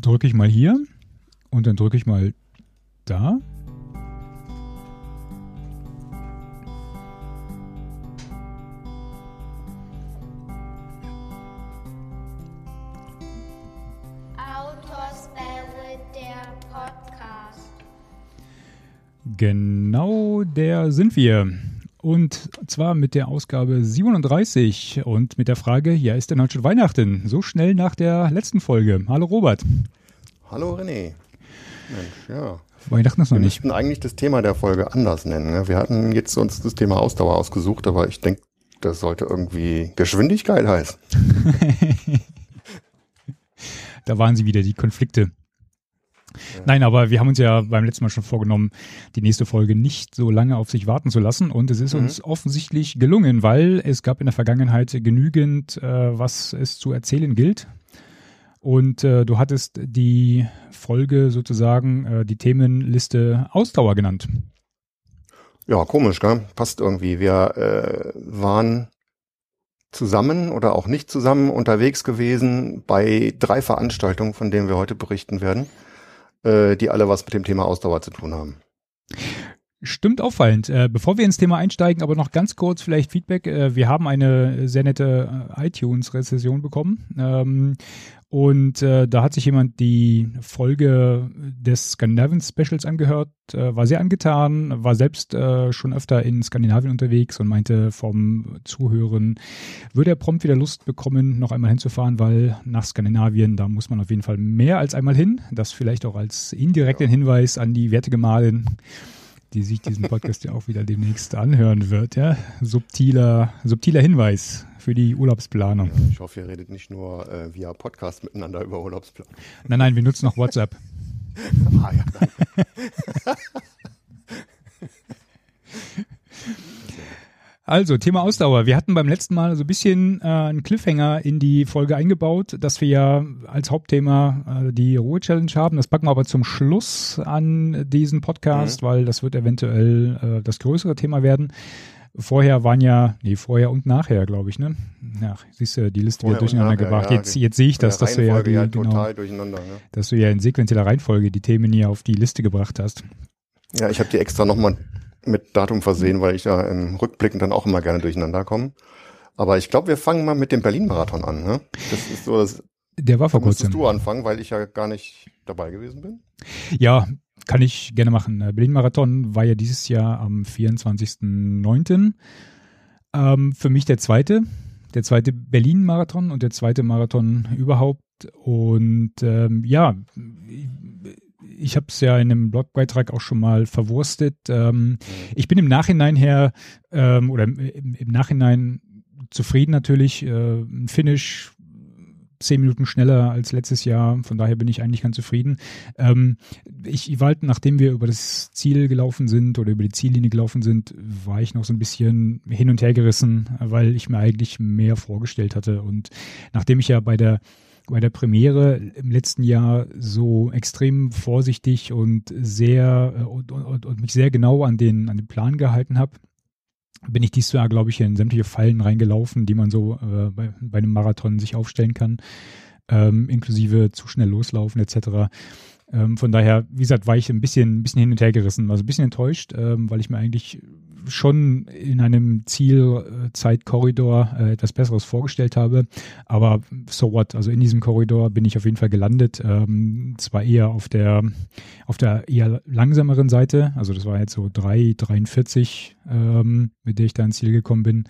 drücke ich mal hier und dann drücke ich mal da. Genau der sind wir. Und zwar mit der Ausgabe 37 und mit der Frage, ja, ist denn heute schon Weihnachten? So schnell nach der letzten Folge. Hallo Robert. Hallo René. Mensch, ja. Weihnachten ist noch Wir nicht. müssten eigentlich das Thema der Folge anders nennen. Ne? Wir hatten jetzt uns das Thema Ausdauer ausgesucht, aber ich denke, das sollte irgendwie Geschwindigkeit heißen. Da waren sie wieder, die Konflikte. Nein, aber wir haben uns ja beim letzten Mal schon vorgenommen, die nächste Folge nicht so lange auf sich warten zu lassen. Und es ist Mhm. uns offensichtlich gelungen, weil es gab in der Vergangenheit genügend, äh, was es zu erzählen gilt. Und äh, du hattest die Folge sozusagen, äh, die Themenliste Ausdauer genannt. Ja, komisch, gell? Passt irgendwie. Wir äh, waren zusammen oder auch nicht zusammen unterwegs gewesen bei drei Veranstaltungen, von denen wir heute berichten werden, äh, die alle was mit dem Thema Ausdauer zu tun haben. Stimmt auffallend. Äh, bevor wir ins Thema einsteigen, aber noch ganz kurz vielleicht Feedback. Äh, wir haben eine sehr nette iTunes-Rezession bekommen. Ähm, und äh, da hat sich jemand die Folge des Scandinavian Specials angehört, äh, war sehr angetan, war selbst äh, schon öfter in Skandinavien unterwegs und meinte vom Zuhören, würde er prompt wieder Lust bekommen, noch einmal hinzufahren, weil nach Skandinavien, da muss man auf jeden Fall mehr als einmal hin. Das vielleicht auch als indirekten Hinweis an die werte Gemahlin die sich diesen Podcast ja auch wieder demnächst anhören wird. Ja? Subtiler, subtiler Hinweis für die Urlaubsplanung. Ich hoffe, ihr redet nicht nur äh, via Podcast miteinander über Urlaubsplan. Nein, nein, wir nutzen noch WhatsApp. Ah, ja, danke. Also, Thema Ausdauer. Wir hatten beim letzten Mal so ein bisschen äh, einen Cliffhanger in die Folge eingebaut, dass wir ja als Hauptthema äh, die Ruhe-Challenge haben. Das packen wir aber zum Schluss an diesen Podcast, weil das wird eventuell äh, das größere Thema werden. Vorher waren ja, nee, vorher und nachher, glaube ich, ne? Ja, siehst du, die Liste Vorher wird durcheinander nachher, gebracht. ja, jetzt, jetzt sehe ich das, dass du ja, die, ja genau, total durcheinander. Ne? dass du ja in sequenzieller Reihenfolge die Themen hier auf die Liste gebracht hast. Ja, ich habe die extra nochmal mit Datum versehen, weil ich ja im Rückblicken dann auch immer gerne durcheinander komme. Aber ich glaube, wir fangen mal mit dem Berlin-Marathon an. Ne? Das ist so, das Der war vor kurzem. du anfangen, weil ich ja gar nicht dabei gewesen bin. Ja, kann ich gerne machen. Äh, Berlin-Marathon war ja dieses Jahr am 24.09. Ähm, für mich der zweite, der zweite Berlin-Marathon und der zweite Marathon überhaupt. Und ähm, ja, ich habe es ja in einem Blogbeitrag auch schon mal verwurstet. Ähm, ich bin im Nachhinein her ähm, oder im, im Nachhinein zufrieden natürlich. Äh, ein Finish zehn Minuten schneller als letztes Jahr. Von daher bin ich eigentlich ganz zufrieden. Ähm, ich, war halt, nachdem wir über das Ziel gelaufen sind oder über die Ziellinie gelaufen sind, war ich noch so ein bisschen hin und her gerissen, weil ich mir eigentlich mehr vorgestellt hatte. Und nachdem ich ja bei der bei der Premiere im letzten Jahr so extrem vorsichtig und sehr äh, und, und, und mich sehr genau an den an den Plan gehalten habe, bin ich dieses Jahr, glaube ich, in sämtliche Fallen reingelaufen, die man so äh, bei, bei einem Marathon sich aufstellen kann, ähm, inklusive zu schnell loslaufen etc. Ähm, von daher, wie gesagt, war ich ein bisschen, ein bisschen hin und her gerissen, also ein bisschen enttäuscht, ähm, weil ich mir eigentlich schon in einem Zielzeitkorridor äh, etwas Besseres vorgestellt habe. Aber so what? Also in diesem Korridor bin ich auf jeden Fall gelandet. Ähm, zwar eher auf der auf der eher langsameren Seite. Also das war jetzt so 3,43, ähm, mit der ich da ins Ziel gekommen bin.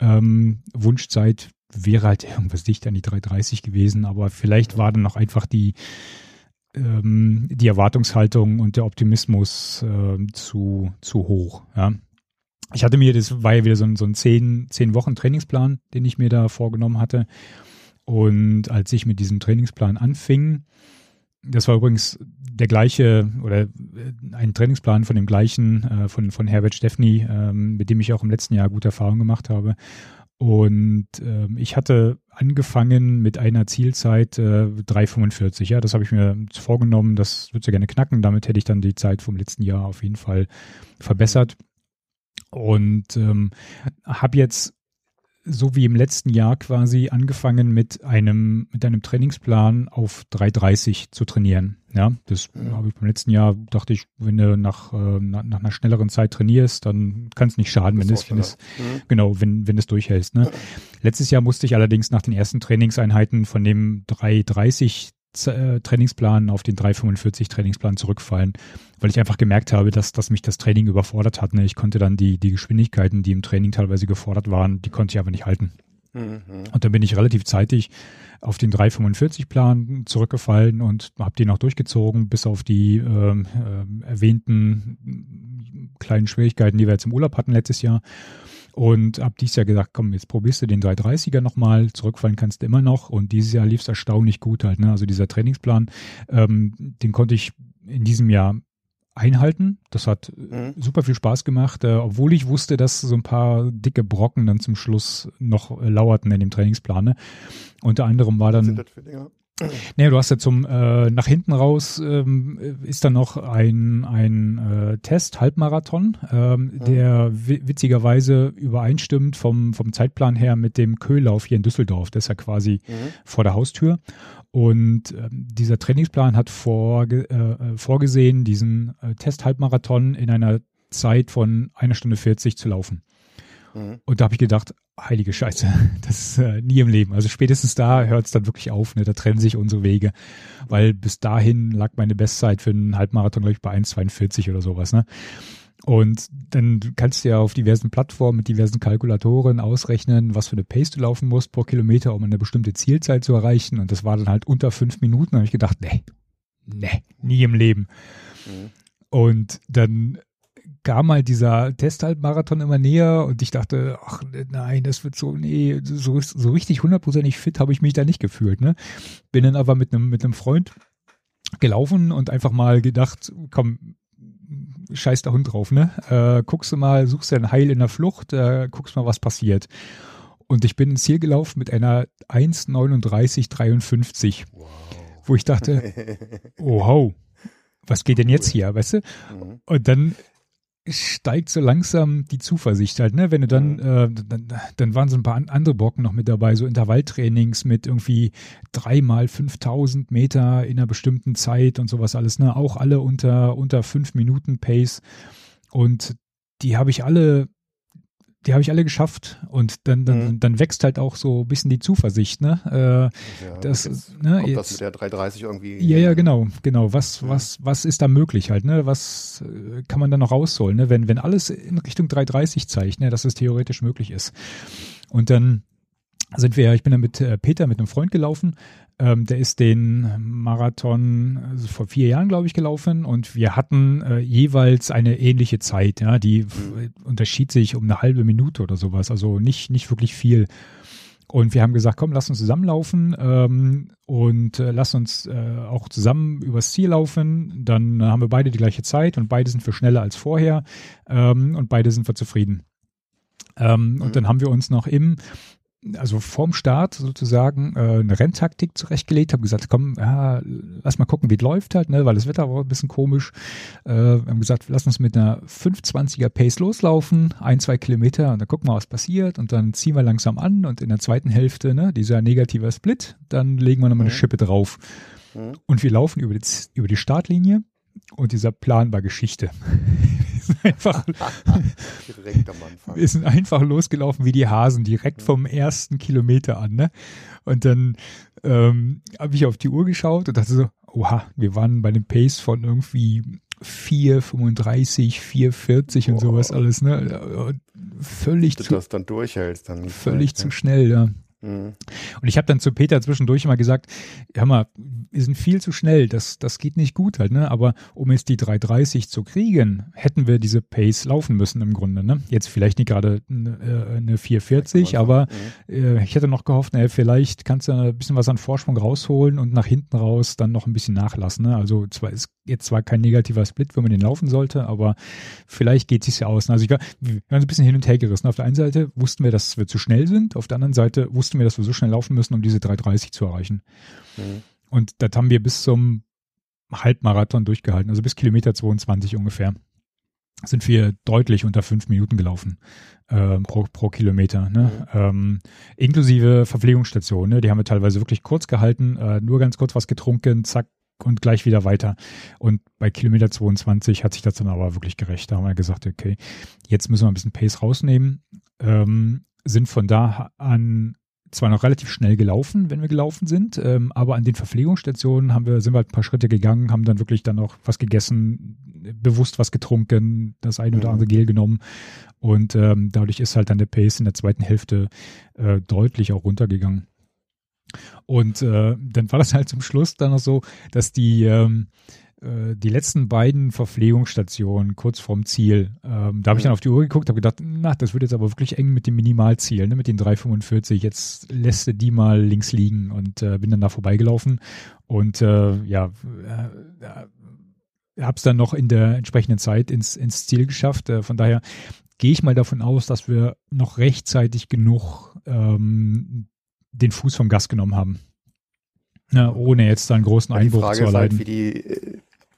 Ähm, Wunschzeit wäre halt irgendwas dicht an die 3,30 gewesen, aber vielleicht war dann noch einfach die ähm, die Erwartungshaltung und der Optimismus ähm, zu, zu hoch. Ja. Ich hatte mir, das war ja wieder so ein, so ein zehn, zehn Wochen Trainingsplan, den ich mir da vorgenommen hatte. Und als ich mit diesem Trainingsplan anfing, das war übrigens der gleiche oder äh, ein Trainingsplan von dem gleichen, äh, von, von Herbert Steffni, ähm, mit dem ich auch im letzten Jahr gute Erfahrungen gemacht habe. Und ähm, ich hatte angefangen mit einer Zielzeit äh, 3,45. Ja, das habe ich mir vorgenommen. Das würde ich gerne knacken. Damit hätte ich dann die Zeit vom letzten Jahr auf jeden Fall verbessert. Und ähm, habe jetzt so wie im letzten Jahr quasi angefangen mit einem, mit einem Trainingsplan auf 3,30 zu trainieren. Ja, das Mhm. habe ich beim letzten Jahr, dachte ich, wenn du nach, äh, nach, nach einer schnelleren Zeit trainierst, dann kann es nicht schaden, wenn Ist es, wenn es. Mhm. genau, wenn, wenn es durchhältst. Ne? Letztes Jahr musste ich allerdings nach den ersten Trainingseinheiten von dem 3,30 Z- äh, Trainingsplan auf den 3,45 Trainingsplan zurückfallen, weil ich einfach gemerkt habe, dass, dass mich das Training überfordert hat. Ne? Ich konnte dann die, die Geschwindigkeiten, die im Training teilweise gefordert waren, die konnte ich aber nicht halten. Mhm. Und dann bin ich relativ zeitig auf den 345-Plan zurückgefallen und habe den auch durchgezogen, bis auf die ähm, ähm, erwähnten kleinen Schwierigkeiten, die wir jetzt im Urlaub hatten letztes Jahr. Und habe dieses Jahr gesagt, komm, jetzt probierst du den 330er nochmal, zurückfallen kannst du immer noch. Und dieses Jahr lief es erstaunlich gut halt. Ne? Also dieser Trainingsplan, ähm, den konnte ich in diesem Jahr einhalten. Das hat Mhm. super viel Spaß gemacht, äh, obwohl ich wusste, dass so ein paar dicke Brocken dann zum Schluss noch äh, lauerten in dem Trainingsplan. Ne? Unter anderem war dann, das für Dinger? nee, du hast ja zum äh, nach hinten raus ähm, ist dann noch ein ein äh, Test Halbmarathon, ähm, Ja. der wi witzigerweise übereinstimmt vom vom Zeitplan her mit dem Köhlauf hier in Düsseldorf. Das ist ja quasi Mhm. vor der Haustür. Und ähm, dieser Trainingsplan hat vorge äh, vorgesehen, diesen äh, Test-Halbmarathon in einer Zeit von einer Stunde 40 zu laufen. Mhm. Und da habe ich gedacht, heilige Scheiße, das ist äh, nie im Leben. Also spätestens da hört es dann wirklich auf, ne? da trennen sich unsere Wege. Weil bis dahin lag meine Bestzeit für einen Halbmarathon, glaube ich, bei 1,42 oder sowas. Ne? Und dann kannst du ja auf diversen Plattformen mit diversen Kalkulatoren ausrechnen, was für eine Pace du laufen musst pro Kilometer, um eine bestimmte Zielzeit zu erreichen. Und das war dann halt unter fünf Minuten. Da habe ich gedacht, nee, nee, nie im Leben. Mhm. Und dann kam halt dieser Testhalbmarathon immer näher und ich dachte, ach nein, das wird so, nee, so, so richtig hundertprozentig fit habe ich mich da nicht gefühlt. Ne? Bin dann aber mit einem mit einem Freund gelaufen und einfach mal gedacht, komm, scheiß der Hund drauf, ne? Äh, guckst du mal, suchst dir ein Heil in der Flucht, äh, guckst mal, was passiert. Und ich bin ins Ziel gelaufen mit einer 1,39,53, Wow. wo ich dachte, oh, wow, was geht denn jetzt hier, weißt du? Mhm. Und dann steigt so langsam die Zuversicht halt, ne? Wenn du dann, Mhm. äh, dann, dann waren so ein paar an- andere Brocken noch mit dabei, so Intervalltrainings mit irgendwie dreimal 5000 Meter in einer bestimmten Zeit und sowas alles, ne? Auch alle unter, unter fünf Minuten Pace. Und die habe ich alle, die habe ich alle geschafft. Und dann, dann, Mhm. dann wächst halt auch so ein bisschen die Zuversicht, ne? Äh, Ja, das, ne, kommt jetzt, das mit der 330 irgendwie. ja, ja, genau, genau. Was, Ja. was, was ist da möglich halt, ne? Was äh, kann man da noch rausholen, ne? Wenn, wenn alles in Richtung 330 zeigt, ne, dass es theoretisch möglich ist. Und dann sind wir, ich bin dann mit äh, Peter, mit einem Freund gelaufen. Ähm, der ist den Marathon also vor vier Jahren, glaube ich, gelaufen und wir hatten äh, jeweils eine ähnliche Zeit, ja, die Mhm. unterschied sich um eine halbe Minute oder sowas, also nicht, nicht wirklich viel. Und wir haben gesagt, komm, lass uns zusammenlaufen ähm, und äh, lass uns äh, auch zusammen übers Ziel laufen. Dann haben wir beide die gleiche Zeit und beide sind wir schneller als vorher ähm, und beide sind wir zufrieden. Ähm, Mhm. Und dann haben wir uns noch im, also vorm Start sozusagen äh, eine Renntaktik zurechtgelegt, haben gesagt, komm, ja, lass mal gucken, wie es läuft halt, ne, weil das Wetter war ein bisschen komisch. Äh, wir haben gesagt, lass uns mit einer 520er Pace loslaufen, ein, zwei Kilometer und dann gucken wir, was passiert und dann ziehen wir langsam an und in der zweiten Hälfte, ne, dieser negativer Split, dann legen wir nochmal eine Mhm. Schippe drauf. Mhm. Und wir laufen über die, über die Startlinie und dieser Plan war Geschichte. Wir sind einfach, Direkt am Anfang. wir sind einfach losgelaufen wie die Hasen, direkt vom ersten Kilometer an. Ne? Und dann ähm, habe ich auf die Uhr geschaut und dachte so, oha, wir waren bei einem Pace von irgendwie 4,35, 4,40 und sowas alles. Ne? Und Völlig Wenn du zu, das dann durchhältst, dann völlig zu schnell, ja. Mhm. Und ich habe dann zu Peter zwischendurch immer gesagt, hör mal, wir sind viel zu schnell, das, das geht nicht gut halt, ne? Aber um jetzt die 330 zu kriegen, hätten wir diese Pace laufen müssen im Grunde, ne? Jetzt vielleicht nicht gerade eine, äh, eine 440, aber äh, ich hätte noch gehofft, naja, vielleicht kannst du ein bisschen was an Vorsprung rausholen und nach hinten raus dann noch ein bisschen nachlassen. Ne? Also zwar ist jetzt zwar kein negativer Split, wenn man den laufen sollte, aber vielleicht geht es ja aus. Also ich war, wir waren so ein bisschen hin und her gerissen. Auf der einen Seite wussten wir, dass wir zu schnell sind, auf der anderen Seite wussten wir, dass wir so schnell laufen müssen, um diese 330 zu erreichen. Mhm. Und das haben wir bis zum Halbmarathon durchgehalten, also bis Kilometer 22 ungefähr. sind wir deutlich unter fünf Minuten gelaufen äh, pro, pro Kilometer. Ne? Mhm. Ähm, inklusive Verpflegungsstation. Ne? Die haben wir teilweise wirklich kurz gehalten, äh, nur ganz kurz was getrunken, zack, und gleich wieder weiter. Und bei Kilometer 22 hat sich das dann aber wirklich gerecht. Da haben wir gesagt, okay, jetzt müssen wir ein bisschen Pace rausnehmen. Ähm, sind von da an zwar noch relativ schnell gelaufen, wenn wir gelaufen sind, ähm, aber an den Verpflegungsstationen haben wir, sind wir halt ein paar Schritte gegangen, haben dann wirklich dann auch was gegessen, bewusst was getrunken, das ein oder andere Gel genommen und ähm, dadurch ist halt dann der Pace in der zweiten Hälfte äh, deutlich auch runtergegangen. Und äh, dann war das halt zum Schluss dann noch so, dass die ähm, äh, die letzten beiden Verpflegungsstationen kurz vorm Ziel, ähm, da habe ich dann auf die Uhr geguckt, habe gedacht, na, das wird jetzt aber wirklich eng mit dem Minimalziel, ne, mit den 3,45. Jetzt lässt du die mal links liegen und äh, bin dann da vorbeigelaufen und äh, ja, äh, äh habe es dann noch in der entsprechenden Zeit ins, ins Ziel geschafft. Äh, von daher gehe ich mal davon aus, dass wir noch rechtzeitig genug ähm, den Fuß vom Gas genommen haben. Ja, ohne jetzt da einen großen Einbruch ja, zu erleiden. Ist halt, wie die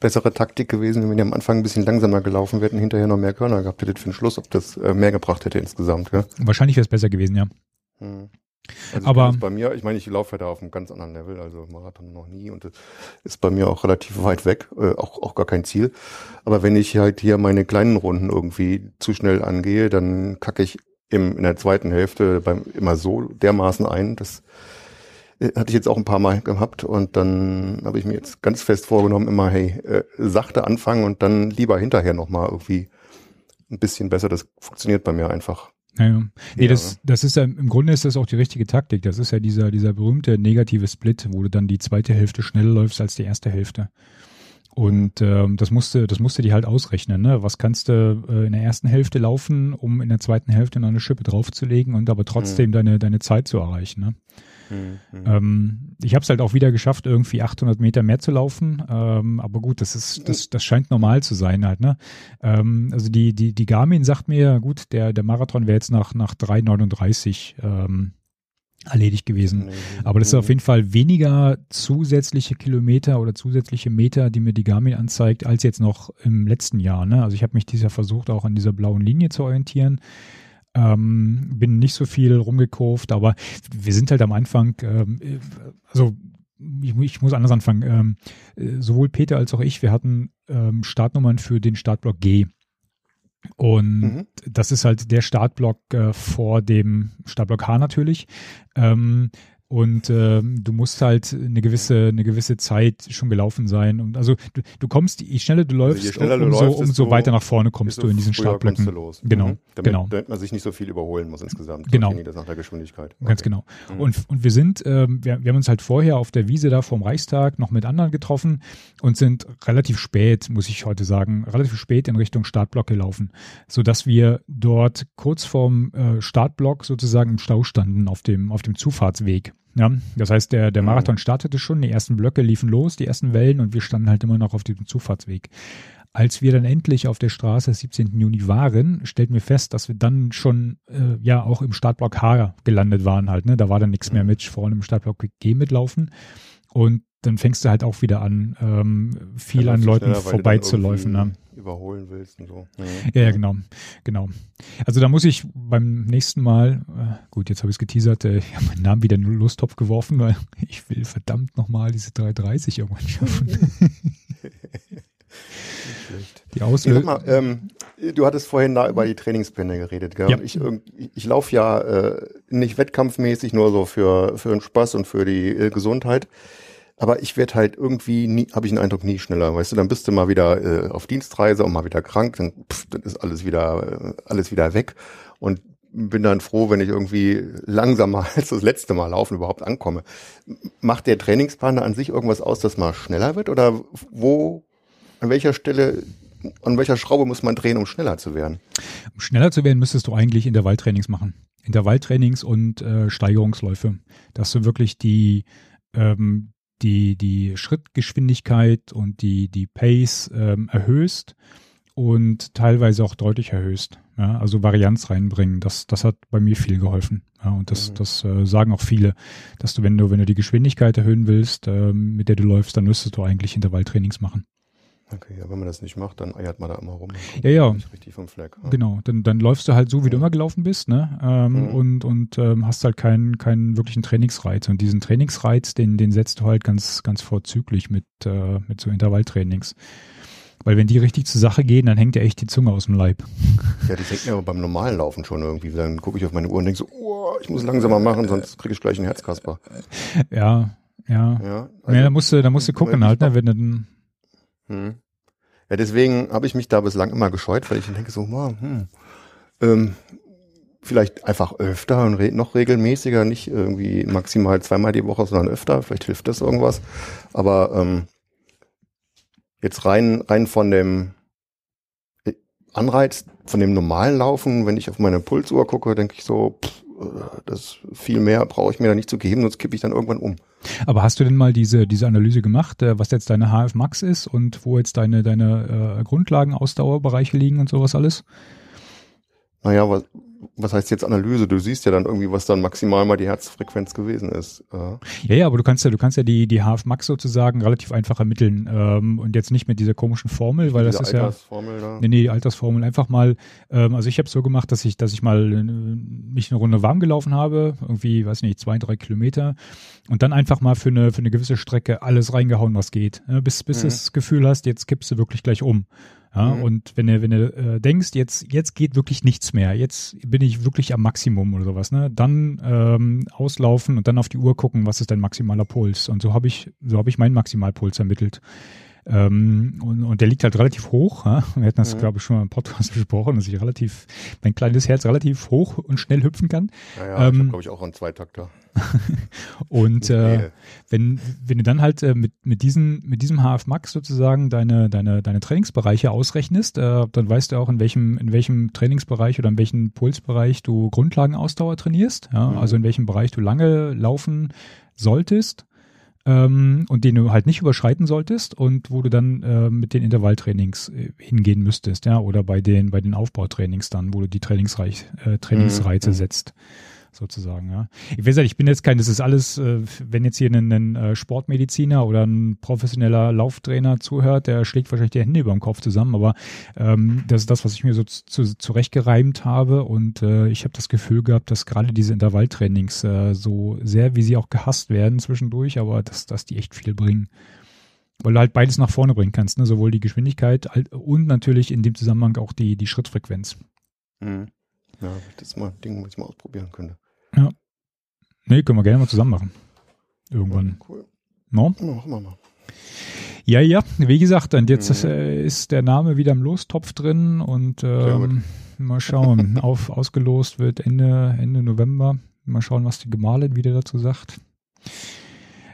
bessere Taktik gewesen, wenn ihr am Anfang ein bisschen langsamer gelaufen wärt und hinterher noch mehr Körner gehabt hättet für den Schluss, ob das äh, mehr gebracht hätte insgesamt. Ja? Wahrscheinlich wäre es besser gewesen, ja. Hm. Also aber bei mir, ich meine, ich laufe ja da auf einem ganz anderen Level, also Marathon noch nie und das ist bei mir auch relativ weit weg, äh, auch, auch gar kein Ziel. Aber wenn ich halt hier meine kleinen Runden irgendwie zu schnell angehe, dann kacke ich im, in der zweiten Hälfte beim, immer so dermaßen ein, dass hatte ich jetzt auch ein paar Mal gehabt und dann habe ich mir jetzt ganz fest vorgenommen, immer, hey, äh, sachte anfangen und dann lieber hinterher nochmal irgendwie ein bisschen besser. Das funktioniert bei mir einfach. Naja. Nee, ja. das, das ist ja, im Grunde ist das auch die richtige Taktik. Das ist ja dieser, dieser berühmte negative Split, wo du dann die zweite Hälfte schneller läufst als die erste Hälfte. Und ähm, das musste, das musste die halt ausrechnen. Ne? Was kannst du äh, in der ersten Hälfte laufen, um in der zweiten Hälfte noch eine Schippe draufzulegen und aber trotzdem mhm. deine, deine Zeit zu erreichen. Ne? Mhm. Ähm, ich habe es halt auch wieder geschafft, irgendwie 800 Meter mehr zu laufen. Ähm, aber gut, das ist, das, das scheint normal zu sein halt. Ne? Ähm, also die, die, die Garmin sagt mir, gut, der, der Marathon wäre jetzt nach, nach 3,39 ähm, erledigt gewesen. Aber das ist auf jeden Fall weniger zusätzliche Kilometer oder zusätzliche Meter, die mir die Garmin anzeigt, als jetzt noch im letzten Jahr. Ne? Also ich habe mich dieses Jahr versucht, auch an dieser blauen Linie zu orientieren. Ähm, bin nicht so viel rumgekurvt, aber wir sind halt am Anfang, ähm, also ich, ich, muss anders anfangen. Ähm, äh, sowohl Peter als auch ich, wir hatten ähm, Startnummern für den Startblock G. Und mhm. das ist halt der Startblock äh, vor dem Startblock H natürlich. Ähm, und ähm, du musst halt eine gewisse, eine gewisse Zeit schon gelaufen sein. Und also du, du kommst, je schneller du läufst, also schneller du umso, läufst, umso weiter nach vorne kommst du in diesen Startblöcken. Los. Genau, mhm. damit, genau. Damit man sich nicht so viel überholen muss insgesamt. Genau. Das nach der Geschwindigkeit. Okay. Ganz genau. Mhm. Und, und wir sind, ähm, wir, wir haben uns halt vorher auf der Wiese da vom Reichstag noch mit anderen getroffen und sind relativ spät, muss ich heute sagen, relativ spät in Richtung Startblock gelaufen, sodass wir dort kurz vorm äh, Startblock sozusagen im Stau standen auf dem, auf dem Zufahrtsweg. Ja, das heißt, der, der mhm. Marathon startete schon, die ersten Blöcke liefen los, die ersten Wellen und wir standen halt immer noch auf diesem Zufahrtsweg. Als wir dann endlich auf der Straße 17. Juni waren, stellten wir fest, dass wir dann schon äh, ja auch im Startblock H gelandet waren halt. Ne? Da war dann nichts mehr mhm. mit vorne im Startblock G mitlaufen. Und dann fängst du halt auch wieder an, ähm, viel an Leuten vorbeizuläufen. Ne? Überholen willst und so. Ja, ja, ja, genau, genau. Also da muss ich beim nächsten Mal, äh, gut, jetzt habe ich es geteasert, äh, ich habe meinen Namen wieder in den Lostopf geworfen, weil ich will verdammt nochmal diese 330 irgendwann schaffen. Die Auslösung. Mal, ähm, du hattest vorhin da über die Trainingspläne geredet, gell? Ja. Ich, ich laufe ja äh, nicht wettkampfmäßig, nur so für, für den Spaß und für die äh, Gesundheit. Aber ich werde halt irgendwie nie, habe ich den Eindruck, nie schneller. Weißt du, dann bist du mal wieder äh, auf Dienstreise und mal wieder krank, dann, pff, dann ist alles wieder, äh, alles wieder weg. Und bin dann froh, wenn ich irgendwie langsamer als das letzte Mal laufen überhaupt ankomme. Macht der Trainingsplan an sich irgendwas aus, dass man schneller wird? Oder wo, an welcher Stelle, an welcher Schraube muss man drehen, um schneller zu werden? Um schneller zu werden, müsstest du eigentlich Intervalltrainings machen. Intervalltrainings und äh, Steigerungsläufe. Dass du wirklich die, ähm, die, die Schrittgeschwindigkeit und die, die Pace ähm, erhöhst und teilweise auch deutlich erhöhst. Ja, also Varianz reinbringen, das, das hat bei mir viel geholfen. Ja, und das, mhm. das äh, sagen auch viele, dass du, wenn du, wenn du die Geschwindigkeit erhöhen willst, äh, mit der du läufst, dann müsstest du eigentlich Intervalltrainings machen. Okay, ja, wenn man das nicht macht, dann eiert man da immer rum. Ja, ja. Richtig vom Fleck. Ja. Genau, dann, dann läufst du halt so, wie du immer gelaufen bist, ne? Ähm, Mhm. Und, und ähm, hast halt keinen, keinen wirklichen Trainingsreiz. Und diesen Trainingsreiz, den, den setzt du halt ganz, ganz vorzüglich mit, äh, mit so Intervalltrainings. Weil wenn die richtig zur Sache gehen, dann hängt ja echt die Zunge aus dem Leib. Ja, das hängt mir aber beim normalen Laufen schon irgendwie. Dann gucke ich auf meine Uhr und denke so, oh, ich muss langsamer machen, sonst kriege ich gleich einen Herzkasper. Ja, ja. Ja, ja da musst du, da musst du gucken halt, ne? Wenn du dann, Hm. Ja, deswegen habe ich mich da bislang immer gescheut, weil ich denke so, wow, hm, ähm, vielleicht einfach öfter und noch regelmäßiger, nicht irgendwie maximal zweimal die Woche, sondern öfter. Vielleicht hilft das irgendwas. Aber ähm, jetzt rein rein von dem äh, Anreiz, von dem normalen Laufen, wenn ich auf meine Pulsuhr gucke, denke ich so, pff, das viel mehr brauche ich mir da nicht zu geben, sonst kippe ich dann irgendwann um. Aber hast du denn mal diese, diese Analyse gemacht, äh, was jetzt deine HF Max ist und wo jetzt deine, deine äh, Grundlagen-Ausdauerbereiche liegen und sowas alles? Naja, was, was heißt jetzt Analyse? Du siehst ja dann irgendwie, was dann maximal mal die Herzfrequenz gewesen ist. Ja, ja, aber du kannst ja, du kannst ja die, die HF Max sozusagen relativ einfach ermitteln ähm, und jetzt nicht mit dieser komischen Formel, weil das ist ja. Altersformel da. Nee, nee, die Altersformel einfach mal, ähm, also ich habe so gemacht, dass ich, dass ich mal äh, mich eine Runde warm gelaufen habe, irgendwie, weiß nicht, zwei, drei Kilometer und dann einfach mal für eine, für eine gewisse Strecke alles reingehauen, was geht, äh, bis, bis du Mhm. das Gefühl hast, jetzt kippst du wirklich gleich um. Ja, Mhm. und wenn du, wenn du äh, denkst, jetzt, jetzt geht wirklich nichts mehr, jetzt bin ich wirklich am Maximum oder sowas, ne, dann ähm, auslaufen und dann auf die Uhr gucken, was ist dein maximaler Puls. Und so habe ich, so habe ich meinen Maximalpuls ermittelt. Ähm, und, und der liegt halt relativ hoch. Ja? Wir hatten das, Mhm. glaube ich, schon mal im Podcast besprochen, dass ich relativ, mein kleines Herz relativ hoch und schnell hüpfen kann. Naja, ich ähm, habe, glaube ich, auch einen Zweitakter. Und äh, wenn, wenn du dann halt äh, mit, mit, diesen, mit diesem HF Max sozusagen deine, deine, deine Trainingsbereiche ausrechnest, äh, dann weißt du auch, in welchem, in welchem Trainingsbereich oder in welchem Pulsbereich du Grundlagenausdauer trainierst, ja? Mhm. also in welchem Bereich du lange laufen solltest ähm, und den du halt nicht überschreiten solltest und wo du dann äh, mit den Intervalltrainings äh, hingehen müsstest, ja, oder bei den, bei den Aufbautrainings dann, wo du die Trainingsreich, äh, Trainingsreize Mhm. setzt sozusagen. Ja. Ich weiß ja, ich bin jetzt kein, das ist alles, äh, wenn jetzt hier ein, ein äh, Sportmediziner oder ein professioneller Lauftrainer zuhört, der schlägt wahrscheinlich die Hände über dem Kopf zusammen, aber ähm, das ist das, was ich mir so zu, zu, zurechtgereimt habe und äh, ich habe das Gefühl gehabt, dass gerade diese Intervalltrainings äh, so sehr, wie sie auch gehasst werden zwischendurch, aber dass, dass die echt viel bringen. Weil du halt beides nach vorne bringen kannst, ne? sowohl die Geschwindigkeit und natürlich in dem Zusammenhang auch die, die Schrittfrequenz. Mhm. Ja, das ist mal ein Ding, was ich mal ausprobieren könnte. Nee, können wir gerne mal zusammen machen. Irgendwann. Cool. No? Ja, machen wir mal. Ja, ja, wie gesagt, und jetzt Mhm. äh, ist der Name wieder im Lostopf drin und ähm, mal schauen. Auf, ausgelost wird Ende, Ende November. Mal schauen, was die Gemahlin wieder dazu sagt.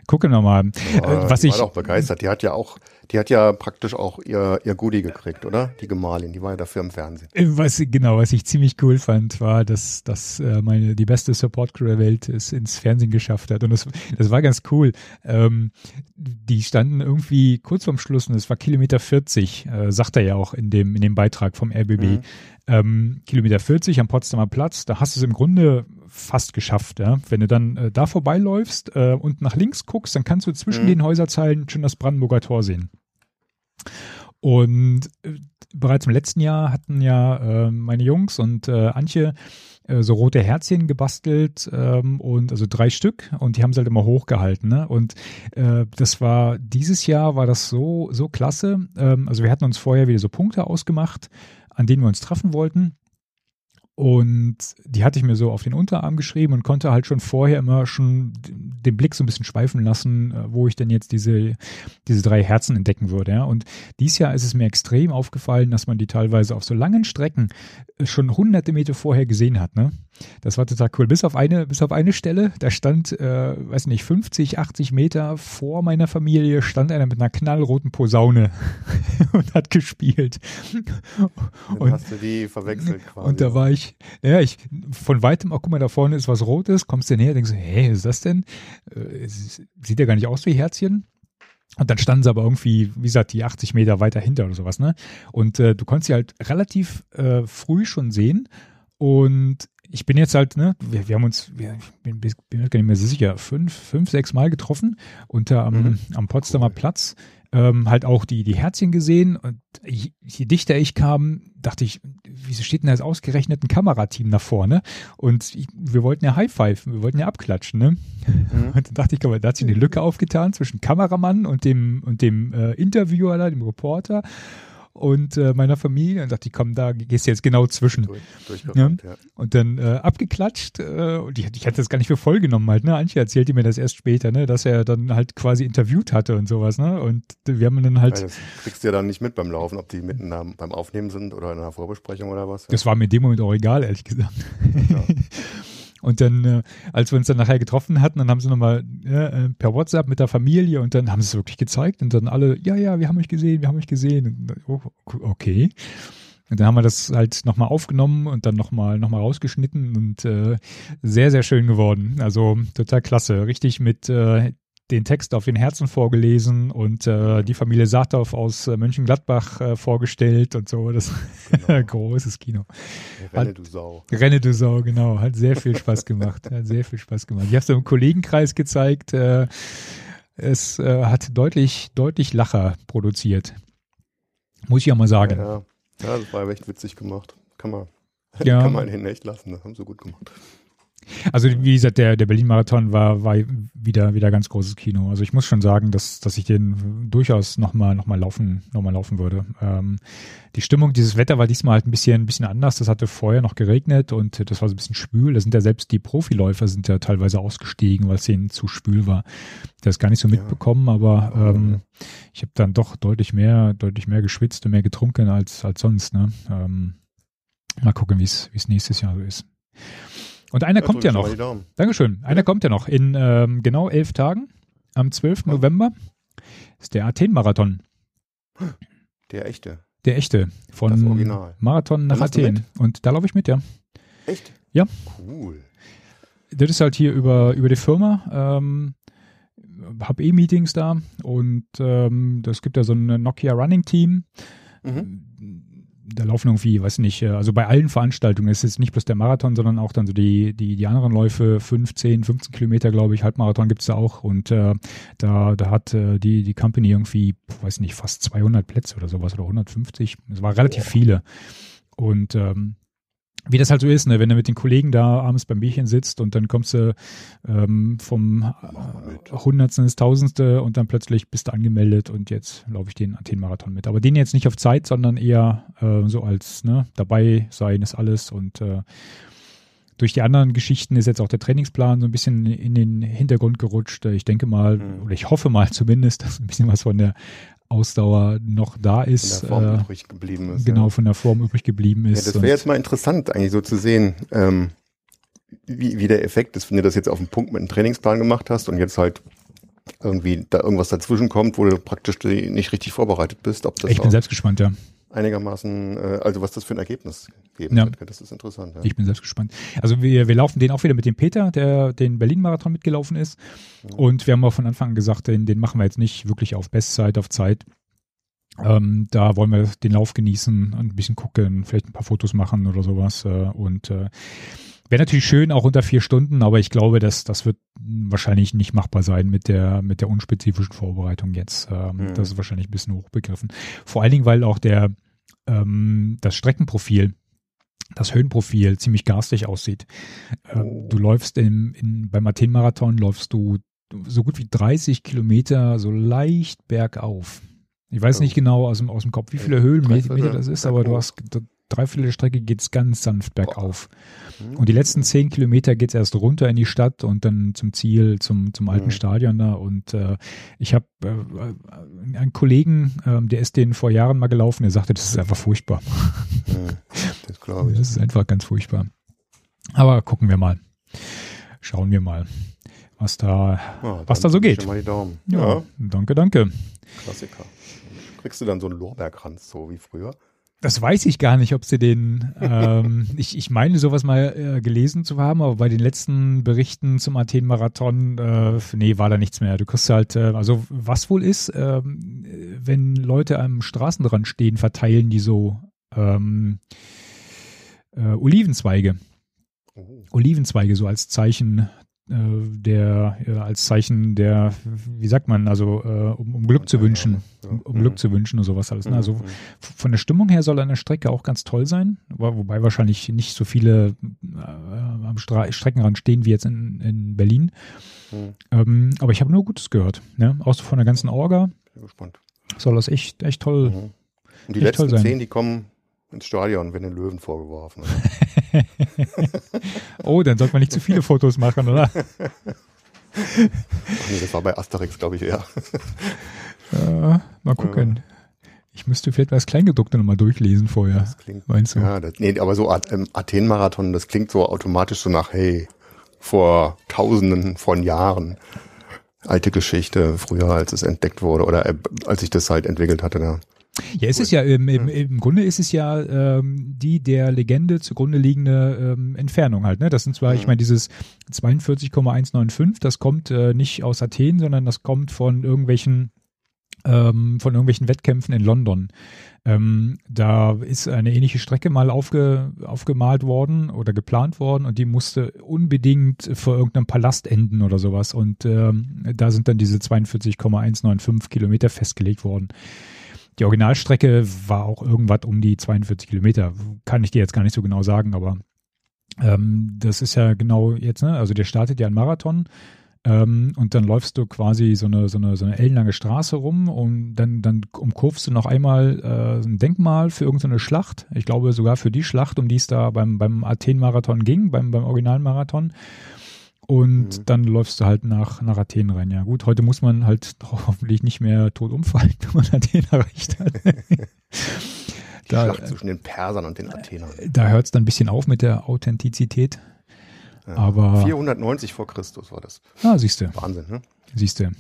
Gucken wir mal. Aber Äh, was die ich- war doch begeistert. Die hat ja auch, die hat ja praktisch auch ihr, ihr Goodie gekriegt, oder? Die Gemahlin, die war ja dafür im Fernsehen. Äh, Was, genau, was ich ziemlich cool fand, war, dass, dass äh, meine, die beste Support-Crew der Welt es ins Fernsehen geschafft hat. Und das, das war ganz cool. Ähm, die standen irgendwie kurz vorm Schluss, und es war Kilometer 40, äh, sagt er ja auch in dem, in dem Beitrag vom RBB. Mhm. Ähm, Kilometer 40 am Potsdamer Platz, da hast du es im Grunde fast geschafft. Ja? Wenn du dann äh, da vorbeiläufst äh, und nach links guckst, dann kannst du zwischen Mhm. den Häuserzeilen schon das Brandenburger Tor sehen. Und äh, bereits im letzten Jahr hatten ja äh, meine Jungs und äh, Antje äh, so rote Herzchen gebastelt ähm, und also drei Stück und die haben sie halt immer hochgehalten. Ne? Und äh, das war dieses Jahr war das so so klasse. Ähm, also wir hatten uns vorher wieder so Punkte ausgemacht, an denen wir uns treffen wollten. Und die hatte ich mir so auf den Unterarm geschrieben und konnte halt schon vorher immer schon den Blick so ein bisschen schweifen lassen, äh, wo ich denn jetzt diese, diese drei Herzen entdecken würde. Ja. Und dieses Jahr ist es mir extrem aufgefallen, dass man die teilweise auf so langen Strecken äh, schon hunderte Meter vorher gesehen hat. Ne? Das war total cool. Bis auf eine, bis auf eine Stelle, da stand, äh, weiß nicht, 50, 80 Meter vor meiner Familie stand einer mit einer knallroten Posaune und hat gespielt. Dann Und- hast du die verwechselt quasi. Und da war ich, ja, ich, von weitem, auch guck mal, da vorne ist was Rotes, kommst du näher, denkst du, hey, was ist das denn? Äh, sieht ja gar nicht aus wie Herzchen. Und dann standen sie aber irgendwie, wie gesagt, die 80 Meter weiter hinter oder sowas, ne? Und äh, du konntest sie halt relativ äh, früh schon sehen. Und ich bin jetzt halt, ne, wir, wir haben uns, wir, ich bin, bin mir gar nicht mehr so sicher, fünf, fünf, sechs Mal getroffen unter am, Mhm. am Potsdamer Cool. Platz. ähm, halt auch die, die Herzchen gesehen und je, je dichter ich kam, dachte ich, wieso steht denn da jetzt ausgerechnet ein Kamerateam da vorne? Und ich, wir wollten ja High Five, wir wollten ja abklatschen, ne? Mhm. Und dann dachte ich, da hat sich eine Lücke aufgetan zwischen Kameramann und dem, und dem äh, Interviewer da, dem Reporter und äh, meiner Familie. Und dachte ich, komm, da gehst du jetzt genau zwischen. Durch, durchgerannt, ja. Und dann äh, abgeklatscht äh, und ich, ich hatte das gar nicht für voll genommen halt, ne? Antje erzählte mir das erst später, ne, dass er dann halt quasi interviewt hatte und sowas, ne? Und wir haben dann halt, Ja, das kriegst du ja dann nicht mit beim Laufen, ob die mitten beim Aufnehmen sind oder in einer Vorbesprechung oder was. das war mir in dem Moment auch egal, ehrlich gesagt. Ja. Und dann, äh, als wir uns dann nachher getroffen hatten, dann haben sie nochmal äh, per WhatsApp mit der Familie und dann haben sie es wirklich gezeigt und dann alle, ja, ja, wir haben euch gesehen, wir haben euch gesehen. Und, oh, okay. Und dann haben wir das halt nochmal aufgenommen und dann nochmal noch mal rausgeschnitten und äh, sehr, sehr schön geworden. Also total klasse. Richtig mit äh, den Text auf den Herzen vorgelesen und äh, die Familie Saathoff aus äh, Mönchengladbach äh, vorgestellt und so. Das Genau. großes Kino. Renne, du Sau. Renne du Sau, genau. Hat sehr viel Spaß gemacht. Hat sehr viel Spaß gemacht. Ich habe es im Kollegenkreis gezeigt. Äh, es äh, hat deutlich, deutlich Lacher produziert. Muss ich ja mal sagen. Ja, ja, das war echt witzig gemacht. Kann man, Ja. kann man hinten echt lassen. Das haben sie gut gemacht. Also wie gesagt, der, der Berlin-Marathon war, war wieder, wieder ganz großes Kino. Also ich muss schon sagen, dass, dass ich den durchaus nochmal noch mal laufen, noch mal laufen würde. Ähm, die Stimmung, dieses Wetter war diesmal halt ein bisschen, ein bisschen anders. Das hatte vorher noch geregnet und das war so ein bisschen schwül. Da sind ja selbst die Profiläufer sind ja teilweise ausgestiegen, weil es ihnen zu schwül war. Das gar nicht so Ja. mitbekommen, aber ähm, ich habe dann doch deutlich mehr, deutlich mehr geschwitzt und mehr getrunken als, als sonst. Ne? Ähm, mal gucken, wie es nächstes Jahr so ist. Und einer kommt drück ja noch. Dankeschön. Einer kommt ja noch in ähm, genau elf Tagen. Am 12. Ja. November ist der Athen-Marathon. Der echte. Der echte. Das Von Original. Marathon nach Athen. Und da laufe ich mit, ja. Echt? Ja. Cool. Das ist halt hier über, über die Firma. Ähm, hab eh Meetings da und ähm, das gibt ja so ein Nokia Running Team. Mhm. Da laufen irgendwie, weiß nicht, äh, also bei allen Veranstaltungen ist es nicht bloß der Marathon, sondern auch dann so die, die, die anderen Läufe, 5, 10, 15 Kilometer, glaube ich, Halbmarathon gibt's da auch. Und äh, da, da hat äh, die, die Company irgendwie, weiß nicht, fast 200 Plätze oder sowas oder 150, es war relativ viele. Und ähm, wie das halt so ist, ne, wenn du mit den Kollegen da abends beim Bierchen sitzt und dann kommst du ähm, vom äh, Hundertsten ins Tausendste und dann plötzlich bist du angemeldet und jetzt laufe ich den Athen-Marathon mit. Aber den jetzt nicht auf Zeit, sondern eher äh, so als ne, dabei sein ist alles und äh, durch die anderen Geschichten ist jetzt auch der Trainingsplan so ein bisschen in den Hintergrund gerutscht. Ich denke mal, Mhm. oder ich hoffe mal zumindest, dass ein bisschen was von der Ausdauer noch da Von ist. der Form äh, übrig geblieben ist. genau, Ja. von der Form übrig geblieben Ja, ist. das Und- wäre jetzt mal interessant, eigentlich so zu sehen, ähm, wie, wie der Effekt ist, wenn du das jetzt auf den Punkt mit einem Trainingsplan gemacht hast und jetzt halt irgendwie da irgendwas dazwischen kommt, wo du praktisch nicht richtig vorbereitet bist, ob das ich bin selbst gespannt, ja. Einigermaßen, äh, also was das für ein Ergebnis geben Ja. wird. Das ist interessant. Ja. Ich bin selbst gespannt. Also wir, wir laufen den auch wieder mit dem Peter, der den Berlin-Marathon mitgelaufen ist. Und wir haben auch von Anfang an gesagt, den, den machen wir jetzt nicht wirklich auf Bestzeit, auf Zeit. Ähm, da wollen wir den Lauf genießen, ein bisschen gucken, vielleicht ein paar Fotos machen oder sowas. Äh, und äh, wäre natürlich schön, auch unter vier Stunden, aber ich glaube, dass das wird wahrscheinlich nicht machbar sein mit der mit der unspezifischen Vorbereitung jetzt. Ähm, Mhm. Das ist wahrscheinlich ein bisschen hochbegriffen. Vor allen Dingen, weil auch der ähm, das Streckenprofil das Höhenprofil ziemlich garstig aussieht. Ähm, Oh. Du läufst im, in, beim Athen-Marathon läufst du so gut wie 30 Kilometer so leicht bergauf. Ich weiß Oh. nicht genau aus dem, aus dem Kopf, wie viele Ja, Höhenmeter das ist, aber du hast dreiviertel der Strecke geht's ganz sanft bergauf. Und die letzten zehn Kilometer geht's erst runter in die Stadt und dann zum Ziel, zum, zum alten Mhm. Stadion da. Und äh, ich habe äh, einen Kollegen, ähm, der ist den vor Jahren mal gelaufen, der sagte, das ist einfach furchtbar. Hm. Das glaube ich. Das ist einfach ganz furchtbar. Aber gucken wir mal. Schauen wir mal, was da. Ja, was da so geht. Mal die Daumen. Ja, Ja, danke, danke. Klassiker. Kriegst du dann so einen Lorbeerkranz, so wie früher? Das weiß ich gar nicht, ob sie den. Ähm, ich, ich meine, sowas mal äh, gelesen zu haben, aber bei den letzten Berichten zum Athen-Marathon, äh, nee, war da nichts mehr. Du kriegst halt, äh, also was wohl ist, ähm, wenn Leute am Straßenrand stehen, verteilen die so ähm, äh, Olivenzweige. Oh. Olivenzweige so als Zeichen der äh, als Zeichen der, wie sagt man, also äh, um, um Glück zu wünschen, um, um Glück zu wünschen und sowas alles. Ne? Also Mhm. von der Stimmung her soll eine Strecke auch ganz toll sein, wo- wobei wahrscheinlich nicht so viele äh, am Stra Streckenrand stehen wie jetzt in, in Berlin. Mhm. Ähm, aber ich habe nur Gutes gehört. Ne? Auch so von der ganzen Orga Bin gespannt. soll das echt, echt toll. Mhm. Und die letzten zehn, die kommen ins Stadion, werden den Löwen vorgeworfen. Oh, dann sollte man nicht zu viele Fotos machen, oder? Ach nee, das war bei Asterix, glaube ich, eher. Äh, mal gucken. Ich müsste vielleicht das Kleingedruckte nochmal durchlesen vorher. Das klingt. Meinst du? Ja, das, nee, aber so ähm, Athen-Marathon, das klingt so automatisch so nach, hey, vor Tausenden von Jahren. Alte Geschichte, früher als es entdeckt wurde oder äh, als ich das halt entwickelt hatte. Da. Ja, es ist ja, im, im, im Grunde ist es ja ähm, die der Legende zugrunde liegende ähm, Entfernung halt. Ne? Das sind zwar, ich meine, dieses 42,195, das kommt äh, nicht aus Athen, sondern das kommt von irgendwelchen ähm, von irgendwelchen Wettkämpfen in London. Ähm, da ist eine ähnliche Strecke mal aufge, aufgemalt worden oder geplant worden und die musste unbedingt vor irgendeinem Palast enden oder sowas. Und ähm, da sind dann diese 42,195 Kilometer festgelegt worden. Die Originalstrecke war auch irgendwas um die 42 Kilometer. Kann ich dir jetzt gar nicht so genau sagen, aber ähm, das ist ja genau jetzt, ne? Also der startet ja ein Marathon ähm, und dann läufst du quasi so eine, so eine, so eine ellenlange Straße rum und dann, dann umkurvst du noch einmal äh, ein Denkmal für irgendeine Schlacht. Ich glaube sogar für die Schlacht, um die es da beim, beim Athen-Marathon ging, beim, beim Originalmarathon. Und Mhm. dann läufst du halt nach, nach Athen rein. Ja gut, heute muss man halt hoffentlich nicht mehr tot umfallen, wenn man Athen erreicht hat. Die Da- Schlacht zwischen den Persern und den Athenern. da hört es dann ein bisschen auf mit der Authentizität. Ja. aber- 490 vor Christus war das. Ah, siehst du, Wahnsinn, ne? siehst du.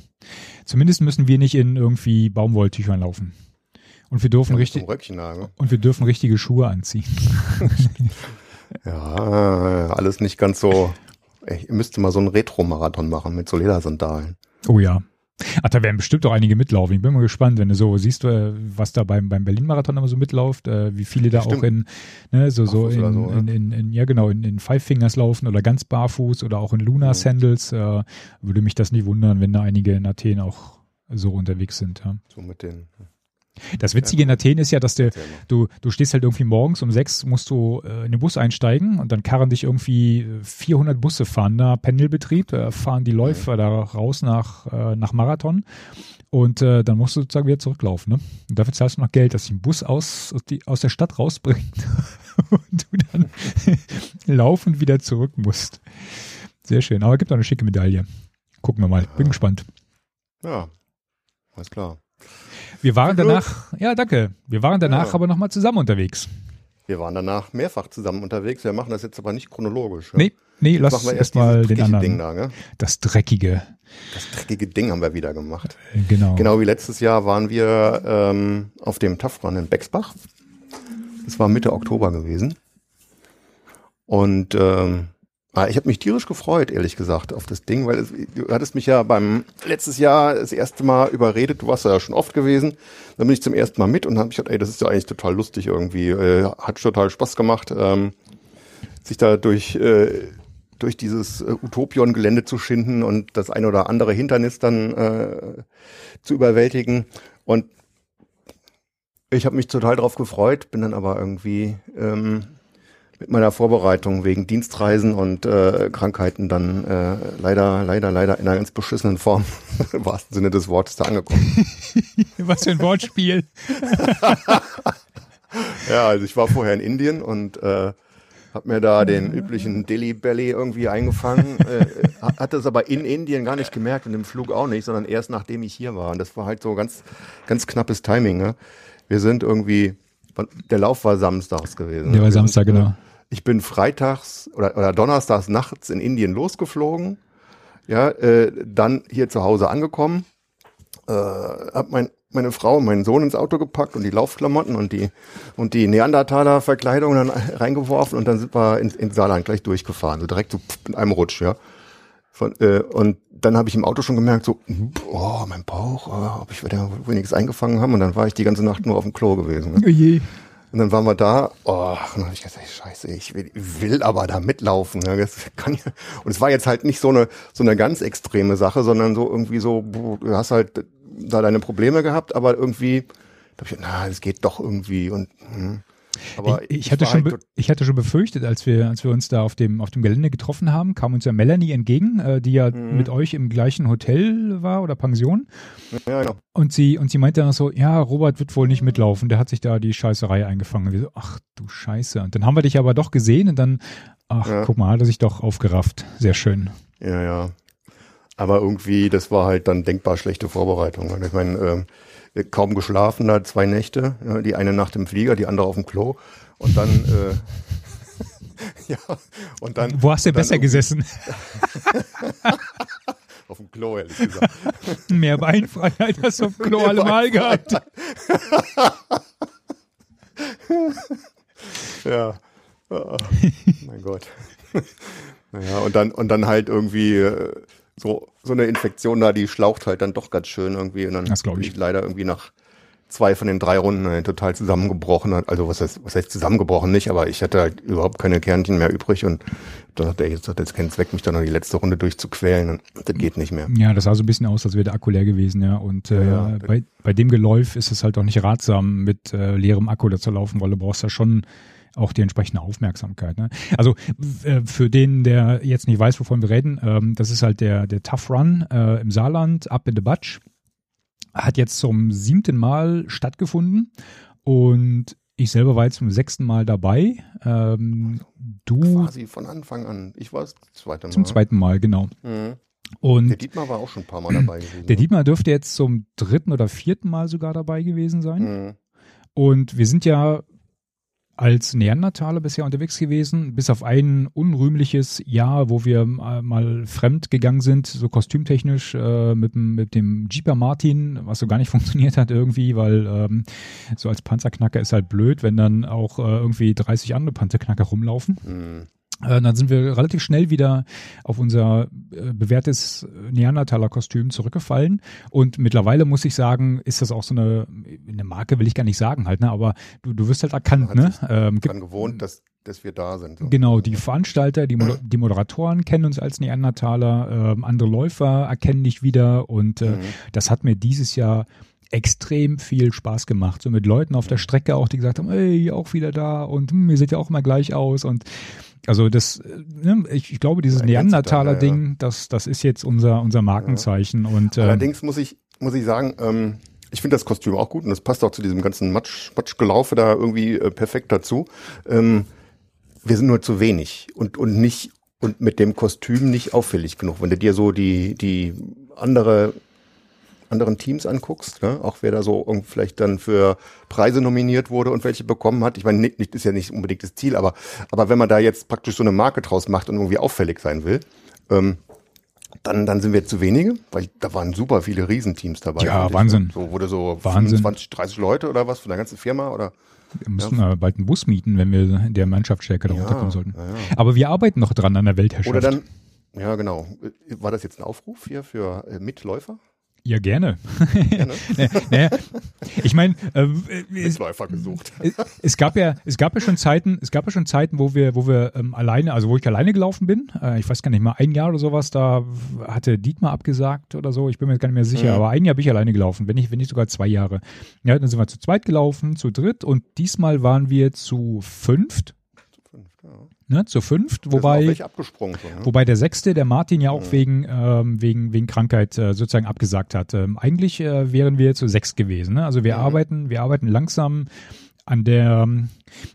Zumindest müssen wir nicht in irgendwie Baumwolltüchern laufen. Und wir dürfen Ja, richtig und wir dürfen richtige Schuhe anziehen. Ja, äh, alles nicht ganz so. Ich müsste mal so einen Retro-Marathon machen mit so Ledersandalen. Oh ja. Ach, da werden bestimmt auch einige mitlaufen. Ich bin mal gespannt, wenn du so siehst, äh, was da beim, beim Berlin-Marathon immer so mitläuft, äh, wie viele da Stimmt. auch in, ne, so, so in, so, in, in, in, ja genau, in, in Five Fingers laufen oder ganz barfuß oder auch in Luna-Sandals. Äh, würde mich das nicht wundern, wenn da einige in Athen auch so unterwegs sind. Ja. So mit den. Das Witzige in Athen ist ja, dass mal. du, du stehst halt irgendwie morgens um sechs, musst du äh, in den Bus einsteigen und dann karren dich irgendwie äh, 400 Busse fahren da, Pendelbetrieb, äh, fahren die Läufer da raus nach, äh, nach Marathon und äh, dann musst du sozusagen wieder zurücklaufen. Ne? Und dafür zahlst du noch Geld, dass dich ein Bus aus, aus, die, aus der Stadt rausbringt und du dann laufend wieder zurück musst. Sehr schön, aber gibt auch eine schicke Medaille. Gucken wir mal, bin gespannt. Ja, alles klar. Wir waren Glück. danach, ja danke, wir waren danach Ja. aber nochmal zusammen unterwegs. Wir waren danach mehrfach zusammen unterwegs. Wir machen das jetzt aber nicht chronologisch. Ja? Nee, nee, Jetzt lass erst dieses den dreckige anderen. Ding da, ne? Das Dreckige. Das dreckige Ding haben wir wieder gemacht. Genau. Genau wie letztes Jahr waren wir ähm, auf dem Tafran in Bexbach. Das war Mitte Oktober gewesen. Und ähm, ich habe mich tierisch gefreut, ehrlich gesagt, auf das Ding, weil es, du hattest mich ja beim letztes Jahr das erste Mal überredet, du warst ja schon oft gewesen. Dann bin ich zum ersten Mal mit und habe mich gedacht, ey, das ist ja eigentlich total lustig irgendwie. Äh, hat total Spaß gemacht, ähm, sich da durch, äh, durch dieses äh, Utopion-Gelände zu schinden und das ein oder andere Hindernis dann äh, zu überwältigen. Und ich habe mich total drauf gefreut, bin dann aber irgendwie ähm, mit meiner Vorbereitung wegen Dienstreisen und äh, Krankheiten dann äh, leider, leider, leider in einer ganz beschissenen Form, im wahrsten Sinne des Wortes, da angekommen. Was für ein Wortspiel. Ja, also ich war vorher in Indien und äh, habe mir da den üblichen Delhi Belly irgendwie eingefangen, äh, ha- hatte es aber in Indien gar nicht gemerkt und im Flug auch nicht, sondern erst nachdem ich hier war. Und das war halt so ganz, ganz knappes Timing. Ne? Wir sind irgendwie, der Lauf war samstags gewesen. Der war Samstag, sind, äh, genau. Ich bin freitags oder, oder donnerstags nachts in Indien losgeflogen. Ja, äh, dann hier zu Hause angekommen, äh, hab mein, meine Frau und meinen Sohn ins Auto gepackt und die Laufklamotten und die und die Neandertaler-Verkleidung dann reingeworfen und dann sind wir in, in Saarland gleich durchgefahren, so direkt so pff, in einem Rutsch, ja. Von, äh, und dann habe ich im Auto schon gemerkt, so, oh, mein Bauch, oh, ob ich wieder nichts eingefangen haben. Und dann war ich die ganze Nacht nur auf dem Klo gewesen. Ne? Und dann waren wir da, oh, und dann hab ich gesagt, scheiße, ich will, will aber da mitlaufen. Ne? Das kann ja. Und es war jetzt halt nicht so eine, so eine ganz extreme Sache, sondern so irgendwie so, du hast halt da deine Probleme gehabt, aber irgendwie, da hab ich, na, es geht doch irgendwie und hm. Aber ich, ich hatte schon, halt ich hatte schon befürchtet, als wir, als wir uns da auf dem, auf dem Gelände getroffen haben, kam uns ja Melanie entgegen, äh, die ja mhm. mit euch im gleichen Hotel war oder Pension. Ja, genau. Und sie, und sie meinte dann so, ja, Robert wird wohl nicht mitlaufen, der hat sich da die Scheißerei eingefangen. Und wir so, ach du Scheiße. Und dann haben wir dich aber doch gesehen und dann, ach, ja. guck mal, hat er sich doch aufgerafft. Sehr schön. Ja, ja. Aber irgendwie, das war halt dann denkbar schlechte Vorbereitung. Ich meine, ähm, kaum geschlafen da zwei Nächte, die eine Nacht im Flieger, die andere auf dem Klo und dann äh, ja und dann wo hast du besser gesessen? auf dem Klo ehrlich gesagt. Mehr Beinfreiheit hast du auf dem Klo allemal gehabt. ja. Oh, mein Gott. Naja, und dann, und dann halt irgendwie äh, so, so eine Infektion da, die schlaucht halt dann doch ganz schön irgendwie. Und dann das bin ich. leider irgendwie nach zwei von den drei Runden äh, total zusammengebrochen. Also was heißt, was heißt zusammengebrochen nicht, aber ich hatte halt überhaupt keine Kernchen mehr übrig und da dachte ich, jetzt hat jetzt keinen Zweck, mich dann noch die letzte Runde durchzuquälen. Und das geht nicht mehr. Ja, das sah so ein bisschen aus, als wäre der Akku leer gewesen, ja. Und äh, ja, bei, bei dem Geläuf ist es halt auch nicht ratsam, mit äh, leerem Akku da zu laufen, weil du brauchst ja schon auch die entsprechende Aufmerksamkeit. Ne? Also äh, für den, der jetzt nicht weiß, wovon wir reden, ähm, das ist halt der, der Tough Run äh, im Saarland, ab in the Batsch. Hat jetzt zum siebten Mal stattgefunden und ich selber war jetzt zum sechsten Mal dabei. Ähm, du quasi von Anfang an. Ich war das zweite Mal. Zum zweiten Mal, genau. Mhm. Und der Dietmar war auch schon ein paar Mal dabei gewesen. Der ne? Dietmar dürfte jetzt zum dritten oder vierten Mal sogar dabei gewesen sein. Mhm. Und wir sind ja als Neandertaler bisher unterwegs gewesen, bis auf ein unrühmliches Jahr, wo wir äh, mal fremd gegangen sind, so kostümtechnisch äh, mit, mit dem Jeeper Martin, was so gar nicht funktioniert hat irgendwie, weil ähm, so als Panzerknacker ist halt blöd, wenn dann auch äh, irgendwie 30 andere Panzerknacker rumlaufen. Mhm. Äh, dann sind wir relativ schnell wieder auf unser äh, bewährtes Neandertaler-Kostüm zurückgefallen. Und mittlerweile muss ich sagen, ist das auch so eine, eine Marke, will ich gar nicht sagen halt, ne? Aber du, du wirst halt erkannt, ne? Ähm, dran gewohnt, dass, dass wir da sind. So. Genau, die Veranstalter, die, die Moderatoren kennen uns als Neandertaler, ähm, andere Läufer erkennen dich wieder und äh, mhm. das hat mir dieses Jahr extrem viel Spaß gemacht. So mit Leuten auf der Strecke auch, die gesagt haben, ey, auch wieder da und hm, ihr seht ja auch immer gleich aus und also das, ne, ich, ich glaube, dieses Neandertaler-Ding, ja. das, das ist jetzt unser, unser Markenzeichen. Ja. Und, äh, Allerdings muss ich, muss ich sagen, ähm, ich finde das Kostüm auch gut und das passt auch zu diesem ganzen Matsch, Matschgelaufe da irgendwie äh, perfekt dazu. Ähm, wir sind nur zu wenig und, und nicht und mit dem Kostüm nicht auffällig genug. Wenn du dir so die, die andere anderen Teams anguckst, ne? auch wer da so vielleicht dann für Preise nominiert wurde und welche bekommen hat. Ich meine, nicht, ist ja nicht unbedingt das Ziel, aber, aber wenn man da jetzt praktisch so eine Marke draus macht und irgendwie auffällig sein will, ähm, dann, dann sind wir zu wenige, weil da waren super viele Riesenteams dabei. Ja, Wahnsinn. So wurde so Wahnsinn. 25, 30 Leute oder was von der ganzen Firma oder wir müssen ja. bald einen Bus mieten, wenn wir der Mannschaftsstärke da ja, runterkommen sollten. Ja, ja. Aber wir arbeiten noch dran an der Weltherrschaft. Oder dann, ja genau. War das jetzt ein Aufruf hier für äh, Mitläufer? Ja, gerne. gerne. naja, ich meine, äh, es, gesucht. es gab ja, es gab ja schon Zeiten, es gab ja schon Zeiten, wo wir, wo wir ähm, alleine, also wo ich alleine gelaufen bin. Äh, ich weiß gar nicht mal ein Jahr oder sowas. Da hatte Dietmar abgesagt oder so. Ich bin mir gar nicht mehr sicher. Mhm. Aber ein Jahr bin ich alleine gelaufen, wenn nicht, wenn nicht sogar zwei Jahre. Ja, dann sind wir zu zweit gelaufen, zu dritt und diesmal waren wir zu fünft ne, zu fünft, wobei, ne? wobei der sechste, der Martin ja auch mhm. wegen, ähm, wegen, wegen Krankheit äh, sozusagen abgesagt hat. Ähm, eigentlich äh, wären wir zu sechs gewesen. Ne? Also wir mhm. arbeiten, wir arbeiten langsam an der,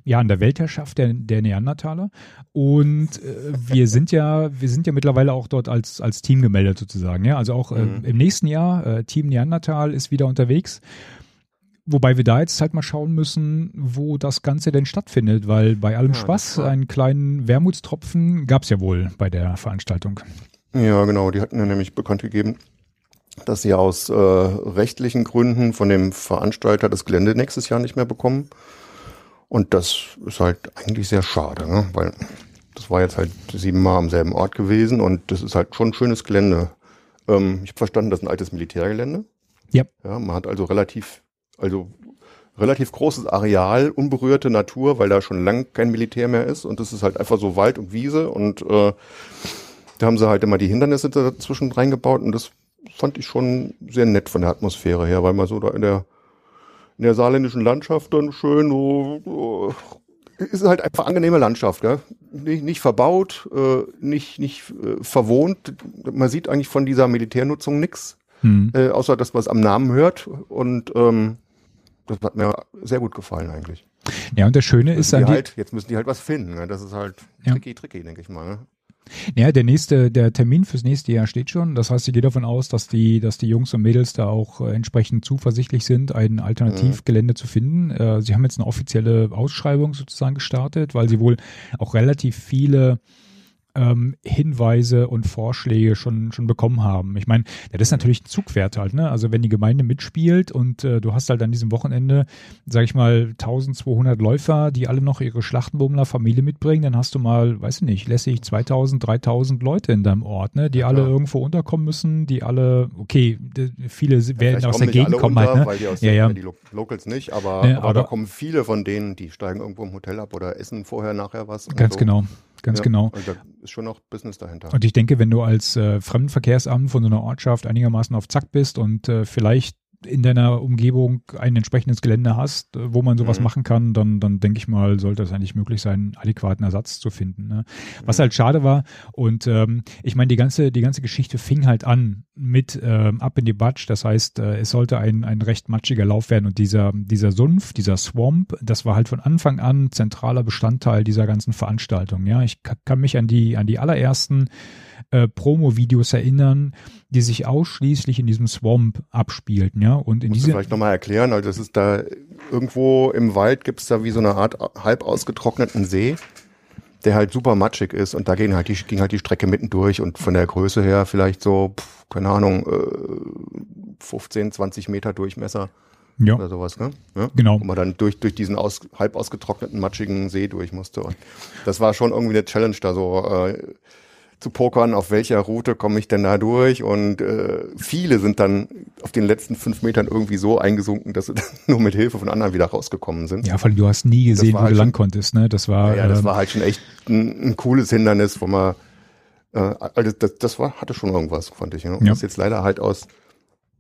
ja, an der Weltherrschaft der, der Neandertaler. Und äh, wir sind ja, wir sind ja mittlerweile auch dort als, als Team gemeldet sozusagen. Ja, also auch äh, mhm. im nächsten Jahr, äh, Team Neandertal ist wieder unterwegs. Wobei wir da jetzt halt mal schauen müssen, wo das Ganze denn stattfindet, weil bei allem ja, Spaß einen kleinen Wermutstropfen gab es ja wohl bei der Veranstaltung. Ja, genau. Die hatten ja nämlich bekannt gegeben, dass sie aus äh, rechtlichen Gründen von dem Veranstalter das Gelände nächstes Jahr nicht mehr bekommen. Und das ist halt eigentlich sehr schade, ne? weil das war jetzt halt siebenmal am selben Ort gewesen und das ist halt schon ein schönes Gelände. Ähm, ich habe verstanden, das ist ein altes Militärgelände. Ja. ja. Man hat also relativ also relativ großes Areal, unberührte Natur, weil da schon lang kein Militär mehr ist und es ist halt einfach so Wald und Wiese und äh, da haben sie halt immer die Hindernisse dazwischen reingebaut und das fand ich schon sehr nett von der Atmosphäre her, weil man so da in der in der saarländischen Landschaft dann schön so, so ist halt einfach angenehme Landschaft, gell? Nicht, nicht verbaut, äh, nicht, nicht äh, verwohnt. Man sieht eigentlich von dieser Militärnutzung nix, Hm. äh, außer dass man es am Namen hört. Und ähm, das hat mir sehr gut gefallen eigentlich. Ja, und das Schöne ist die, halt, jetzt müssen die halt was finden. Ne? Das ist halt Ja. tricky, tricky, denke ich mal. Ne? Ja, der nächste, der Termin fürs nächste Jahr steht schon. Das heißt, ich gehe davon aus, dass die, dass die Jungs und Mädels da auch äh, entsprechend zuversichtlich sind, ein Alternativgelände zu finden. Äh, sie haben jetzt eine offizielle Ausschreibung sozusagen gestartet, weil sie wohl auch relativ viele ähm, Hinweise und Vorschläge schon schon bekommen haben. Ich meine, ja, das ist natürlich ein Zugwert halt, ne? Also wenn die Gemeinde mitspielt und äh, du hast halt an diesem Wochenende, sag ich mal, 1200 Läufer, die alle noch ihre Schlachtenbummler Familie mitbringen, dann hast du mal, weiß ich nicht, lässig 2000, 3000 Leute in deinem Ort, ne? Die Ja, alle klar. irgendwo unterkommen müssen, die alle, okay, viele werden Vielleicht aus der Gegend kommen unter, halt, ne? weil die aus Ja, ja. die Lo Locals nicht, aber, Ne, aber, da aber- kommen viele von denen, die steigen irgendwo im Hotel ab oder essen vorher, nachher was. Ganz so. genau, ganz Ja, genau. Also da ist schon noch Business dahinter. Und ich denke, wenn du als äh, Fremdenverkehrsamt von so einer Ortschaft einigermaßen auf Zack bist und äh, vielleicht in deiner Umgebung ein entsprechendes Gelände hast, äh, wo man sowas Mhm. machen kann, dann, dann denke ich mal, sollte es eigentlich möglich sein, einen adäquaten Ersatz zu finden. Ne? Was Mhm. halt schade war, und ähm, ich meine, die ganze, die ganze Geschichte fing halt an mit ähm, Up in die Batsch, das heißt, äh, es sollte ein, ein recht matschiger Lauf werden und dieser, dieser Sumpf, dieser Swamp, das war halt von Anfang an zentraler Bestandteil dieser ganzen Veranstaltung. Ja, ich ka- kann mich an die, an die allerersten äh, Promo-Videos erinnern, die sich ausschließlich in diesem Swamp abspielten, ja, und in Musst du diese, vielleicht nochmal erklären, also das ist da irgendwo im Wald gibt es da wie so eine Art halb ausgetrockneten See, der halt super matschig ist und da gehen halt die, ging halt die Strecke mitten durch und von der Größe her vielleicht so, pf, keine Ahnung, äh, 15, 20 Meter Durchmesser ja, oder sowas, ne? Ja? genau. Wo man dann durch, durch diesen aus, halb ausgetrockneten, matschigen See durch musste. Und das war schon irgendwie eine Challenge, da so äh, zu pokern, auf welcher Route komme ich denn da durch. Und äh, viele sind dann auf den letzten fünf Metern irgendwie so eingesunken, dass sie nur mit Hilfe von anderen wieder rausgekommen sind. Ja, vor allem, du hast nie gesehen, wo halt du lang konntest, ne? Das war, Ja, das ähm, war halt schon echt ein, ein cooles Hindernis, wo man äh, also das, das war, hatte schon irgendwas, fand ich. Ne? Und Ja. das jetzt leider halt aus,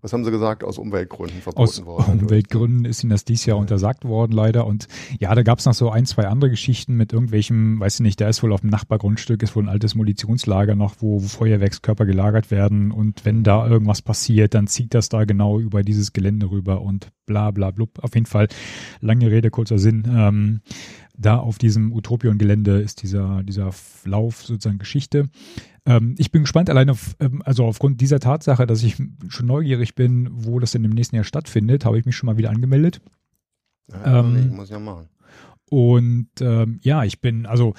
was haben sie gesagt, aus Umweltgründen verboten Aus worden. Umweltgründen ist ihnen das dies Jahr untersagt worden, leider. Und ja, da gab es noch so ein, zwei andere Geschichten mit irgendwelchem, weiß ich nicht, da ist wohl auf dem Nachbargrundstück, ist wohl ein altes Munitionslager noch, wo, wo Feuerwerkskörper gelagert werden. Und wenn da irgendwas passiert, dann zieht das da genau über dieses Gelände rüber und bla bla blub. Auf jeden Fall, lange Rede, kurzer Sinn. Ähm, da auf diesem Utopion-Gelände ist dieser, dieser Lauf sozusagen Geschichte. Ähm, ich bin gespannt, allein auf, ähm, also aufgrund dieser Tatsache, dass ich schon neugierig bin, wo das denn im nächsten Jahr stattfindet, habe ich mich schon mal wieder angemeldet. Ja, ähm, muss ich ja machen. Und ähm, ja, ich bin, also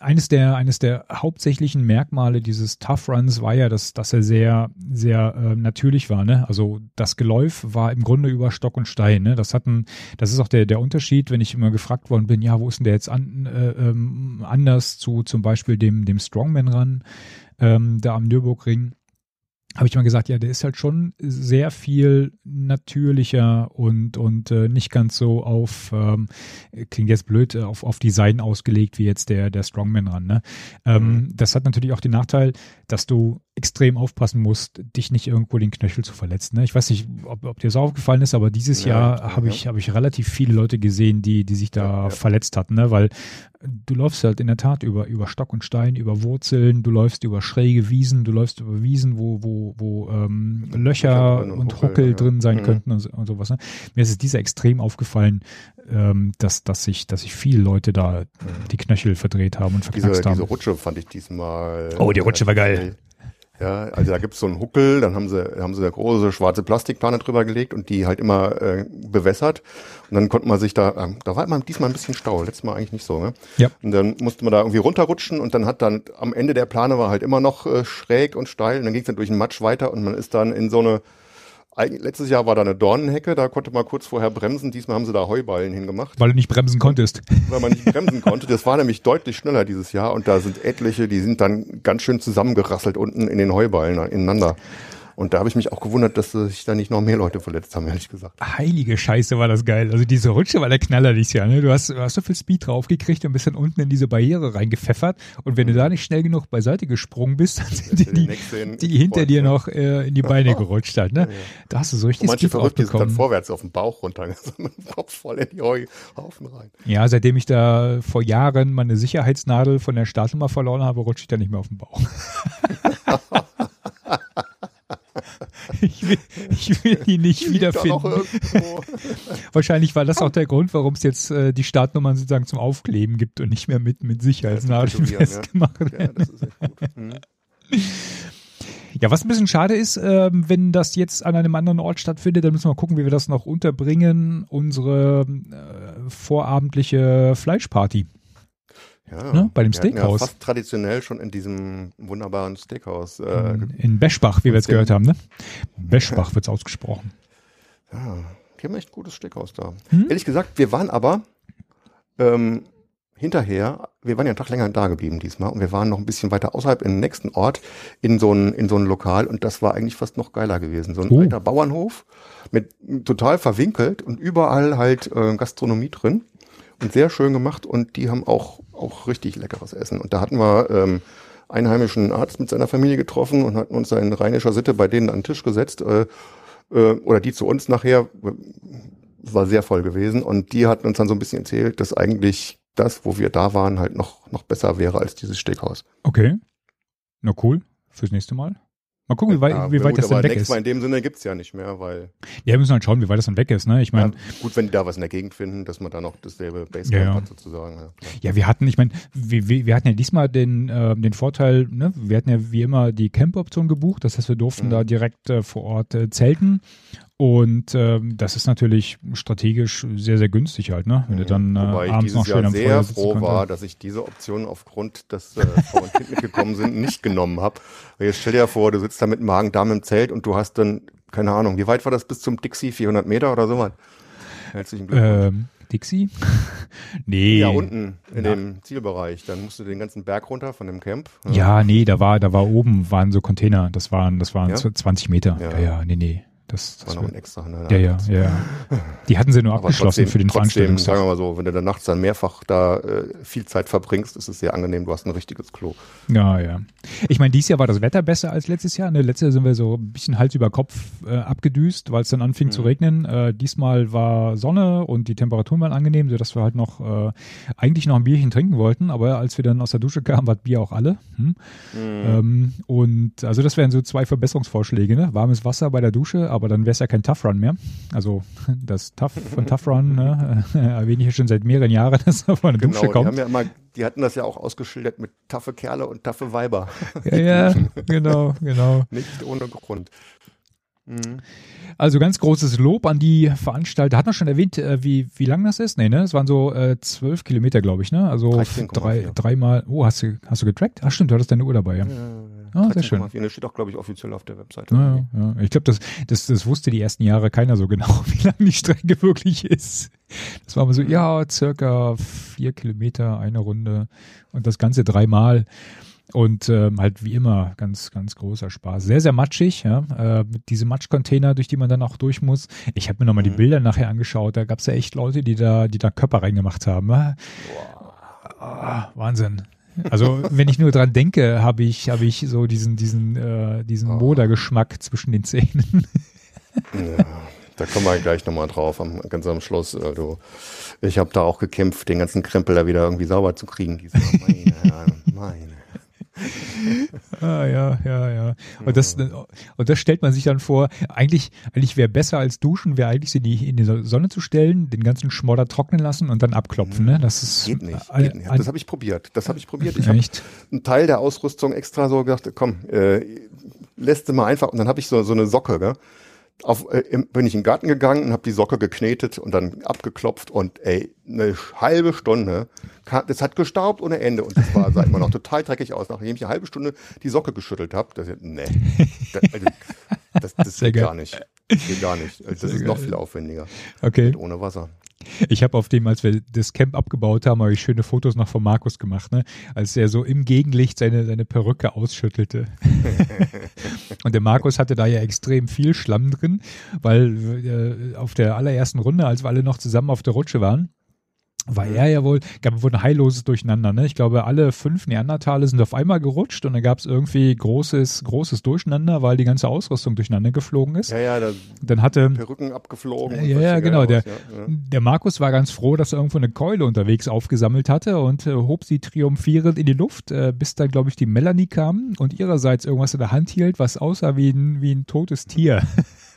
eines der, eines der hauptsächlichen Merkmale dieses Tough Runs war ja, dass, dass er sehr, sehr äh, natürlich war. Ne? Also das Geläuf war im Grunde über Stock und Stein. Ne? Das hatten, das ist auch der, der Unterschied, wenn ich immer gefragt worden bin, ja, wo ist denn der jetzt an, äh, ähm, anders zu zum Beispiel dem, dem Strongman ran, ähm, da am Nürburgring habe ich mal gesagt, ja, der ist halt schon sehr viel natürlicher und, und äh, nicht ganz so auf, ähm, klingt jetzt blöd, äh, auf, auf Design ausgelegt wie jetzt der, der Strongman ran. Ne? Ähm, Das hat natürlich auch den Nachteil, dass du extrem aufpassen musst, dich nicht irgendwo den Knöchel zu verletzen. Ne? Ich weiß nicht, ob, ob dir das aufgefallen ist, aber dieses Ja, Jahr ja. habe ich, habe ich relativ viele Leute gesehen, die, die sich da Ja, ja. verletzt hatten, ne? weil du läufst halt in der Tat über, über Stock und Stein, über Wurzeln, du läufst über schräge Wiesen, du läufst über Wiesen, wo, wo, wo ähm, Löcher und und Huckel, ja. drin sein Mhm. könnten und, und sowas. Ne? Mir ist es dieser extrem aufgefallen, ähm, dass, dass sich, dass sich viele Leute da die Knöchel verdreht haben und Diese, verknackst diese haben. Rutsche fand ich diesmal. Oh, die Rutsche war geil. Ja, also da gibt's so einen Huckel, dann haben sie, haben sie eine große schwarze Plastikplane drüber gelegt und die halt immer äh, bewässert. Und dann konnte man sich da, ähm, da war immer diesmal ein bisschen Stau, letztes Mal eigentlich nicht so, ne? Ja. Und dann musste man da irgendwie runterrutschen und dann hat dann am Ende der Plane war halt immer noch äh, schräg und steil und dann ging's dann durch den Matsch weiter und man ist dann in so eine Letztes Jahr war da eine Dornenhecke, da konnte man kurz vorher bremsen. Diesmal haben sie da Heuballen hingemacht Weil du nicht bremsen konntest. weil man nicht bremsen konnte. Das war nämlich deutlich schneller dieses Jahr und da sind etliche, die sind dann ganz schön zusammengerasselt unten in den Heuballen ineinander. Und da habe ich mich auch gewundert, dass sich da nicht noch mehr Leute verletzt haben, ehrlich gesagt. Heilige Scheiße, war das geil. Also diese Rutsche war der Knaller dieses Jahr. Ne? Du hast, du hast so viel Speed draufgekriegt und bist dann unten in diese Barriere reingepfeffert. Und wenn du da nicht schnell genug beiseite gesprungen bist, dann sind dir die, die hinter dir noch äh, in die Beine gerutscht hat. Ne? Da hast du so richtig Manche Speed verrückt, die sind dann vorwärts auf den Bauch runter, mit dem Kopf voll in die Haufen rein. Ja, seitdem ich da vor Jahren meine Sicherheitsnadel von der Startnummer verloren habe, rutsche ich da nicht mehr auf den Bauch. ich, will, ich will die nicht wiederfinden. Wahrscheinlich war das auch der Grund, warum es jetzt äh, die Startnummern sozusagen zum Aufkleben gibt und nicht mehr mit, mit Sicherheitsnadeln ja. festgemacht ja, werden. das ist echt gut. Mhm. Ja, was ein bisschen schade ist, ähm, wenn das jetzt an einem anderen Ort stattfindet, dann müssen wir mal gucken, wie wir das noch unterbringen. Unsere äh, vorabendliche Fleischparty. Ja, Ne, bei dem Steakhouse. Ja fast traditionell schon in diesem wunderbaren Steakhouse. Äh, In, in Beschbach, wie wir jetzt gehört haben, ne? Beschbach wird's ausgesprochen. Ja, die haben echt gutes Steakhouse da. Hm? Ehrlich gesagt, wir waren aber ähm, hinterher, wir waren ja einen Tag länger da geblieben diesmal und wir waren noch ein bisschen weiter außerhalb in den nächsten Ort in so ein, in so ein Lokal und das war eigentlich fast noch geiler gewesen. So ein Oh. alter Bauernhof mit total verwinkelt und überall halt äh, Gastronomie drin und sehr schön gemacht und die haben auch, auch richtig leckeres Essen. Und da hatten wir ähm, einheimischen Arzt mit seiner Familie getroffen und hatten uns in rheinischer Sitte bei denen an den Tisch gesetzt. Äh, äh, oder die zu uns nachher, war sehr voll gewesen und die hatten uns dann so ein bisschen erzählt, dass eigentlich das, wo wir da waren, halt noch, noch besser wäre als dieses Steakhouse. Okay. Na cool. Fürs nächste Mal. Mal gucken, wie weit, Ja, wie weit gut, das denn weg ist. Mal in dem Sinne gibt's ja nicht mehr, weil Ja, wir müssen halt schauen, wie weit das dann weg ist, ne? Ich meine, ja, gut, wenn die da was in der Gegend finden, dass man da noch dasselbe Basecamp Ja, hat sozusagen. Ja, wir hatten, ich meine, wir, wir, wir hatten ja diesmal den, äh, den Vorteil, ne, wir hatten ja wie immer die Camp-Option gebucht, das heißt, wir durften Mhm. da direkt äh, vor Ort äh, zelten und ähm, das ist natürlich strategisch sehr, sehr günstig halt, ne, wenn du dann äh, Wobei ich abends noch dieses schön Jahr am sehr Feuer froh konnte. war, dass ich diese Option aufgrund, dass äh, Frau und Kind mitgekommen sind, nicht genommen habe. Jetzt stell dir vor, du sitzt da mit Magen-Darm im Zelt und du hast dann, keine Ahnung, wie weit war das bis zum Dixie? 400 Meter oder so was? Herzlichen Glückwunsch. Ähm, Dixie? nee. ja, unten in Ja. dem Zielbereich. Dann musst du den ganzen Berg runter von dem Camp. Ja, nee, da war, da war oben, waren so Container, das waren, das waren Ja? so 20 Meter. Ja, Ja. ja, nee, nee. Das, Das war noch ein extra. Ne? ja, ja, ja, ja. Die hatten sie nur abgeschlossen trotzdem, für den trotzdem, sagen wir mal so, wenn du dann nachts dann mehrfach da äh, viel Zeit verbringst, ist es sehr angenehm. Du hast ein richtiges Klo. Ja, ja. Ich meine, dieses Jahr war das Wetter besser als letztes Jahr. Ne? Letztes Jahr sind wir so ein bisschen Hals über Kopf äh, abgedüst, weil es dann anfing zu Mhm. regnen. Äh, diesmal war Sonne und die Temperaturen waren angenehm, sodass wir halt noch äh, eigentlich noch ein Bierchen trinken wollten. Aber als wir dann aus der Dusche kamen, war das Bier auch alle. Hm? Ähm, und also das wären so zwei Verbesserungsvorschläge. Ne? Warmes Wasser bei der Dusche, aber dann wäre es ja kein Tough Run mehr. Also das Tough von Tough Run ne? äh, erwähne ich ja schon seit mehreren Jahren, dass er von der Genau, Dusche die kommt. haben ja immer, die hatten das ja auch ausgeschildert mit taffe Kerle und taffe Weiber. Ja, ja, genau, genau. Nicht ohne Grund. Mhm. Also ganz großes Lob an die Veranstalter. Hat man schon erwähnt, äh, wie, wie lang das ist? Nee, ne? Es waren so äh, zwölf Kilometer, glaube ich, ne? Also 13,4. drei, dreimal. Oh, hast du, hast du getrackt? Ach stimmt, du hattest deine Uhr dabei, ja. Ah, sehr schön. 13,4. Das steht auch, glaube ich, offiziell auf der Webseite. Ja, ja. Ich glaube, das, das, das wusste die ersten Jahre keiner so genau, wie lang die Strecke wirklich ist. Das war immer so, ja, circa vier Kilometer, eine Runde und das Ganze dreimal. Und ähm, halt wie immer ganz, ganz großer Spaß. Sehr, sehr matschig, ja. Äh, diese Matschcontainer, durch die man dann auch durch muss. Ich habe mir nochmal die Mhm. Bilder nachher angeschaut. Da gab es ja echt Leute, die da, die da Körper reingemacht haben. Ja? Ah, Wahnsinn. Also wenn ich nur dran denke, habe ich, habe ich so diesen, diesen, äh, diesen Oh. Modergeschmack zwischen den Zähnen. Ja, da kommen wir gleich nochmal drauf, am, ganz am Schluss. Also, ich habe da auch gekämpft, den ganzen Krempel da wieder irgendwie sauber zu kriegen. Diese, meine, meine. Ah, ja, ja, ja. Und das, und das stellt man sich dann vor, eigentlich, eigentlich wäre besser als duschen, wäre eigentlich sie die in die Sonne zu stellen, den ganzen Schmodder trocknen lassen und dann abklopfen, ne? Das ist Geht nicht. Geht nicht. Das habe ich probiert. Das habe ich probiert. Ich habe einen Teil der Ausrüstung extra so gedacht, komm, äh, lässt mal einfach. Und dann habe ich so, so eine Socke, gell? Auf, äh, bin ich in den Garten gegangen und habe die Socke geknetet und dann abgeklopft und ey, eine halbe Stunde, das hat gestaubt ohne Ende und das war, sah immer noch total dreckig aus. Nachdem ich eine halbe Stunde die Socke geschüttelt habe, das, nee, das, also, das, das geht geil. gar nicht. Das geht gar nicht. Also, Das Sehr ist noch viel aufwendiger. Okay. Ohne Wasser. Ich habe auf dem, als wir das Camp abgebaut haben, habe ich schöne Fotos noch von Markus gemacht, ne? als er so im Gegenlicht seine, seine Perücke ausschüttelte. und der Markus hatte da ja extrem viel Schlamm drin, weil äh, auf der allerersten Runde, als wir alle noch zusammen auf der Rutsche waren, war er ja wohl, gab wohl ein heilloses Durcheinander. Ne? Ich glaube, alle fünf Neandertale sind auf einmal gerutscht und dann gab es irgendwie großes, großes Durcheinander, weil die ganze Ausrüstung durcheinander geflogen ist. Ja, ja, da Dann hatte Perücken abgeflogen. ja, ja, genau. Der, aus, ja. der Markus war ganz froh, dass er irgendwo eine Keule unterwegs aufgesammelt hatte und äh, hob sie triumphierend in die Luft, äh, bis dann, glaube ich, die Melanie kam und ihrerseits irgendwas in der Hand hielt, was aussah wie ein, wie ein totes Tier.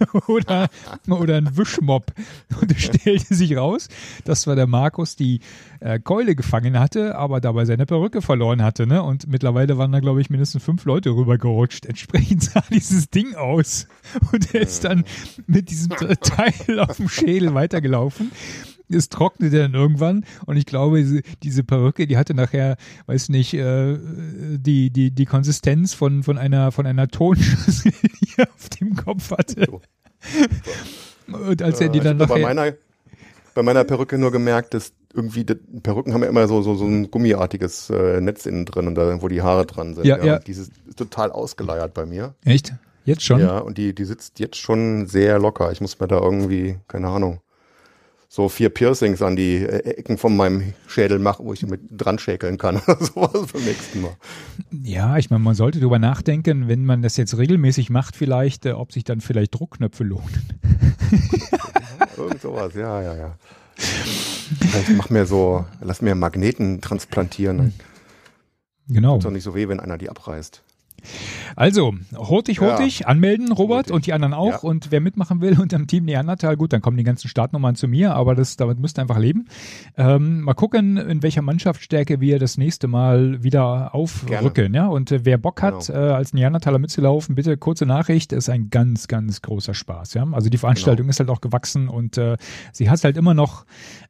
oder, oder ein Wischmob. Und es stellte sich raus, dass zwar der Markus die äh, Keule gefangen hatte, aber dabei seine Perücke verloren hatte. Ne? Und mittlerweile waren da, glaube ich, mindestens fünf Leute rübergerutscht. Entsprechend sah dieses Ding aus. Und er ist dann mit diesem Teil auf dem Schädel weitergelaufen. Es trocknete dann irgendwann und ich glaube, diese, Perücke, die hatte nachher, weiß nicht, äh, die, die, die Konsistenz von, von einer, von einer Tonschüssel, die er auf dem Kopf hatte. So. Und als er die Äh, dann ich hab bei nachher, meiner, bei meiner Perücke nur gemerkt, dass irgendwie Perücken haben ja immer so so, so ein gummiartiges äh, Netz innen drin und da, wo die Haare dran sind. Ja, ja. Und dieses ist total ausgeleiert bei mir. echt? Jetzt schon? Ja, und die die sitzt jetzt schon sehr locker. Ich muss mir da irgendwie keine Ahnung so vier Piercings an die äh, Ecken von meinem Schädel machen, wo ich mit dran schäkeln kann oder sowas beim nächsten Mal. Ja, ich meine, man sollte darüber nachdenken, wenn man das jetzt regelmäßig macht, vielleicht, äh, ob sich dann vielleicht Druckknöpfe lohnen. Irgend sowas, ja, ja, ja. Ich mach mir so, lass mir Magneten transplantieren. Genau. Ist doch nicht so weh, wenn einer die abreißt. Also, hurtig, Ja. hurtig, anmelden, Robert, Hurtig. und die anderen auch. Ja. Und wer mitmachen will unter dem Team Neandertal, gut, dann kommen die ganzen Startnummern zu mir, aber das, damit müsst ihr einfach leben. Ähm, mal gucken, in welcher Mannschaftsstärke wir das nächste Mal wieder aufrücken. Ja? Und äh, wer Bock hat, Genau. äh, als Neandertaler mitzulaufen, bitte kurze Nachricht, ist ein ganz, ganz großer Spaß. Ja? Also die Veranstaltung Genau. ist halt auch gewachsen und äh, sie hat halt immer noch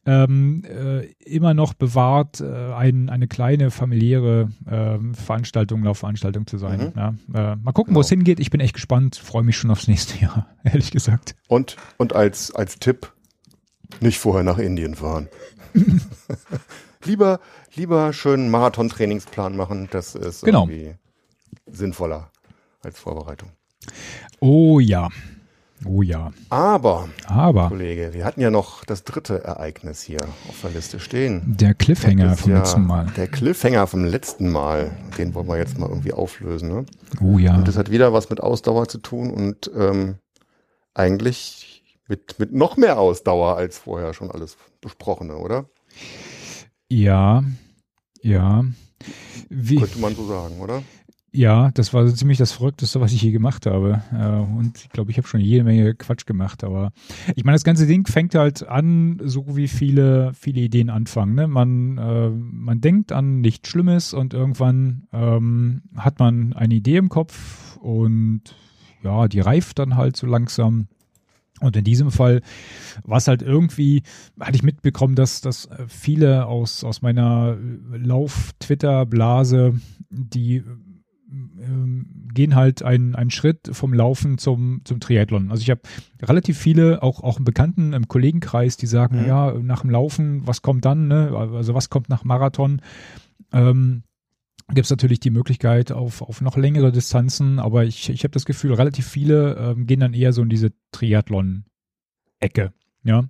ähm, äh, immer noch bewahrt, äh, ein, eine kleine familiäre ähm, Veranstaltung, Laufveranstaltung zu sein. Mhm. Ja, äh, mal gucken, wo Genau. es hingeht. Ich bin echt gespannt, freue mich schon aufs nächste Jahr, ehrlich gesagt. Und, und als, als Tipp, nicht vorher nach Indien fahren. lieber, lieber schön Marathon-Trainingsplan machen, das ist Genau. irgendwie sinnvoller als Vorbereitung. Oh ja. Oh ja. Aber, Aber Kollege, wir hatten ja noch das dritte Ereignis hier auf der Liste stehen. der Cliffhanger vom ja letzten Mal. Der Cliffhanger vom letzten Mal, den wollen wir jetzt mal irgendwie auflösen. Ne? Oh ja. Und das hat wieder was mit Ausdauer zu tun und ähm, eigentlich mit, mit noch mehr Ausdauer als vorher schon alles besprochene, oder? Ja. Ja. Wie, Könnte man so sagen, oder? Ja, das war so ziemlich das Verrückteste, was ich je gemacht habe. Äh, Und ich glaube, ich habe schon jede Menge Quatsch gemacht. Aber ich meine, das ganze Ding fängt halt an, so wie viele, viele Ideen anfangen. Ne? Man, äh, man denkt an nichts Schlimmes und irgendwann ähm, hat man eine Idee im Kopf und ja, die reift dann halt so langsam. Und in diesem Fall war es halt irgendwie, hatte ich mitbekommen, dass, dass viele aus, aus meiner Lauf-Twitter-Blase, die gehen halt einen, einen Schritt vom Laufen zum, zum Triathlon. Also ich habe relativ viele, auch, auch einen Bekannten im Kollegenkreis, die sagen, Mhm. ja, nach dem Laufen, was kommt dann? Ne? Also was kommt nach Marathon? Ähm, gibt es natürlich die Möglichkeit auf, auf noch längere Distanzen, aber ich, ich habe das Gefühl, relativ viele ähm, gehen dann eher so in diese Triathlon-Ecke. Ja,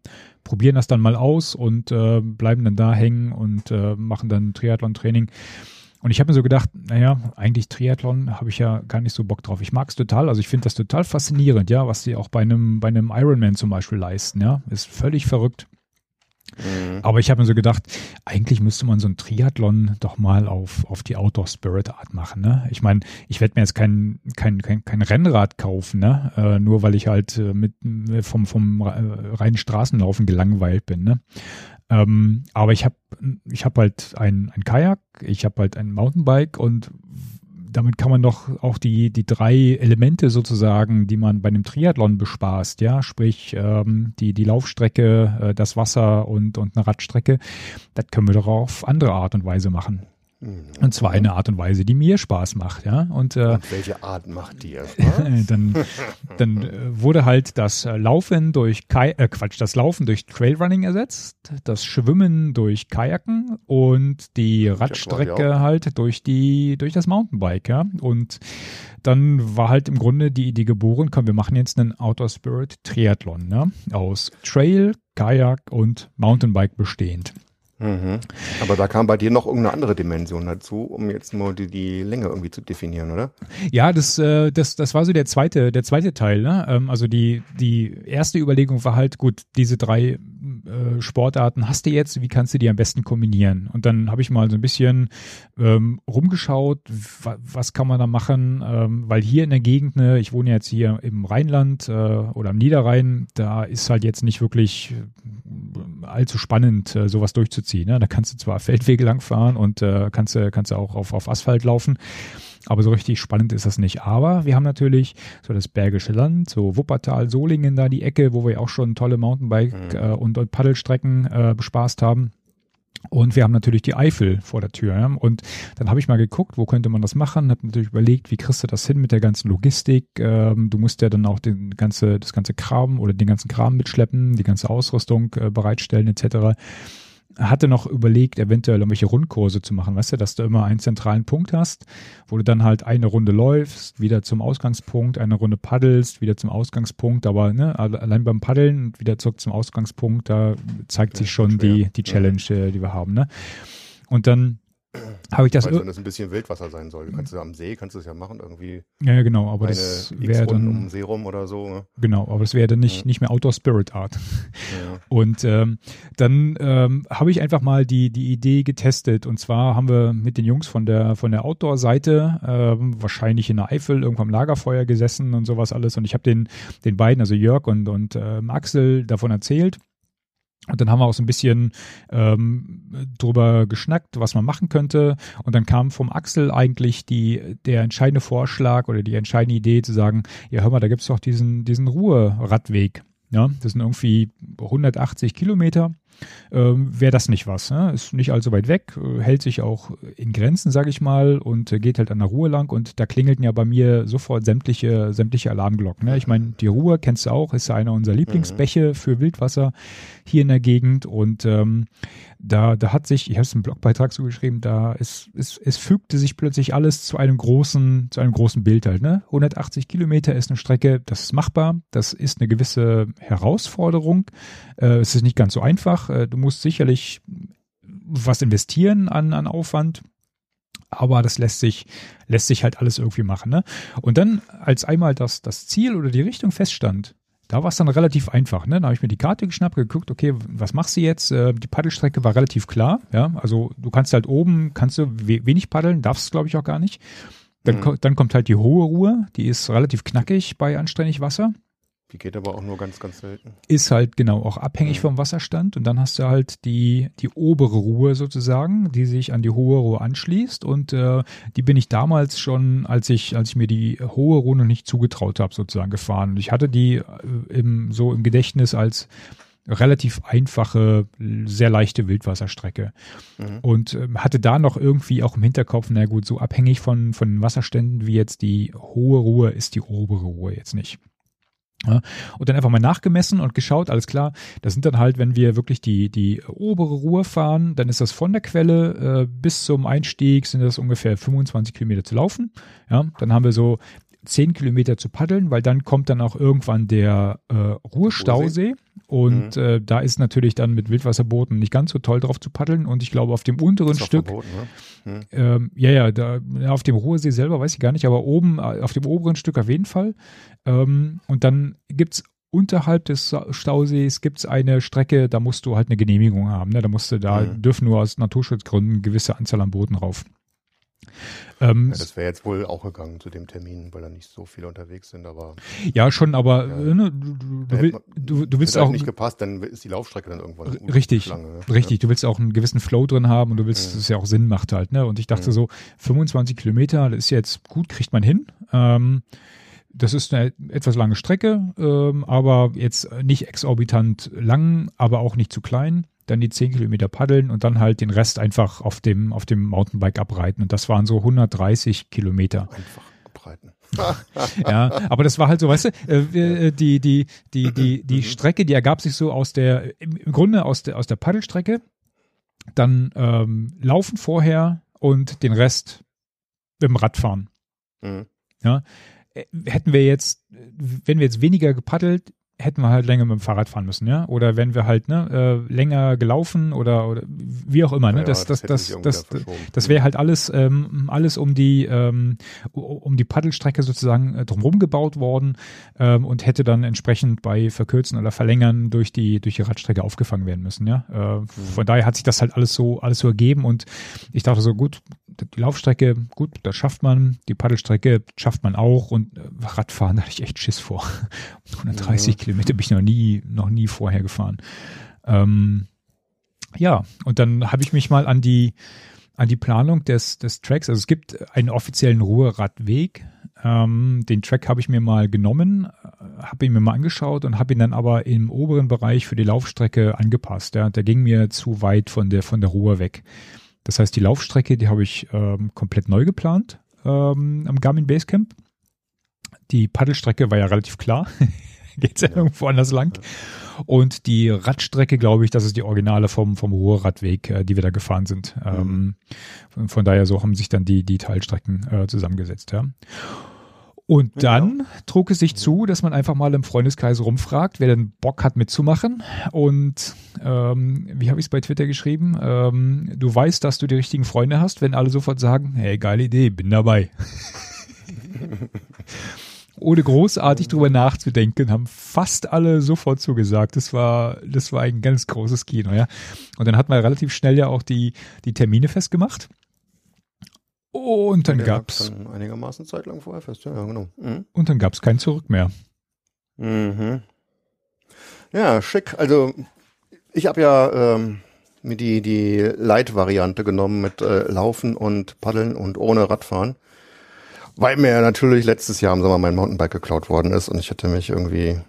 probieren das dann mal aus und äh, bleiben dann da hängen und äh, machen dann Triathlon-Training. Und ich habe mir so gedacht, naja, eigentlich Triathlon habe ich ja gar nicht so Bock drauf. Ich mag es total, also ich finde das total faszinierend, ja, was die auch bei einem, bei einem Ironman zum Beispiel leisten, ja. Ist völlig verrückt. Mhm. Aber ich habe mir so gedacht, eigentlich müsste man so ein Triathlon doch mal auf, auf die Outdoor Spirit Art machen. Ne? Ich meine, ich werde mir jetzt kein, kein, kein, kein Rennrad kaufen, ne? Äh, nur weil ich halt äh, mit äh, vom, vom äh, reinen Straßenlaufen gelangweilt bin. Ne? Ähm, aber ich habe ich hab halt ein, ein Kajak, ich habe halt ein Mountainbike und damit kann man doch auch die, die drei Elemente sozusagen, die man bei einem Triathlon bespaßt, ja, sprich ähm, die, die Laufstrecke, äh, das Wasser und, und eine Radstrecke, das können wir doch auf andere Art und Weise machen. Und zwar eine Art und Weise, die mir Spaß macht, ja. Und, äh, Und welche Art macht dir Spaß? dann, dann äh, wurde halt das äh, Laufen durch Kai äh, Quatsch, das Laufen durch Trailrunning ersetzt, das Schwimmen durch Kajaken und die Radstrecke halt durch die durch das Mountainbike, ja. Und dann war halt im Grunde die Idee geboren, komm, wir machen jetzt einen Outdoor Spirit Triathlon, ne? Aus Trail, Kajak und Mountainbike bestehend. Mhm. Aber da kam bei dir noch irgendeine andere Dimension dazu, um jetzt mal die, die Länge irgendwie zu definieren, oder? Ja, das, äh, das, das war so der zweite, der zweite Teil. Ne? Ähm, also die, die erste Überlegung war halt, gut, diese drei äh, Sportarten hast du jetzt, wie kannst du die am besten kombinieren? Und dann habe ich mal so ein bisschen ähm, rumgeschaut, wa was kann man da machen, ähm, weil hier in der Gegend, ne, ich wohne jetzt hier im Rheinland äh, oder am Niederrhein, da ist halt jetzt nicht wirklich äh, allzu spannend, äh, sowas durchzuziehen. Ne? Da kannst du zwar Feldwege langfahren und äh, kannst, du kannst du auch auf, auf Asphalt laufen. Aber so richtig spannend ist das nicht. Aber wir haben natürlich so das Bergische Land, so Wuppertal, Solingen da die Ecke, wo wir auch schon tolle Mountainbike- äh, und, und Paddelstrecken äh, bespaßt haben. Und wir haben natürlich die Eifel vor der Tür. Ja? Und dann habe ich mal geguckt, wo könnte man das machen. Habe natürlich überlegt, wie kriegst du das hin mit der ganzen Logistik. Ähm, du musst ja dann auch den ganze, das ganze Kram oder den ganzen Kram mitschleppen, die ganze Ausrüstung äh, bereitstellen etc hatte noch überlegt, eventuell irgendwelche Rundkurse zu machen, weißt du, dass du immer einen zentralen Punkt hast, wo du dann halt eine Runde läufst, wieder zum Ausgangspunkt, eine Runde paddelst, wieder zum Ausgangspunkt, aber ne, allein beim Paddeln und wieder zurück zum Ausgangspunkt, da zeigt sich schon die, die Challenge, äh, die wir haben, ne? Und dann habe ich das. Weißt, wenn das ein bisschen Wildwasser sein soll. Du kannst ja am See, kannst du es ja machen, irgendwie. Ja, genau, aber das wäre dann. um den See rum oder so. Ne? Genau, aber das wäre dann nicht, Ja. nicht mehr Outdoor Spirit Art. Ja. Und ähm, dann ähm, habe ich einfach mal die, die Idee getestet. Und zwar haben wir mit den Jungs von der, von der Outdoor-Seite ähm, wahrscheinlich in der Eifel irgendwo am Lagerfeuer gesessen und sowas alles. Und ich habe den, den beiden, also Jörg und, und ähm, Axel, davon erzählt. Und dann haben wir auch so ein bisschen ähm, drüber geschnackt, was man machen könnte. Und dann kam vom Axel eigentlich die, der entscheidende Vorschlag oder die entscheidende Idee zu sagen, ja hör mal, da gibt's doch diesen, diesen Ruhe-Radweg. Ja, das sind irgendwie 180 Kilometer. Ähm, Wäre das nicht was? Ne? Ist nicht allzu weit weg, äh, hält sich auch in Grenzen, sage ich mal, und äh, geht halt an der Ruhe lang. Und da klingelten ja bei mir sofort sämtliche, sämtliche Alarmglocken. Ne? Ich meine, die Ruhe kennst du auch, ist ja einer unserer Lieblingsbäche für Wildwasser hier in der Gegend. Und ähm, da, da hat sich, ich habe es im Blogbeitrag so geschrieben, da es, es, es fügte sich plötzlich alles zu einem großen, zu einem großen Bild halt. Ne? 180 Kilometer ist eine Strecke, das ist machbar, das ist eine gewisse Herausforderung. Äh, es ist nicht ganz so einfach. Äh, du musst sicherlich was investieren an, an Aufwand. Aber das lässt sich, lässt sich halt alles irgendwie machen. Ne? Und dann, als einmal das, das Ziel oder die Richtung feststand, da war es dann relativ einfach. Ne? Da habe ich mir die Karte geschnappt, geguckt, okay, was machst du jetzt? Äh, die Paddelstrecke war relativ klar. Ja, also du kannst halt oben, kannst du we wenig paddeln, darfst glaube ich auch gar nicht. Dann, Mhm. ko dann kommt halt die hohe Ruhe, die ist relativ knackig bei anständig Wasser. Die geht aber auch nur ganz, ganz selten. Ist halt genau auch abhängig Mhm. vom Wasserstand. Und dann hast du halt die, die obere Ruhe sozusagen, die sich an die hohe Ruhe anschließt. Und äh, die bin ich damals schon, als ich, als ich mir die hohe Ruhe noch nicht zugetraut habe, sozusagen gefahren. Und ich hatte die äh, im, so im Gedächtnis als relativ einfache, sehr leichte Wildwasserstrecke. Mhm. Und ähm, hatte da noch irgendwie auch im Hinterkopf, na gut, so abhängig von, von den Wasserständen wie jetzt die hohe Ruhe ist die obere Ruhe jetzt nicht. Ja, und dann einfach mal nachgemessen und geschaut, alles klar, das sind dann halt, wenn wir wirklich die, die obere Ruhe fahren, dann ist das von der Quelle äh, bis zum Einstieg sind das ungefähr 25 Kilometer zu laufen. Ja, dann haben wir so 10 Kilometer zu paddeln, weil dann kommt dann auch irgendwann der äh, Ruhestausee. Und äh, da ist natürlich dann mit Wildwasserbooten nicht ganz so toll drauf zu paddeln. Und ich glaube, auf dem unteren Stück, verboten, ne? Mhm. ähm, ja, ja, da, auf dem Ruhrsee selber weiß ich gar nicht, aber oben, äh, auf dem oberen Stück auf jeden Fall. Ähm, und dann gibt's unterhalb des Stausees gibt's eine Strecke, da musst du halt eine Genehmigung haben. Ne? Da musst du, da Mhm. dürfen nur aus Naturschutzgründen eine gewisse Anzahl an Booten rauf. Ähm, Ja, das wäre jetzt wohl auch gegangen zu dem Termin, weil da nicht so viele unterwegs sind, aber ja, schon, aber Ja. äh, ne, du, du, will, du, du willst halt auch nicht gepasst, dann ist die Laufstrecke dann irgendwann richtig, Schlange, ne? Richtig, du willst auch einen gewissen Flow drin haben und du willst, Mhm. dass es ja auch Sinn macht halt, ne? Und ich dachte Mhm. so, 25 Kilometer, das ist jetzt gut, kriegt man hin. Ähm, das ist eine etwas lange Strecke, ähm, aber jetzt nicht exorbitant lang, aber auch nicht zu klein. Dann die 10 Kilometer paddeln und dann halt den Rest einfach auf dem, auf dem Mountainbike abreiten. Und das waren so 130 Kilometer. Einfach abreiten. ja, aber das war halt so, weißt du, äh, äh, die, die, die, die, die Strecke, die ergab sich so aus der, im Grunde aus der, aus der Paddelstrecke, dann ähm, laufen vorher und den Rest mit dem Rad fahren. Mhm. Ja, Äh, hätten wir jetzt, wenn wir jetzt weniger gepaddelt, hätten wir halt länger mit dem Fahrrad fahren müssen, ja. Oder wenn wir halt ne, äh, länger gelaufen oder, oder wie auch immer, ne? Ja, das, das, das, das, das wäre halt alles, ähm, alles um die, ähm, um die Paddelstrecke sozusagen äh, drumherum gebaut worden ähm, und hätte dann entsprechend bei Verkürzen oder Verlängern durch die, durch die Radstrecke aufgefangen werden müssen, ja. Äh, Von daher hat sich das halt alles so, alles so ergeben und ich dachte so, gut, die Laufstrecke, gut, das schafft man, die Paddelstrecke schafft man auch und äh, Radfahren, da hatte ich echt Schiss vor. 130 Kilometer bin ich noch nie, noch nie vorher gefahren. Ähm, ja, und dann habe ich mich mal an die, an die Planung des, des Tracks, also es gibt einen offiziellen Ruhrradweg, ähm, den Track habe ich mir mal genommen, äh, habe ihn mir mal angeschaut und habe ihn dann aber im oberen Bereich für die Laufstrecke angepasst. Ja. Der ging mir zu weit von der, von der Ruhr weg. Das heißt, die Laufstrecke, die habe ich ähm, komplett neu geplant ähm, am Garmin Basecamp. Die Paddelstrecke war ja relativ klar. Geht's ja, irgendwo anders lang. Und die Radstrecke, glaube ich, das ist die Originale vom, vom Ruhrradweg, äh, die wir da gefahren sind. Ähm, von, von daher so haben sich dann die, die Teilstrecken äh, zusammengesetzt, ja. Und dann trug es sich zu, dass man einfach mal im Freundeskreis rumfragt, wer denn Bock hat mitzumachen. Und ähm, wie habe ich es bei Twitter geschrieben? Ähm, du weißt, dass du die richtigen Freunde hast, wenn alle sofort sagen, hey, geile Idee, bin dabei. Ohne großartig drüber nachzudenken, haben fast alle sofort zugesagt. Das war, das war ein ganz großes Kino, ja. Und dann hat man relativ schnell ja auch die, die Termine festgemacht. Und dann gab's, dann einigermaßen Zeit lang vorher fest, ja, genau. Mhm. und dann gab's kein Zurück mehr. Mhm. Ja, schick. Also ich habe ja ähm, mir die, die Light-Variante genommen mit äh, Laufen und Paddeln und ohne Radfahren. Weil mir natürlich letztes Jahr im Sommer mein Mountainbike geklaut worden ist und ich hatte mich irgendwie,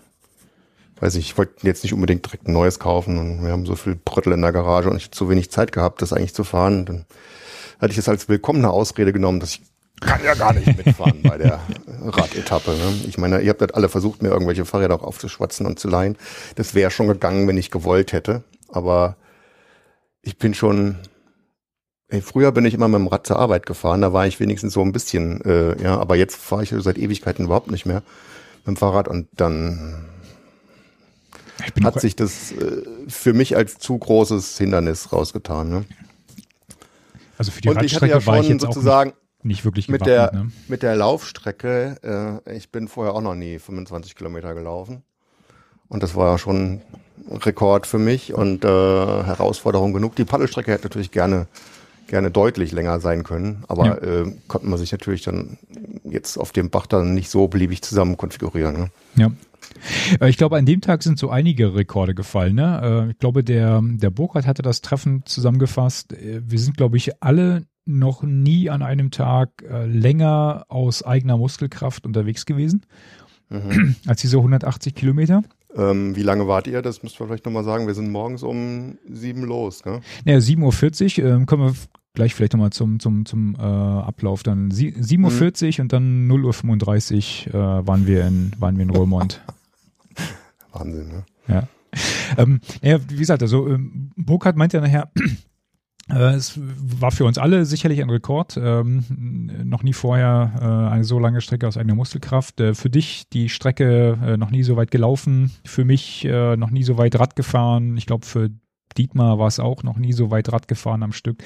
weiß ich, ich wollte jetzt nicht unbedingt direkt ein neues kaufen und wir haben so viel Brüttel in der Garage und ich hatte zu wenig Zeit gehabt, das eigentlich zu fahren. Dann hatte ich es als willkommene Ausrede genommen, dass ich kann ja gar nicht mitfahren bei der Radetappe. Ne? Ich meine, ihr habt halt alle versucht, mir irgendwelche Fahrräder auch aufzuschwatzen und zu leihen. Das wäre schon gegangen, wenn ich gewollt hätte. Aber ich bin schon, ey, früher bin ich immer mit dem Rad zur Arbeit gefahren, da war ich wenigstens so ein bisschen, äh, ja, aber jetzt fahre ich seit Ewigkeiten überhaupt nicht mehr mit dem Fahrrad und dann hat sich das äh, für mich als zu großes Hindernis rausgetan. Ne? Also für die Und ich hatte Radstrecke ja war ich schon jetzt sozusagen nicht, wirklich mit der, ne? mit der Laufstrecke, äh, ich bin vorher auch noch nie 25 Kilometer gelaufen. Und das war ja schon ein Rekord für mich und äh, Herausforderung genug. Die Paddelstrecke hätte natürlich gerne, gerne deutlich länger sein können, aber Ja. äh, konnte man sich natürlich dann jetzt auf dem Bach dann nicht so beliebig zusammen konfigurieren. Ne? Ja. Äh, Ich glaube, an dem Tag sind so einige Rekorde gefallen. Ne? Äh, Ich glaube, der, der Burkhardt hatte das Treffen zusammengefasst. Äh, Wir sind, glaube ich, alle noch nie an einem Tag länger aus eigener Muskelkraft unterwegs gewesen als diese 180 Kilometer. Ähm, wie lange wart ihr? Das müsst ihr vielleicht nochmal sagen. Wir sind morgens um sieben los. Ne? Naja, 7.40 Uhr, ähm, kommen wir gleich vielleicht nochmal zum, zum, zum äh, Ablauf. Dann sie- 7.40 Uhr und dann 0.35 Uhr äh, waren, wir in, waren wir in Roermond. Wahnsinn. Ne? Ja. Ähm, ja, wie gesagt, also ähm, Burkhardt meint ja nachher, äh, es war für uns alle sicherlich ein Rekord. Ähm, noch nie vorher äh, eine so lange Strecke aus eigener Muskelkraft. Äh, für dich die Strecke äh, noch nie so weit gelaufen. Für mich äh, noch nie so weit Rad gefahren. Ich glaube, für Dietmar war es auch noch nie so weit Rad gefahren am Stück.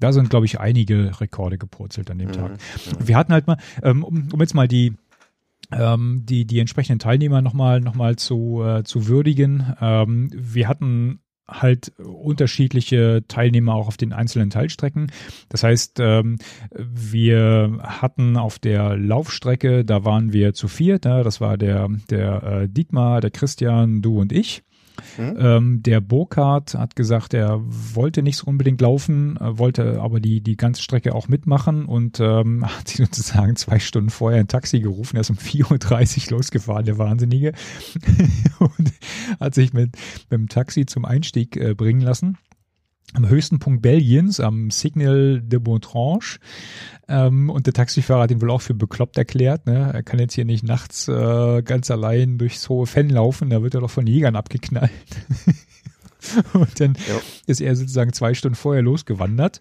Da sind, glaube ich, einige Rekorde gepurzelt an dem Tag. Wir hatten halt mal, ähm, um, um jetzt mal die ähm, die, die entsprechenden Teilnehmer nochmal noch mal zu, äh, zu würdigen. Ähm, wir hatten halt unterschiedliche Teilnehmer auch auf den einzelnen Teilstrecken. Das heißt, ähm, wir hatten auf der Laufstrecke, da waren wir zu viert, ne? das war der, der äh, Dietmar, der Christian, du und ich. Hm? Ähm, der Burkhardt hat gesagt, er wollte nicht so unbedingt laufen, äh, wollte aber die, die ganze Strecke auch mitmachen und ähm, hat sich sozusagen zwei Stunden vorher ein Taxi gerufen. Er ist um 4.30 Uhr losgefahren, der Wahnsinnige. und hat sich mit, mit dem Taxi zum Einstieg äh, bringen lassen am höchsten Punkt Belgiens, am Signal de Montrange. Ähm, und der Taxifahrer hat ihn wohl auch für bekloppt erklärt. Ne? Er kann jetzt hier nicht nachts äh, ganz allein durchs hohe Fenn laufen, da wird er doch von Jägern abgeknallt. und dann Ja. ist er sozusagen zwei Stunden vorher losgewandert.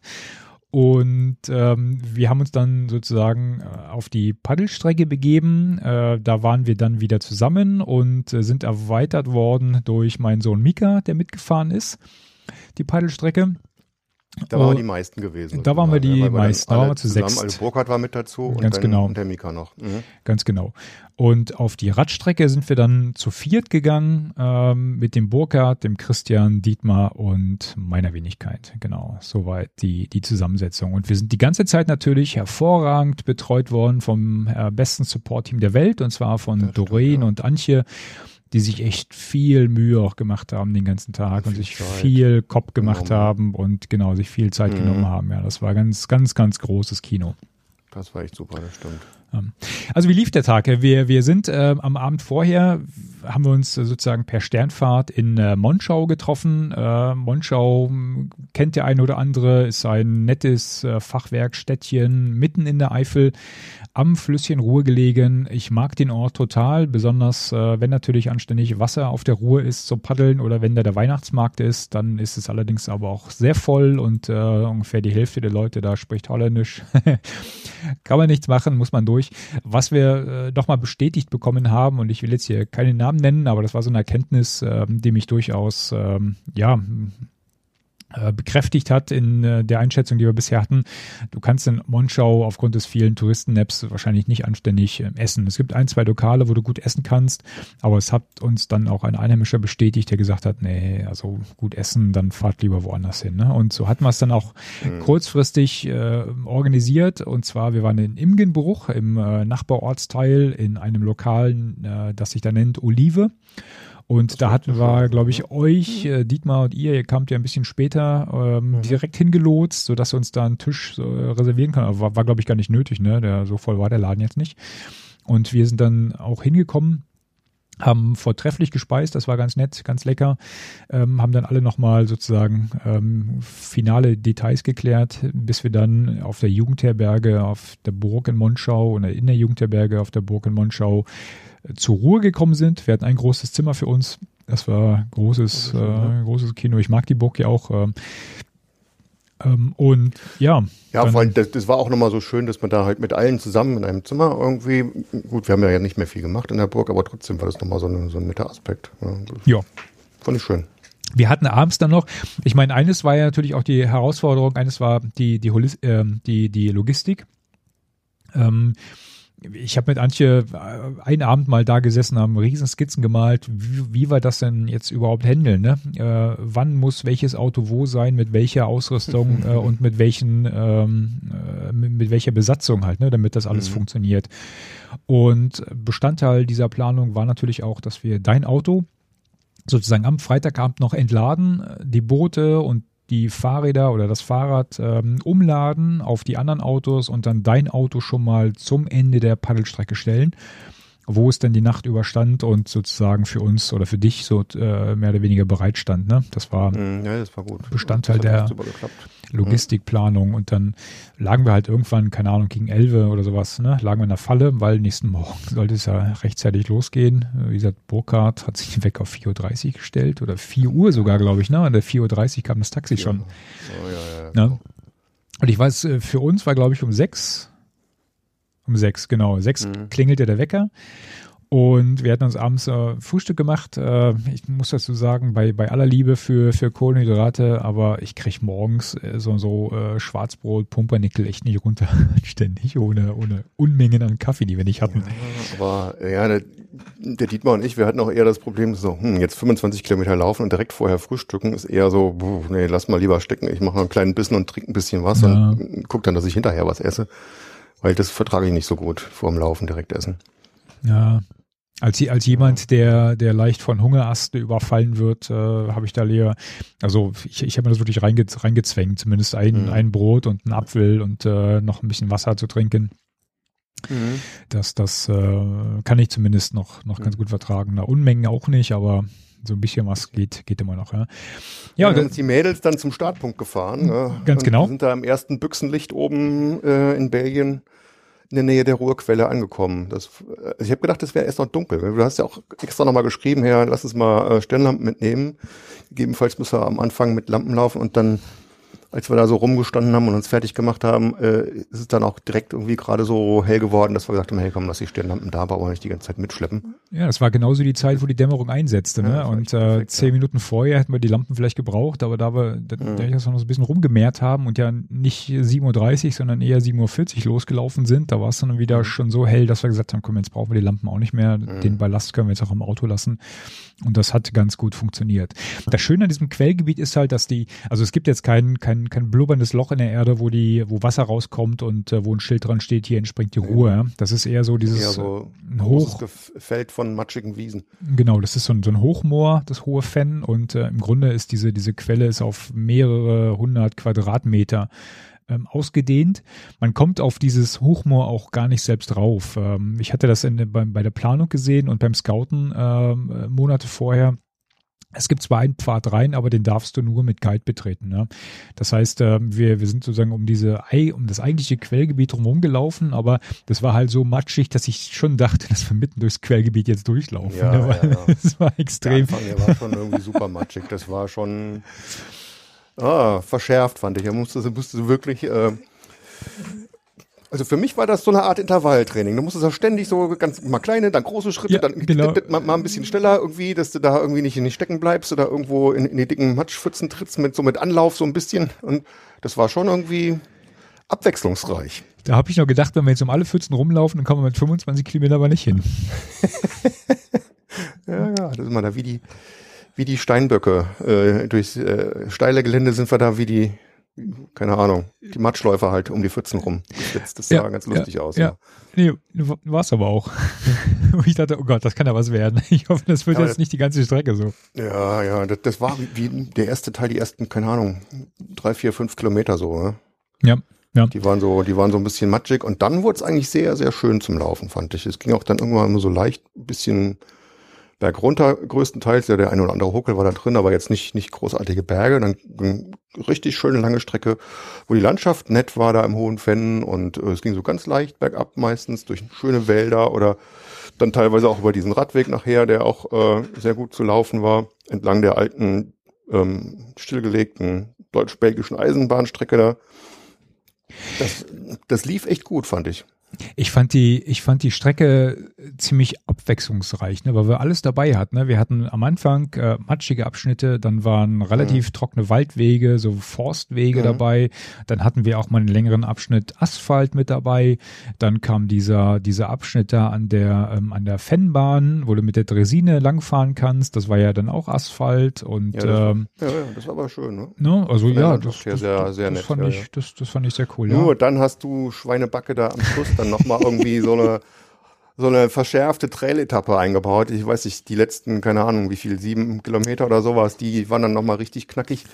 Und ähm, wir haben uns dann sozusagen äh, auf die Paddelstrecke begeben. Äh, da waren wir dann wieder zusammen und äh, sind erweitert worden durch meinen Sohn Mika, der mitgefahren ist, die Paddelstrecke. Da waren Oh, die meisten gewesen. da waren wir die dann meisten, da waren wir zu zusammen, sechst. Also Burkhardt war mit dazu und, Ganz dann, genau. und der Mika noch. Mhm. Ganz genau. Und auf die Radstrecke sind wir dann zu viert gegangen ähm, mit dem Burkhard, dem Christian, Dietmar und meiner Wenigkeit. Genau, soweit die, die Zusammensetzung. Und wir sind die ganze Zeit natürlich hervorragend betreut worden vom äh, besten Support-Team der Welt, und zwar von Das stimmt, Doreen ja. und Antje, die sich echt viel Mühe auch gemacht haben den ganzen Tag und sich Zeit viel Kopf gemacht genommen. haben und genau, sich viel Zeit Mhm. genommen haben. Ja, das war ganz, ganz, ganz großes Kino. Das war echt super, das stimmt. Also wie lief der Tag? Wir, wir sind äh, am Abend vorher, haben wir uns äh, sozusagen per Sternfahrt in äh, Monschau getroffen. Äh, Monschau m, kennt der eine oder andere, ist ein nettes äh, Fachwerkstädtchen mitten in der Eifel am Flüsschen Ruhr gelegen. Ich mag den Ort total, besonders äh, wenn natürlich anständig Wasser auf der Ruhr ist zum Paddeln oder wenn da der Weihnachtsmarkt ist, dann ist es allerdings aber auch sehr voll und äh, ungefähr die Hälfte der Leute da spricht Holländisch. Kann man nichts machen, muss man durch. Was wir äh, nochmal bestätigt bekommen haben, und ich will jetzt hier keine Namen nennen, aber das war so eine Erkenntnis, ähm, die mich durchaus, ähm, ja, bekräftigt hat in äh, der Einschätzung, die wir bisher hatten. Du kannst in Monschau aufgrund des vielen Touristen-Apps wahrscheinlich nicht anständig äh, essen. Es gibt ein, zwei Lokale, wo du gut essen kannst, aber es hat uns dann auch ein Einheimischer bestätigt, der gesagt hat, nee, also gut essen, dann fahrt lieber woanders hin. Ne? Und so hatten wir es dann auch Mhm. kurzfristig äh, organisiert. Und zwar, wir waren in Imgenbruch im äh, Nachbarortsteil in einem Lokalen, äh, das sich da nennt Olive. Und da war hatten wir, glaube ich, ne? euch, äh, Dietmar und ihr, ihr kamt ja ein bisschen später, ähm, Mhm. direkt hingelotst, sodass wir uns da einen Tisch äh, reservieren können. Aber war, war glaube ich, gar nicht nötig, ne? Der, so voll war der Laden jetzt nicht. Und wir sind dann auch hingekommen, haben vortrefflich gespeist, das war ganz nett, ganz lecker, ähm, haben dann alle nochmal sozusagen ähm, finale Details geklärt, bis wir dann auf der Jugendherberge, auf der Burg in Monschau oder in der Jugendherberge auf der Burg in Monschau zur Ruhe gekommen sind. Wir hatten ein großes Zimmer für uns. Das war großes, Das ist schön, äh, großes Kino. Ich mag die Burg ja auch. Ähm, ähm, und ja, Ja, vor allem, das, das war auch nochmal so schön, dass man da halt mit allen zusammen in einem Zimmer irgendwie, gut, wir haben ja nicht mehr viel gemacht in der Burg, aber trotzdem war das nochmal so, eine, so ein netter Aspekt. Ja, ja, fand ich schön. Wir hatten abends dann noch, ich meine, eines war ja natürlich auch die Herausforderung, eines war die, die, Holis ähm, die, die Logistik. Ähm, ich habe mit Antje äh, einen Abend mal da gesessen, haben riesen Skizzen gemalt, wie, wie wir das denn jetzt überhaupt handeln. Ne? Äh, wann muss welches Auto wo sein, mit welcher Ausrüstung äh, und mit welchen ähm, äh, mit, mit welcher Besatzung halt, ne, damit das alles Mhm. funktioniert. Und Bestandteil dieser Planung war natürlich auch, dass wir dein Auto sozusagen am Freitagabend noch entladen, äh, die Boote und die Fahrräder oder das Fahrrad ähm, umladen auf die anderen Autos und dann dein Auto schon mal zum Ende der Paddelstrecke stellen, wo es dann die Nacht überstand und sozusagen für uns oder für dich so äh, mehr oder weniger bereit stand. Ne? Das war Mhm, Ja, das war gut. Bestandteil das der- echt super geklappt. Logistikplanung und dann lagen wir halt irgendwann, keine Ahnung, gegen 11 oder sowas, ne, lagen wir in der Falle, weil nächsten Morgen sollte es ja rechtzeitig losgehen. Wie gesagt, Burkhardt hat sich weg auf 4.30 Uhr gestellt oder 4 Uhr sogar, glaube ich, ne, und der 4.30 Uhr kam das Taxi schon. Oh, ja, ja. Ne? Und ich weiß, äh, für uns war, glaube ich, um sechs, um sechs, genau, sechs Mhm. klingelte der Wecker. Und wir hatten uns abends äh, Frühstück gemacht. Äh, ich muss dazu sagen, bei, bei aller Liebe für, für Kohlenhydrate, aber ich krieg morgens äh, so, so äh, Schwarzbrot, Pumpernickel echt nicht runter. Ständig, ohne, ohne Unmengen an Kaffee, die wir nicht hatten. Aber ja, der, der Dietmar und ich, wir hatten auch eher das Problem, so, hm, jetzt 25 Kilometer laufen und direkt vorher frühstücken ist eher so, puh, nee, lass mal lieber stecken. Ich mache noch einen kleinen Bissen und trinke ein bisschen was Ja. und guck dann, dass ich hinterher was esse. Weil das vertrage ich nicht so gut vor dem Laufen direkt essen. Ja. Als, als jemand, der, der leicht von Hungeraste überfallen wird, äh, habe ich da leer, also ich, ich habe mir das wirklich reinge, reingezwängt, zumindest ein, Mhm. ein Brot und ein Apfel und äh, noch ein bisschen Wasser zu trinken. Mhm. Das, das äh, kann ich zumindest noch, noch ganz Mhm. gut vertragen. Na, Unmengen auch nicht, aber so ein bisschen was geht, geht immer noch, ja. Ja, das, uns die Mädels dann zum Startpunkt gefahren. Ne? Ganz genau. Sind da im ersten Büchsenlicht oben äh, in Belgien in der Nähe der Ruhrquelle angekommen. Das, äh, ich habe gedacht, es wäre erst noch dunkel. Du hast ja auch extra nochmal geschrieben, Herr, lass uns mal äh, Stirnlampen mitnehmen. Gegebenenfalls müssen wir am Anfang mit Lampen laufen und dann, als wir da so rumgestanden haben und uns fertig gemacht haben, äh, ist es dann auch direkt irgendwie gerade so hell geworden, dass wir gesagt haben, hey komm, lass die Stirnlampen da, aber nicht die ganze Zeit mitschleppen. ja, das war genauso die Zeit, wo die Dämmerung einsetzte, Ja, ne? war Und äh, perfekt, zehn ja. Minuten vorher hätten wir die Lampen vielleicht gebraucht, aber da wir, da, Mhm. da ich das noch so ein bisschen rumgemehrt haben und ja nicht 7.30 Uhr, sondern eher 7.40 Uhr losgelaufen sind, da war es dann wieder Mhm. schon so hell, dass wir gesagt haben, komm, jetzt brauchen wir die Lampen auch nicht mehr. Mhm. Den Ballast können wir jetzt auch im Auto lassen. Und das hat ganz gut funktioniert. Das Schöne an diesem Quellgebiet ist halt, dass die, also es gibt jetzt kein, kein, kein blubberndes Loch in der Erde, wo die, wo Wasser rauskommt und äh, wo ein Schild dran steht, hier entspringt die Ruhe. Ja. Das ist eher so dieses Eher so äh, ein Hoch, Feld von matschigen Wiesen. genau, das ist so ein, so ein Hochmoor, das hohe Fenn und äh, im Grunde ist diese, diese Quelle ist auf mehrere hundert Quadratmeter ähm, ausgedehnt. Man kommt auf dieses Hochmoor auch gar nicht selbst rauf. Ähm, ich hatte das in, bei, bei der Planung gesehen und beim Scouten ähm, äh, Monate vorher. Es gibt zwar einen Pfad rein, aber den darfst du nur mit Guide betreten. Ne? Das heißt, ähm, wir, wir sind sozusagen um diese um das eigentliche Quellgebiet drumherum gelaufen, aber das war halt so matschig, dass ich schon dachte, dass wir mitten durchs Quellgebiet jetzt durchlaufen. Ja, ne? Weil ja, ja. Es war Der extrem. Anfang, der war schon irgendwie super matschig. Das war schon ah, verschärft, fand ich. Er musste, musste wirklich. Äh, also für mich war das so eine Art Intervalltraining. Du musstest ja ständig so ganz mal kleine, dann große Schritte, Ja, dann genau. mal, mal ein bisschen schneller irgendwie, dass du da irgendwie nicht, nicht stecken bleibst oder irgendwo in, in die dicken Matschpfützen trittst mit so mit Anlauf so ein bisschen. Und das war schon irgendwie abwechslungsreich. Da habe ich noch gedacht, wenn wir jetzt um alle Pfützen rumlaufen, dann kommen wir mit 25 Kilometer aber nicht hin. Ja, ja, das ist mal da wie die, wie die Steinböcke. Äh, durchs äh, steile Gelände sind wir da wie die, keine Ahnung, die Matschläufer halt um die Pfützen rum. Das, das sah Ja, ganz lustig aus. Ja. Nee, war es aber auch. Und ich dachte, oh Gott, das kann ja was werden. Ich hoffe, das wird Aber jetzt nicht die ganze Strecke so. Ja, ja, das, das war wie, wie der erste Teil, die ersten, keine Ahnung, drei, vier, fünf Kilometer so. Ne? Ja, ja. Die waren so, die waren so ein bisschen matschig und dann wurde es eigentlich sehr, sehr schön zum Laufen, fand ich. Es ging auch dann irgendwann immer so leicht ein bisschen bergunter größtenteils. Ja, der eine oder andere Huckel war da drin, aber jetzt nicht, nicht großartige Berge. Dann ging richtig schöne lange Strecke, wo die Landschaft nett war da im hohen Fenn und äh, es ging so ganz leicht bergab meistens durch schöne Wälder oder dann teilweise auch über diesen Radweg nachher, der auch äh, sehr gut zu laufen war, entlang der alten, ähm, stillgelegten deutsch-belgischen Eisenbahnstrecke da. Das, das lief echt gut, fand ich. Ich fand die, ich fand die Strecke ziemlich abwechslungsreich, ne, weil wir alles dabei hatten. Ne? Wir hatten am Anfang äh, matschige Abschnitte, dann waren relativ trockene Waldwege, so Forstwege Mhm. dabei. Dann hatten wir auch mal einen längeren Abschnitt Asphalt mit dabei. Dann kam dieser, dieser Abschnitt da an der, ähm, an der Fennbahn, wo du mit der Dresine langfahren kannst. Das war ja dann auch Asphalt und Ja, das war- ähm, Ja, ja, das war aber schön, ne? ne, also ja, das, das, sehr- das, sehr das nett, fand ich, das, das fand ich sehr cool. Nur dann hast du Schweinebacke da am Schluss dann nochmal irgendwie so eine so eine verschärfte Trail-Etappe eingebaut. Ich weiß nicht, die letzten, keine Ahnung, wie viel, sieben Kilometer oder sowas, die waren dann nochmal richtig knackig.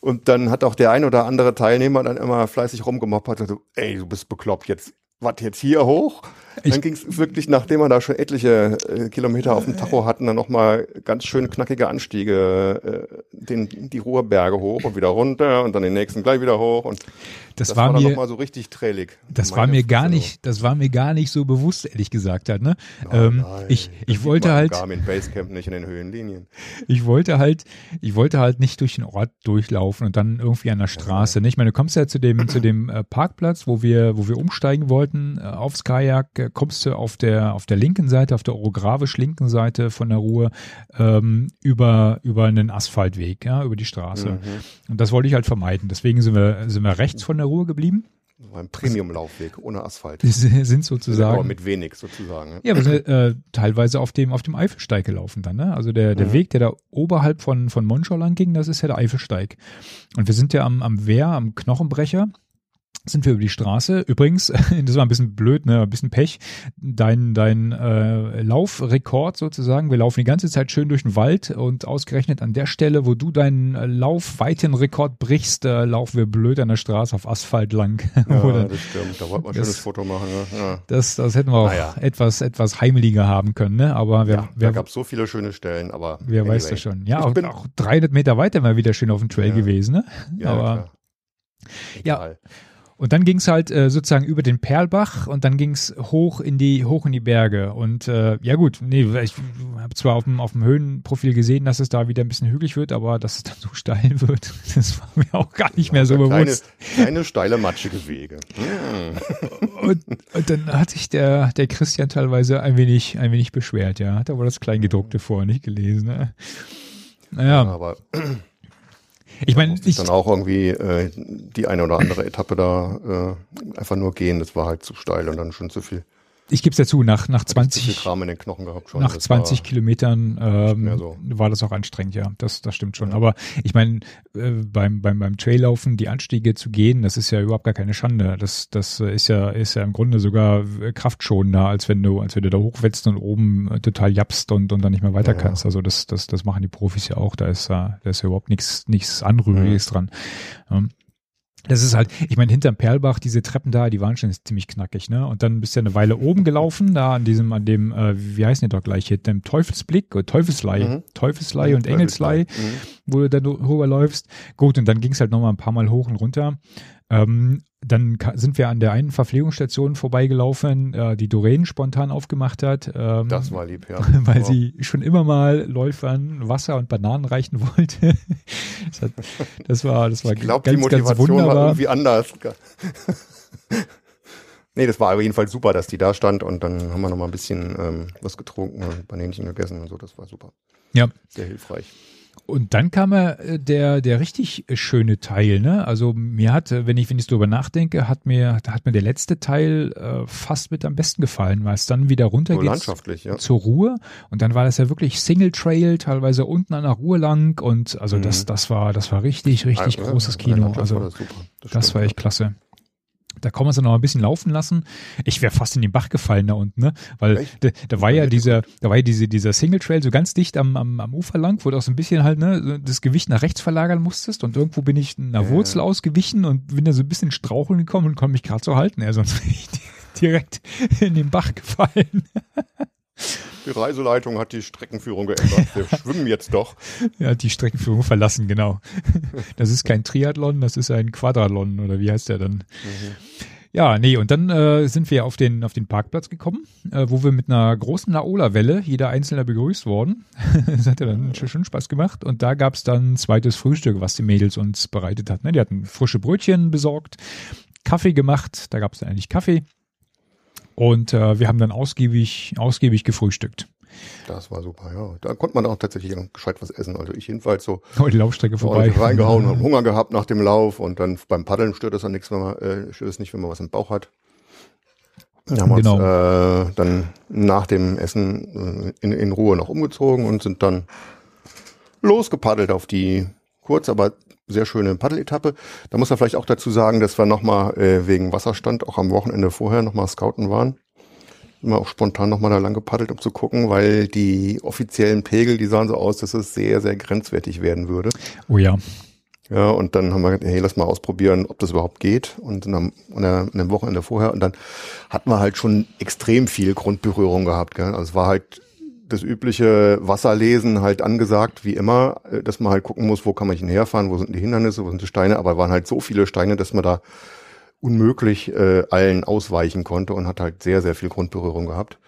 Und dann hat auch der ein oder andere Teilnehmer dann immer fleißig rumgemoppert so, ey, du bist bekloppt, jetzt, was, jetzt hier hoch? Ich- dann ging es wirklich, nachdem wir da schon etliche äh, Kilometer auf dem Tacho hatten, dann nochmal ganz schön knackige Anstiege, äh, den, die Ruhrberge hoch und wieder runter und dann den nächsten gleich wieder hoch und Das, das war, war dann mir, nochmal so richtig trailig. Das war mir gar Fresse, nicht, das war mir gar nicht so bewusst, ehrlich gesagt hat. Ne? Nein, ähm, nein, ich das ich sieht wollte halt, Garmin Basecamp nicht in den Höhenlinien. ich wollte halt, ich wollte halt nicht durch den Ort durchlaufen und dann irgendwie an der Straße. Ne? Ich meine, du kommst ja zu dem zu dem äh, Parkplatz, wo wir wo wir umsteigen wollten äh, aufs Kajak, äh, kommst du auf der auf der linken Seite, auf der orogravisch linken Seite von der Ruhr ähm, über über einen Asphaltweg, ja, über die Straße. Mhm. Und das wollte ich halt vermeiden. Deswegen sind wir sind wir rechts von der Ruhr geblieben. Ein Premium-Laufweg ohne Asphalt. Wir sind Aber sozusagen mit wenig sozusagen. Ja, wir sind äh, teilweise auf dem, auf dem Eifelsteig gelaufen dann, ne? Also der, der Mhm. Weg, der da oberhalb von, von Monschau lang ging, das ist ja der Eifelsteig. Und wir sind ja am, am Wehr, am Knochenbrecher. Sind wir über die Straße. Übrigens, das war ein bisschen blöd, ne, ein bisschen Pech. Dein, dein äh, Laufrekord sozusagen. Wir laufen die ganze Zeit schön durch den Wald und ausgerechnet an der Stelle, wo du deinen äh, Laufweitenrekord brichst, äh, laufen wir blöd an der Straße auf Asphalt lang. Ja, Oder- das stimmt. Da wollten wir ein das- schönes Foto machen. Ne? Ja. das, das hätten wir auch Naja. etwas, etwas heimeliger haben können, ne? Aber wer, Ja, da wer, gab es so viele schöne Stellen, aber wer weiß anyway. das schon. Ja, Ich auch, bin- auch 300 Meter weiter mal wieder schön auf dem Trail Ja. gewesen, ne? Ja, Aber. Ja. Und dann ging's halt äh, sozusagen über den Perlbach und dann ging's hoch in die hoch in die Berge. Und äh, ja gut, nee, ich habe zwar auf dem, auf dem Höhenprofil gesehen, dass es da wieder ein bisschen hügelig wird, aber dass es dann so steil wird, das war mir auch gar nicht mehr so bewusst. kleine, steile, matschige Wege. Hm. Und, und dann hat sich der, der Christian teilweise ein wenig, ein wenig beschwert, ja. Hat aber das Kleingedruckte vorher nicht gelesen. Ne? Naja, Aber ich meine, ich, dann auch irgendwie äh, die eine oder andere Etappe da äh, einfach nur gehen. Das war halt zu steil und dann schon zu viel, ich gebe es dazu, nach, nach zu viel 20, Kram in den Knochen gehabt schon. nach Das 20 war, Kilometern ähm, so. war das auch anstrengend, ja. Das, das stimmt schon. Aber ich meine, äh, beim, beim, beim Traillaufen die Anstiege zu gehen, das ist ja überhaupt gar keine Schande. Das, das ist ja, ist ja im Grunde sogar äh, kraftschonender, als wenn du, als wenn du da hochwetzt und oben äh, total japst und, und dann nicht mehr weiter Ja, ja. kannst. Also das, das, das machen die Profis ja auch. Da ist, da ist ja überhaupt nichts, nichts Anrühriges dran. Ja. Das ist halt, ich meine, hinterm Perlbach, diese Treppen da, die waren schon ziemlich knackig, ne? Und dann bist du eine Weile oben gelaufen, da an diesem, an dem, äh, wie heißen die doch gleich hier, dem Teufelsblick oder Teufelslei, Mhm. Teufelslei und Engelslei, Mhm. wo du dann rüberläufst. Gut, und dann ging es halt nochmal ein paar Mal hoch und runter. Ähm, dann sind wir an der einen Verpflegungsstation vorbeigelaufen, äh, die Doreen spontan aufgemacht hat. Ähm, Das war lieb, ja. weil Ja. sie schon immer mal Läufern Wasser und Bananen reichen wollte. Das, hat, das war, das war Ich glaube, die ganz, ganz Motivation war irgendwie anders. nee, das war aber jedenfalls super, dass die da stand und dann haben wir noch mal ein bisschen ähm, was getrunken und gegessen und so. Das war super. Ja. Sehr hilfreich. Und dann kam äh, der, der richtig schöne Teil, ne? Also mir hat, äh, wenn ich, wenn ich drüber nachdenke, hat mir, hat mir der letzte Teil äh, fast mit am besten gefallen, weil es dann wieder runter So geht ja. zur Ruhe und dann war das ja wirklich Single Trail, teilweise unten an der Ruhe lang und also Mhm. das, das war, das war richtig, richtig Ja, großes Kino. Also das. Das war echt klasse. Da kann man es noch ein bisschen laufen lassen. Ich wäre fast in den Bach gefallen da unten, ne? Weil da, da war ja dieser, da war ja diese, dieser Single Trail so ganz dicht am, am, am Ufer lang, wo du auch so ein bisschen halt, ne, das Gewicht nach rechts verlagern musstest und irgendwo bin ich einer Wurzel ja. ausgewichen und bin da so ein bisschen straucheln gekommen und konnte mich gerade so halten, ja, sonst wäre ich direkt in den Bach gefallen. Die Reiseleitung hat die Streckenführung geändert. Wir schwimmen jetzt doch. Ja, die Streckenführung verlassen, genau. Das ist kein Triathlon, das ist ein Quadrathlon oder wie heißt der dann? Ja, nee, und dann äh, sind wir auf den, auf den Parkplatz gekommen, äh, wo wir mit einer großen Laola-Welle jeder Einzelne begrüßt worden. das hat ja dann schon, schon Spaß gemacht. Und da gab's dann ein zweites Frühstück, was die Mädels uns bereitet hatten. Ne? Die hatten frische Brötchen besorgt, Kaffee gemacht, da gab's dann eigentlich Kaffee. Und äh, wir haben dann ausgiebig, ausgiebig gefrühstückt. Das war super, ja. Da konnte man auch tatsächlich gescheit was essen. Also ich jedenfalls so Oh, die Laufstrecke vorbei. reingehauen, haben Hunger gehabt nach dem Lauf und dann beim Paddeln stört es dann nichts, wenn man, äh, stört es nicht, wenn man was im Bauch hat. Dann haben Genau. uns äh, dann nach dem Essen äh, in, in Ruhe noch umgezogen und sind dann losgepaddelt auf die kurz, aber sehr schöne Paddeletappe. Da muss man vielleicht auch dazu sagen, dass wir nochmal äh, wegen Wasserstand auch am Wochenende vorher nochmal scouten waren. Immer auch spontan nochmal da lang gepaddelt, um zu gucken, weil die offiziellen Pegel, die sahen so aus, dass es sehr, sehr grenzwertig werden würde. Oh ja. Ja, und dann haben wir gedacht, hey, lass mal ausprobieren, ob das überhaupt geht. Und dann an dem Wochenende vorher. Und dann hatten wir halt schon extrem viel Grundberührung gehabt. Gell? Also es war halt das übliche Wasserlesen halt angesagt, wie immer, äh, dass man halt gucken muss, wo kann man hinherfahren, wo sind die Hindernisse, wo sind die Steine. Aber waren halt so viele Steine, dass man da unmöglich äh, allen ausweichen konnte und hat halt sehr, sehr viel Grundberührung gehabt.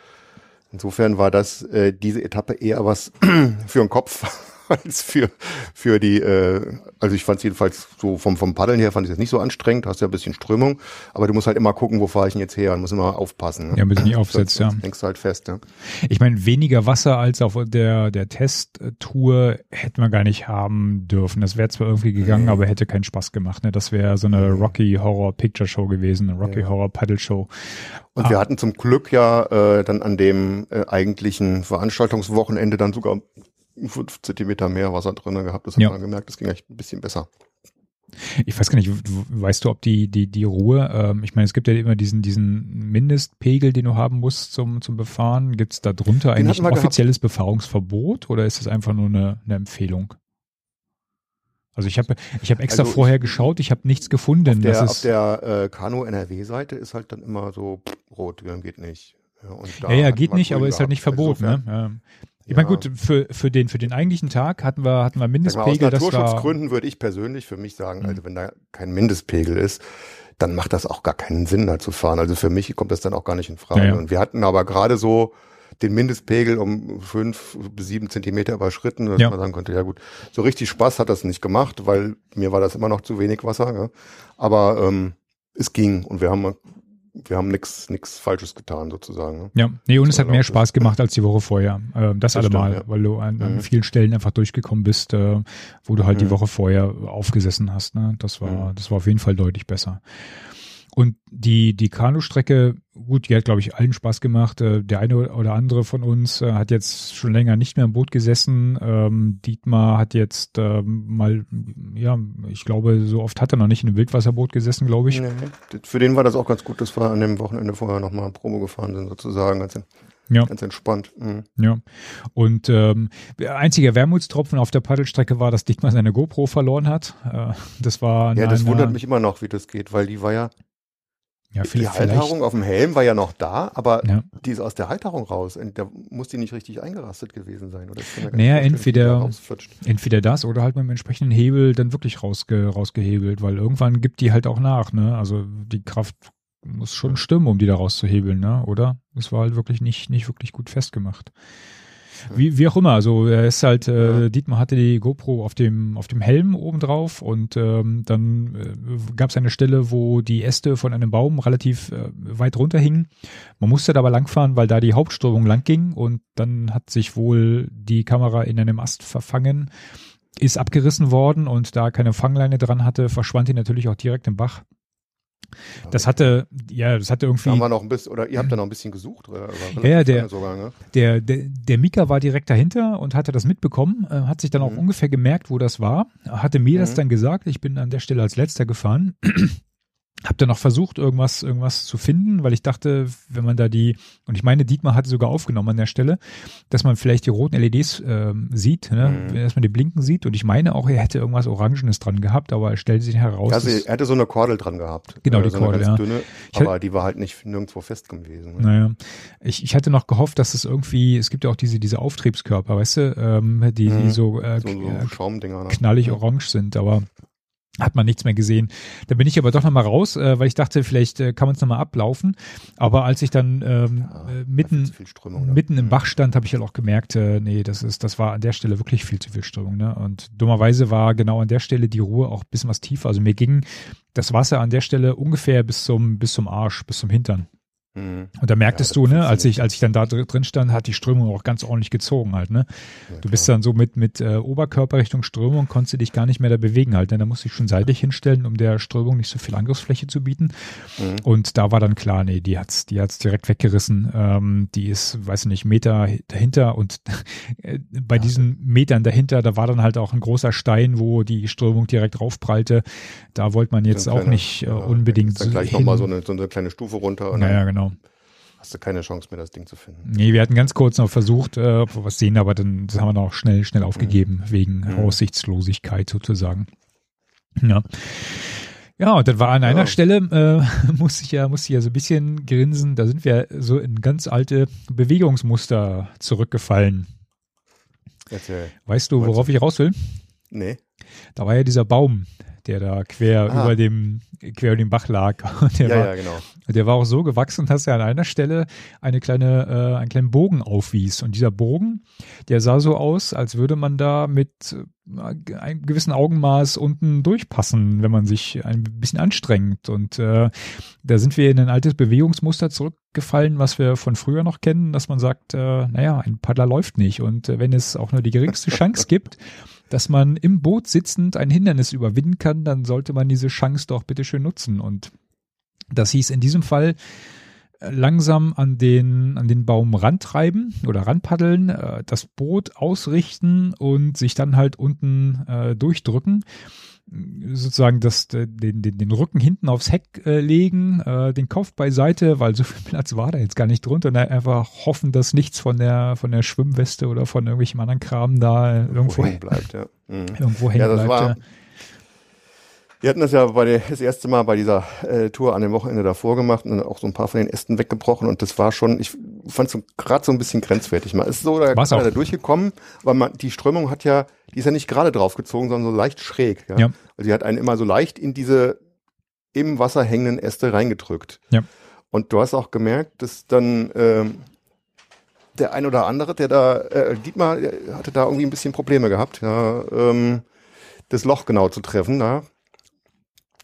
Insofern war das äh, diese Etappe eher was für den Kopf als für für die. Äh, also ich fand es jedenfalls so vom vom Paddeln her fand ich das nicht so anstrengend. Hast ja ein bisschen Strömung, aber du musst halt immer gucken, wo fahre ich denn jetzt her und muss immer aufpassen. Ne? Ja, damit du nicht aufsetzt, ja. Hängst du halt fest. Ja. Ich meine, weniger Wasser als auf der, der Testtour hätten wir gar nicht haben dürfen. Das wäre zwar irgendwie gegangen, Nee. aber hätte keinen Spaß gemacht. Ne? Das wäre so eine Rocky Horror Picture Show gewesen, eine Rocky Ja. Horror Paddle Show. Und Ah. wir hatten zum Glück ja äh, dann an dem äh, eigentlichen Veranstaltungswochenende dann sogar fünf Zentimeter mehr Wasser drin gehabt. Das hat Ja. man gemerkt, das ging echt ein bisschen besser. Ich weiß gar nicht, weißt du, ob die, die, die Ruhe, ähm, ich meine, es gibt ja immer diesen, diesen Mindestpegel, den du haben musst zum, zum Befahren. Gibt es da drunter Den eigentlich ein gehabt. offizielles Befahrungsverbot oder ist es einfach nur eine, eine Empfehlung? Also ich habe ich hab extra Also ich- vorher geschaut, ich habe nichts gefunden. Auf der, das auf ist, der äh, Kanu-NRW-Seite ist halt dann immer so pff, rot, ja, geht nicht. Ja, ja, ja, geht nicht, aber ist halt gehabt. nicht verboten. Insofern, Ne? Ähm, Ich Ja. meine, gut, für, für, den, für den eigentlichen Tag hatten wir, hatten wir Sag mal, aus Mindestpegel, das war. Naturschutzgründen würde ich persönlich für mich sagen, Mhm. also wenn da kein Mindestpegel ist, dann macht das auch gar keinen Sinn, da zu fahren. Also für mich kommt das dann auch gar nicht in Frage. Ja. Und wir hatten aber gerade so den Mindestpegel um fünf bis sieben Zentimeter überschritten, dass Ja. man sagen konnte, ja gut, so richtig Spaß hat das nicht gemacht, weil mir war das immer noch zu wenig Wasser. Ja. Aber ähm, es ging und wir haben wir haben nichts nichts Falsches getan sozusagen. Ne? Ja, nee, und es So hat mehr es. Spaß gemacht als die Woche vorher. Ähm, das, Das allemal, stimmt, ja. weil du an, an Mhm. vielen Stellen einfach durchgekommen bist, äh, wo du halt die Mhm. Woche vorher aufgesessen hast. Ne? Das war, Mhm. das war auf jeden Fall deutlich besser. Und die, die Kanustrecke, gut, die hat, glaube ich, allen Spaß gemacht. Äh, Der eine oder andere von uns äh, hat jetzt schon länger nicht mehr im Boot gesessen. Ähm, Dietmar hat jetzt ähm, mal, ja, ich glaube, so oft hat er noch nicht in einem Wildwasserboot gesessen, glaube ich. Nee. Für den war das auch ganz gut, dass wir an dem Wochenende vorher nochmal Probe gefahren sind, sozusagen, ganz, Ja. ganz entspannt. Mhm. Ja. Und ähm, der einzige Wermutstropfen auf der Paddelstrecke war, dass Dietmar seine GoPro verloren hat. Äh, das war Ja, das wundert mich immer noch, wie das geht, weil die war ja, Ja, die Halterung auf dem Helm war ja noch da, aber Ja. die ist aus der Halterung raus. Da muss die nicht richtig eingerastet gewesen sein. Oder? Naja, entweder- da entweder das oder halt mit dem entsprechenden Hebel dann wirklich rausge rausgehebelt, weil irgendwann gibt die halt auch nach, ne? Also die Kraft muss schon stimmen, um die da rauszuhebeln, ne? Oder? Das war halt wirklich nicht, nicht wirklich gut festgemacht. Wie, wie auch immer, also er ist halt, äh. Dietmar hatte die GoPro auf dem, auf dem Helm oben drauf und ähm, dann äh, gab es eine Stelle, wo die Äste von einem Baum relativ äh, weit runterhingen. Man musste da aber langfahren, weil da die Hauptströmung lang ging und dann hat sich wohl die Kamera in einem Ast verfangen, ist abgerissen worden und da keine Fangleine dran hatte, verschwand die natürlich auch direkt im Bach. Das hatte, ja, das hatte irgendwie. Da haben wir noch ein bisschen, oder ihr habt da noch ein bisschen gesucht, oder? Ja, ja, der- sogar, ne? Der, der, der Mika war direkt dahinter und hatte das mitbekommen, äh, hat sich dann auch Mhm. ungefähr gemerkt, wo das war, hatte mir das Mhm. dann gesagt. Ich bin an der Stelle als letzter gefahren. Hab dann noch versucht, irgendwas, irgendwas zu finden, weil ich dachte, wenn man da die, und ich meine, Dietmar hatte sogar aufgenommen an der Stelle, dass man vielleicht die roten LEDs ähm, sieht, ne? Mhm. dass man die blinken sieht. Und ich meine auch, er hätte irgendwas Orangenes dran gehabt, aber es stellte sich heraus, Also, er hatte so eine Kordel dran gehabt. Genau, Äh, die so Kordel, ja. Dünne, aber die war halt nicht nirgendwo fest gewesen. Ne? Naja, ich, ich hatte noch gehofft, dass es irgendwie, es gibt ja auch diese, diese Auftriebskörper, weißt du, ähm, die, die Mhm. so, äh, So, so äh, Schaumdinger. Ne? knallig orange sind, aber hat man nichts mehr gesehen. Da bin ich aber doch nochmal raus, äh, weil ich dachte, vielleicht äh, kann man es nochmal ablaufen. Aber als ich dann ähm, Ja, äh, war viel mitten, Strömung, ne? mitten im Mhm. Bach stand, habe ich halt auch gemerkt, äh, nee, das ist, das war an der Stelle wirklich viel zu viel Strömung. Ne? Und dummerweise war genau an der Stelle die Ruhe auch ein bisschen was tiefer. Also mir ging das Wasser an der Stelle ungefähr bis zum, bis zum Arsch, bis zum Hintern. Mhm. Und da merktest Ja, du, ne, als ich, als ich dann da dr- drin stand, hat die Strömung auch ganz ordentlich gezogen halt, ne? Ja, Du bist dann so mit, mit äh, Oberkörperrichtung Strömung, konntest du dich gar nicht mehr da bewegen halt, denn da musste ich schon seitlich hinstellen, um der Strömung nicht so viel Angriffsfläche zu bieten. Mhm. Und da war dann klar, nee, die hat's, die hat's direkt weggerissen. Ähm, die ist, weiß nicht, Meter dahinter und äh, bei diesen Metern dahinter, da war dann halt auch ein großer Stein, wo die Strömung direkt raufprallte. Da wollte man jetzt auch kleiner- nicht äh, ja, unbedingt Dann gleich nochmal so eine, so eine kleine Stufe runter und Naja, dann genau. hast du keine Chance mehr, das Ding zu finden. Nee, wir hatten ganz kurz noch versucht, äh, ob wir was sehen, aber dann das haben wir noch schnell, schnell aufgegeben, wegen Mhm. Aussichtslosigkeit sozusagen. Ja. Ja, und dann war an einer Ja. Stelle, äh, musste ich ja, musste ich ja so ein bisschen grinsen, da sind wir so in ganz alte Bewegungsmuster zurückgefallen. Erzähl. Weißt du, worauf ich raus will? Nee. Da war ja dieser Baum, der da quer Ah. über dem, quer über dem Bach lag. Und der ja, war, ja, genau. Der war auch so gewachsen, dass er an einer Stelle eine kleine, äh, einen kleinen Bogen aufwies. Und dieser Bogen, der sah so aus, als würde man da mit äh, einem gewissen Augenmaß unten durchpassen, wenn man sich ein bisschen anstrengt. Und äh, da sind wir in ein altes Bewegungsmuster zurückgefallen, was wir von früher noch kennen, dass man sagt, äh, naja, ein Paddler läuft nicht. Und äh, wenn es auch nur die geringste Chance gibt, dass man im Boot sitzend ein Hindernis überwinden kann, dann sollte man diese Chance doch bitte schön nutzen. Und das hieß in diesem Fall äh, langsam an den, an den Baum rantreiben oder ranpaddeln, äh, das Boot ausrichten und sich dann halt unten äh, durchdrücken. Sozusagen das, den, den, den Rücken hinten aufs Heck äh, legen, äh, den Kopf beiseite, weil so viel Platz war da jetzt gar nicht drunter und einfach hoffen, dass nichts von der von der Schwimmweste oder von irgendwelchem anderen Kram da irgendwo hängen bleibt, ja. Mhm. Irgendwo hängen Ja, das bleibt. war- ja. Wir hatten das ja bei der, das erste Mal bei dieser äh, Tour an dem Wochenende davor gemacht und dann auch so ein paar von den Ästen weggebrochen und das war schon, ich fand es so, gerade so ein bisschen grenzwertig. Man ist so da, da durchgekommen, aber man, die Strömung hat ja, die ist ja nicht gerade draufgezogen, sondern so leicht schräg. Ja? Ja. Also die hat einen immer so leicht in diese im Wasser hängenden Äste reingedrückt. Ja. Und du hast auch gemerkt, dass dann ähm, der ein oder andere, der da, äh, Dietmar der hatte da irgendwie ein bisschen Probleme gehabt, ja, ähm, das Loch genau zu treffen, ja.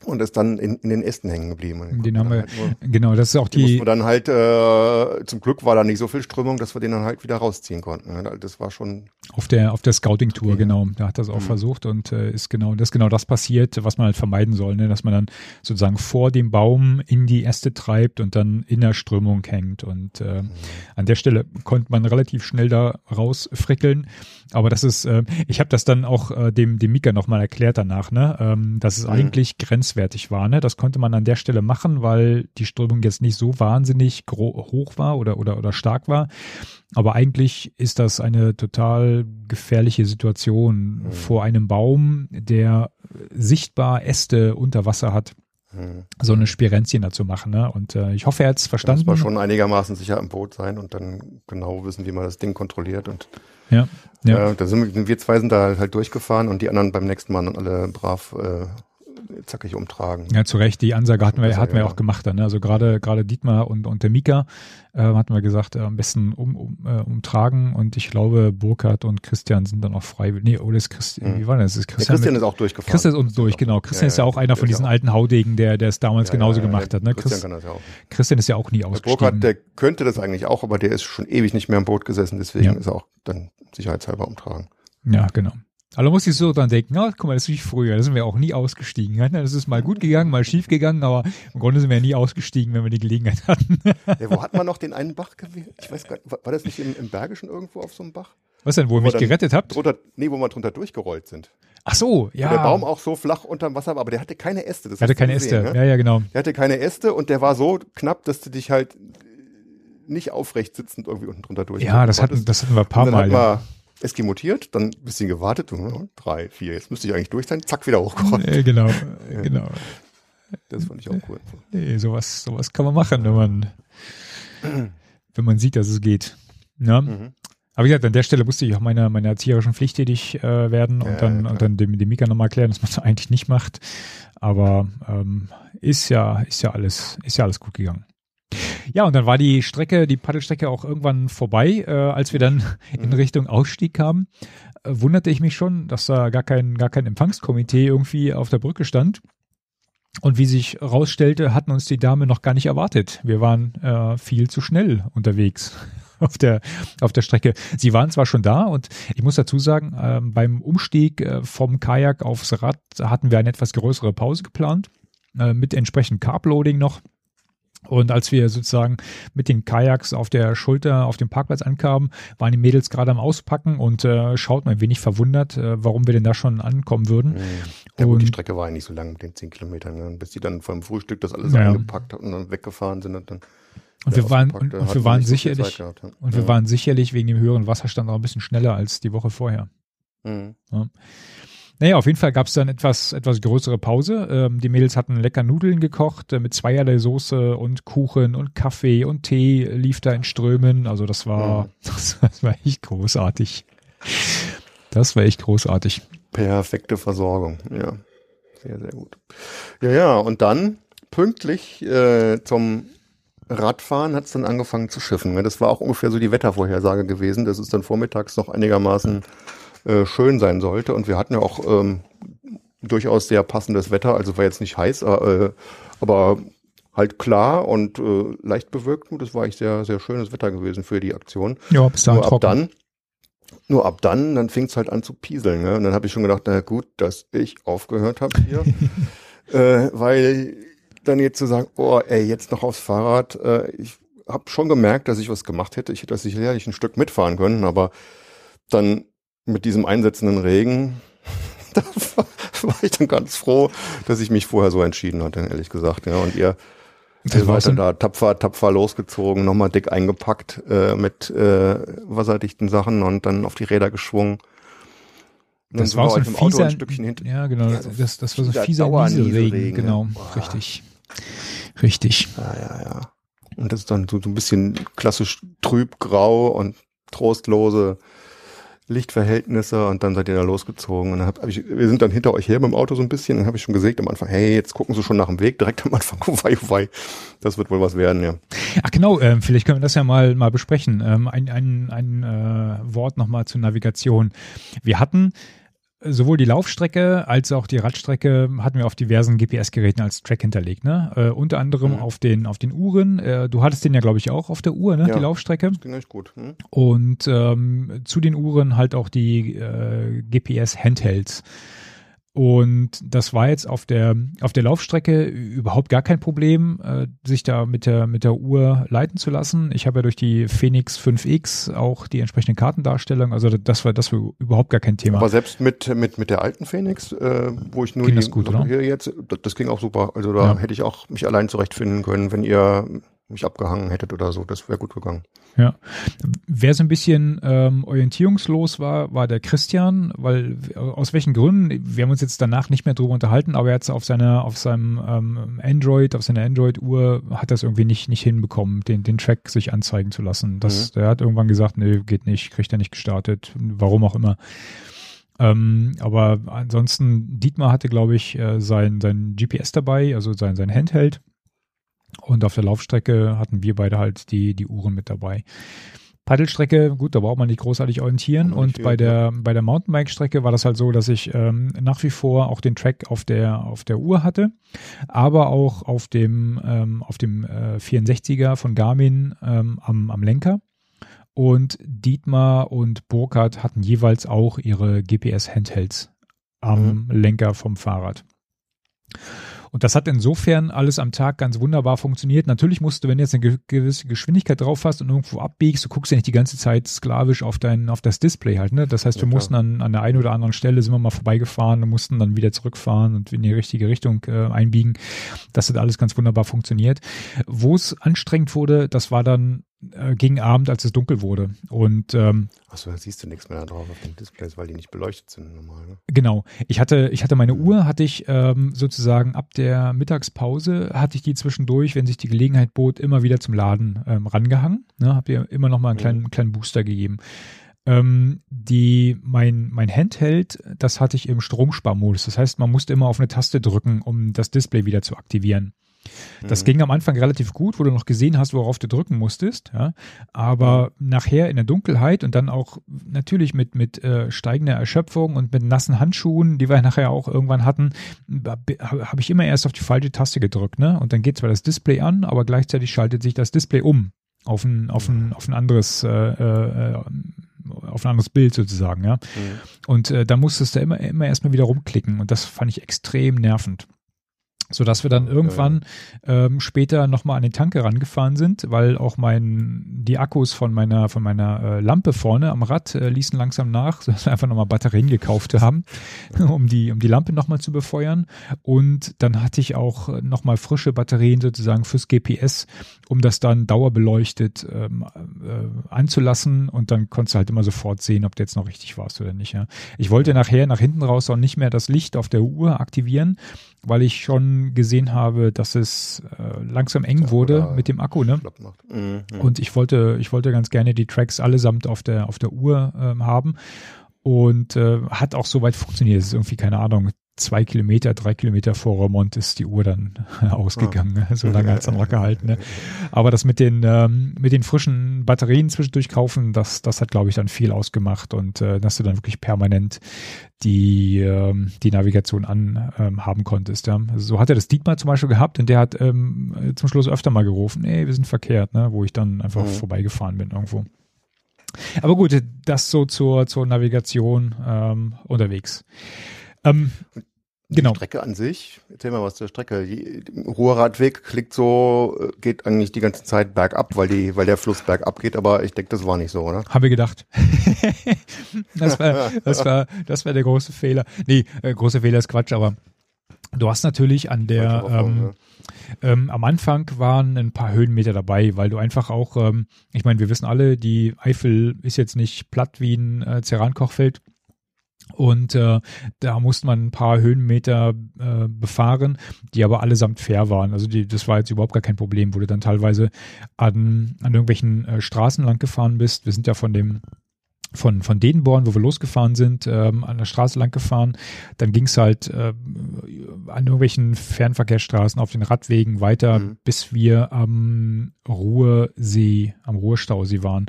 Und ist dann in, in den Ästen hängen geblieben. Den haben wir, halt nur- genau, das ist auch die die, dann halt, äh, zum Glück war da nicht so viel Strömung, dass wir den dann halt wieder rausziehen konnten. Ja, Das war schon, Auf der, auf der Scouting-Tour, Okay. genau. Da hat das auch Mhm. versucht und äh, ist genau, das ist genau das passiert, was man halt vermeiden soll, ne? dass man dann sozusagen vor dem Baum in die Äste treibt und dann in der Strömung hängt. Und äh, an der Stelle konnte man relativ schnell da rausfrickeln. Aber das ist, äh, ich habe das dann auch äh, dem, dem Mika nochmal erklärt danach, ne? ähm, dass es Mhm. eigentlich grenzwertig war. Ne? Das konnte man an der Stelle machen, weil die Strömung jetzt nicht so wahnsinnig hoch war oder, oder, oder stark war. Aber eigentlich ist das eine total gefährliche Situation Mhm. vor einem Baum, der sichtbar Äste unter Wasser hat, hm. so eine Spirenzien dazu machen. Ne? Und äh, ich hoffe, er hat es da muss verstanden. man schon einigermaßen sicher im Boot sein und dann genau wissen, wie man das Ding kontrolliert. Und Ja, ja. äh, da sind wir, wir zwei sind da halt durchgefahren und die anderen beim nächsten Mal alle brav äh, zackig umtragen. Ja, zu Recht. Die Ansage hatten wir, hatten wir ja. auch gemacht dann. Ne? Also gerade gerade Dietmar und, und der Mika äh, hatten wir gesagt, äh, am besten um, um, äh, umtragen. Und ich glaube, Burkhard und Christian sind dann auch frei. Nee, oder ist Christian, Mhm. wie war das? Ist Christian, Christian mit, ist auch durchgefahren. Christian ist uns durch, genau. Christian ist ja auch einer von diesen alten Haudegen, der der es damals Ja, genauso ja, ja, gemacht hat. Ne? Christian Chris, kann das ja auch. Christian ist ja auch nie ausgestiegen. Burkhardt, der könnte das eigentlich auch, aber der ist schon ewig nicht mehr im Boot gesessen, deswegen Ja. ist er auch dann sicherheitshalber umtragen. Ja, genau. Aber da muss ich so dran denken, ja, guck mal, das ist wie früher, da sind wir auch nie ausgestiegen. Ja, Das ist mal gut gegangen, mal schief gegangen, aber im Grunde sind wir nie ausgestiegen, wenn wir die Gelegenheit hatten. Ja, wo hat man noch den einen Bach gewählt? Ich weiß gar nicht, war das nicht im, im Bergischen irgendwo auf so einem Bach? Was denn, wo ihr Wo mich dann- gerettet habt? Drunter, nee, wo wir drunter durchgerollt sind. Ach so, Wo ja. der Baum auch so flach unterm Wasser war, aber der hatte keine Äste. Das hatte keine gesehen, Äste. Ne? Ja, ja, genau. Der hatte keine Äste und der war so knapp, dass du dich halt nicht aufrecht sitzend irgendwie unten drunter durch. Ja, das hatten, das hatten wir ein paar Mal. Ja. wir eskimotiert, dann ein bisschen gewartet, hm, drei, vier, jetzt müsste ich eigentlich durch sein, zack, wieder hochgerollt. Äh, genau, äh, genau. Das fand ich auch cool. Nee, sowas, sowas kann man machen, wenn man, wenn man sieht, dass es geht. Ja. Mhm. Aber wie gesagt, an der Stelle musste ich auch meiner meiner erzieherischen Pflicht tätig äh, werden Ja, und dann, klar. und dann dem, dem Mika nochmal erklären, dass man es eigentlich nicht macht. Aber ähm, ist ja, ist ja alles, ist ja alles gut gegangen. Ja, und dann war die Strecke, die Paddelstrecke auch irgendwann vorbei, äh, als wir dann in Mhm. Richtung Ausstieg kamen. Äh, wunderte ich mich schon, dass da gar kein, gar kein Empfangskomitee irgendwie auf der Brücke stand. Und wie sich herausstellte, hatten uns die Dame noch gar nicht erwartet. Wir waren äh, viel zu schnell unterwegs auf der, auf der Strecke. Sie waren zwar schon da und ich muss dazu sagen, ähm, beim Umstieg äh, vom Kajak aufs Rad hatten wir eine etwas größere Pause geplant, äh, mit entsprechend Carbloading noch. Und als wir sozusagen mit den Kajaks auf der Schulter auf dem Parkplatz ankamen, waren die Mädels gerade am Auspacken und äh, schauten ein wenig verwundert, äh, warum wir denn da schon ankommen würden. Ja gut, die Und- Strecke war ja nicht so lang mit den zehn Kilometern, ne? bis die dann vom Frühstück das alles Ja. eingepackt hatten und dann weggefahren sind und dann Und wir waren, und, und hatten wir waren sicherlich, gehabt, ja. und wir Ja. waren sicherlich wegen dem höheren Wasserstand auch ein bisschen schneller als die Woche vorher. Mhm. Naja, auf jeden Fall gab es dann etwas, etwas größere Pause. Ähm, die Mädels hatten lecker Nudeln gekocht äh, mit zweierlei Soße und Kuchen und Kaffee und Tee lief da in Strömen. Also das war, Mhm. das, das war echt großartig. Das war echt großartig. Perfekte Versorgung, ja. Sehr, sehr gut. Ja, ja, und dann pünktlich äh, zum Radfahren hat es dann angefangen zu schiffen. ne? Das war auch ungefähr so die Wettervorhersage gewesen, dass es dann vormittags noch einigermaßen äh, schön sein sollte. Und wir hatten ja auch ähm, durchaus sehr passendes Wetter, also war jetzt nicht heiß, äh, aber halt klar und äh, leicht bewölkt. Und das war echt sehr, sehr schönes Wetter gewesen für die Aktion. Ja, bis dahin Nur ab dann, nur ab dann, dann fing es halt an zu pieseln. Ne? Und dann habe ich schon gedacht, na gut, dass ich aufgehört habe hier. äh, weil dann jetzt zu sagen, oh, ey, jetzt noch aufs Fahrrad. Äh, ich habe schon gemerkt, dass ich was gemacht hätte. Ich hätte das sicherlich ein Stück mitfahren können, aber dann mit diesem einsetzenden Regen, da war ich dann ganz froh, dass ich mich vorher so entschieden hatte, ehrlich gesagt. Ja, und ihr das war dann da tapfer, tapfer losgezogen, nochmal dick eingepackt äh, mit äh, wasserdichten Sachen und dann auf die Räder geschwungen. Und das war so ein fieser, ein Stückchen hinter. Ja, genau. Ja, das, das war so fieser Nieselregen. Genau, Boah. richtig. Richtig. Ja, ja, ja. Und das ist dann so, so ein bisschen klassisch trüb, grau und trostlose Lichtverhältnisse und dann seid ihr da losgezogen. Und dann hab, hab ich, wir sind dann hinter euch her mit dem Auto so ein bisschen. Dann habe ich schon gesagt am Anfang, hey, jetzt gucken sie schon nach dem Weg, direkt am Anfang, oh wei, oh wei. Das wird wohl was werden, ja. Ach genau, ähm, vielleicht können wir das ja mal, mal besprechen. Ähm, ein ein, ein äh, Wort nochmal zur Navigation. Wir hatten sowohl die Laufstrecke als auch die Radstrecke hatten wir auf diversen GPS-Geräten als Track hinterlegt. Ne? Äh, unter anderem mhm. auf den auf den Uhren. Äh, du hattest den ja, glaube ich, auch auf der Uhr, ne? Ja, die Laufstrecke. Das ging echt gut. Hm? Und ähm, zu den Uhren halt auch die äh, GPS-Handhelds. Und das war jetzt auf der, auf der Laufstrecke überhaupt gar kein Problem, äh, sich da mit der, mit der Uhr leiten zu lassen. Ich habe ja durch die Phoenix 5X auch die entsprechende Kartendarstellung, also das war, das war überhaupt gar kein Thema. Aber selbst mit, mit, mit der alten Phoenix, äh, wo ich nur ging die, das gut, oder? hier jetzt, das, das ging auch super. Also da ja. hätte ich auch mich allein zurechtfinden können, wenn ihr mich abgehangen hättet oder so, das wäre gut gegangen. Ja. Wer so ein bisschen ähm, orientierungslos war, war der Christian, weil aus welchen Gründen, wir haben uns jetzt danach nicht mehr drüber unterhalten, aber er hat auf seiner, auf seinem ähm, Android, auf seiner Android-Uhr hat das irgendwie nicht, nicht hinbekommen, den, den Track sich anzeigen zu lassen. Das, mhm. Der hat irgendwann gesagt, nee, geht nicht, kriegt er nicht gestartet, warum auch immer. Ähm, aber ansonsten, Dietmar hatte, glaube ich, äh, sein, sein GPS dabei, also sein, sein Handheld und auf der Laufstrecke hatten wir beide halt die, die Uhren mit dabei. Paddelstrecke, gut, da braucht man nicht großartig orientieren. Und viel, bei der, bei der Mountainbike-Strecke war das halt so, dass ich ähm, nach wie vor auch den Track auf der, auf der Uhr hatte, aber auch auf dem, ähm, auf dem äh, 64er von Garmin ähm, am, am Lenker. Und Dietmar und Burkhardt hatten jeweils auch ihre GPS-Handhelds am mhm. Lenker vom Fahrrad. Und das hat insofern alles am Tag ganz wunderbar funktioniert. Natürlich musst du, wenn du jetzt eine gewisse Geschwindigkeit drauf hast und irgendwo abbiegst, du guckst ja nicht die ganze Zeit sklavisch auf dein, auf das Display halt, ne? Das heißt, ja, wir mussten an, an der einen oder anderen Stelle sind wir mal vorbeigefahren und mussten dann wieder zurückfahren und in die richtige Richtung äh, einbiegen. Das hat alles ganz wunderbar funktioniert. Wo es anstrengend wurde, das war dann äh, gegen Abend, als es dunkel wurde. Und ähm, Achso, da siehst du nichts mehr drauf auf den Displays, weil die nicht beleuchtet sind normal. Ne? Genau. Ich hatte, ich hatte meine Uhr, hatte ich ähm, sozusagen ab der Mittagspause, hatte ich die zwischendurch, wenn sich die Gelegenheit bot, immer wieder zum Laden ähm, rangehangen. Ne, hab ihr immer noch mal einen mhm. kleinen, kleinen Booster gegeben. Ähm, die, mein, mein Handheld, das hatte ich im Stromsparmodus. Das heißt, man musste immer auf eine Taste drücken, um das Display wieder zu aktivieren. Das mhm. ging am Anfang relativ gut, wo du noch gesehen hast, worauf du drücken musstest. Ja. Aber mhm. nachher in der Dunkelheit und dann auch natürlich mit, mit äh, steigender Erschöpfung und mit nassen Handschuhen, die wir nachher auch irgendwann hatten, habe ich immer erst auf die falsche Taste gedrückt. Ne? Und dann geht zwar das Display an, aber gleichzeitig schaltet sich das Display um auf ein, auf ein, auf ein anderes äh, äh, auf ein anderes Bild sozusagen, ja. Mhm. Und äh, da musstest du immer, immer erstmal wieder rumklicken und das fand ich extrem nervend so dass wir dann irgendwann ähm, später nochmal an den Tank herangefahren sind, weil auch mein die Akkus von meiner von meiner äh, Lampe vorne am Rad äh, ließen langsam nach, so dass wir einfach nochmal Batterien gekauft haben, um die um die Lampe nochmal zu befeuern und dann hatte ich auch nochmal frische Batterien sozusagen fürs GPS, um das dann dauerbeleuchtet ähm, äh, anzulassen und dann konntest du halt immer sofort sehen, ob du jetzt noch richtig warst oder nicht. Ja. Ich wollte nachher nach hinten raus auch nicht mehr das Licht auf der Uhr aktivieren, weil ich schon gesehen habe, dass es äh, langsam eng ja, wurde mit dem Akku, ne? Mhm, mhm, Und ich wollte, ich wollte ganz gerne die Tracks allesamt auf der auf der Uhr ähm, haben und äh, hat auch soweit funktioniert. Es ist irgendwie keine Ahnung zwei Kilometer, drei Kilometer vor Remont ist die Uhr dann ausgegangen. Oh. So lange hat es dann noch gehalten. Ne? Aber das mit den, ähm, mit den frischen Batterien zwischendurch kaufen, das, das hat, glaube ich, dann viel ausgemacht und äh, dass du dann wirklich permanent die, ähm, die Navigation an ähm, haben konntest. Ja? Also so hat er das Dietmar zum Beispiel gehabt und der hat ähm, zum Schluss öfter mal gerufen, ey, wir sind verkehrt, ne? wo ich dann einfach mhm. vorbeigefahren bin irgendwo. Aber gut, das so zur, zur Navigation ähm, unterwegs. Ähm, Genau. Die Strecke an sich, erzähl mal was zur Strecke. Die, hoher Radweg klingt so, äh, geht eigentlich die ganze Zeit bergab, weil die, weil der Fluss bergab geht, aber ich denke, das war nicht so, oder? Haben wir gedacht. das war, das war, das war der große Fehler. Nee, äh, große Fehler ist Quatsch, aber du hast natürlich an der, ähm, ähm, am Anfang waren ein paar Höhenmeter dabei, weil du einfach auch, ähm, ich meine, wir wissen alle, die Eifel ist jetzt nicht platt wie ein äh, Cerankochfeld. Und äh, da musste man ein paar Höhenmeter äh, befahren, die aber allesamt fair waren. Also die, das war jetzt überhaupt gar kein Problem, wo du dann teilweise an, an irgendwelchen äh, Straßen lang gefahren bist. Wir sind ja von dem von, von Dedenborn, wo wir losgefahren sind, ähm, an der Straße lang gefahren. Dann ging es halt äh, an irgendwelchen Fernverkehrsstraßen auf den Radwegen weiter, Mhm. bis wir am Ruhrsee, am Ruhrstausee waren.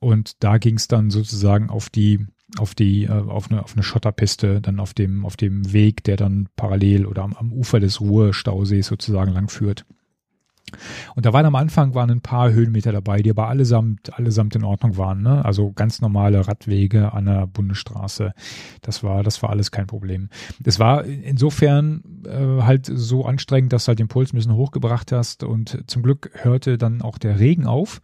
Und da ging es dann sozusagen auf die, auf die, äh, auf eine, auf eine Schotterpiste, dann auf dem, auf dem Weg, der dann parallel oder am, am Ufer des Ruhrstausees sozusagen lang führt. Und da waren am Anfang waren ein paar Höhenmeter dabei, die aber allesamt, allesamt in Ordnung waren. Ne? Also ganz normale Radwege an der Bundesstraße. Das war, das war alles kein Problem. Das war insofern äh, halt so anstrengend, dass du halt den Puls ein bisschen hochgebracht hast und zum Glück hörte dann auch der Regen auf,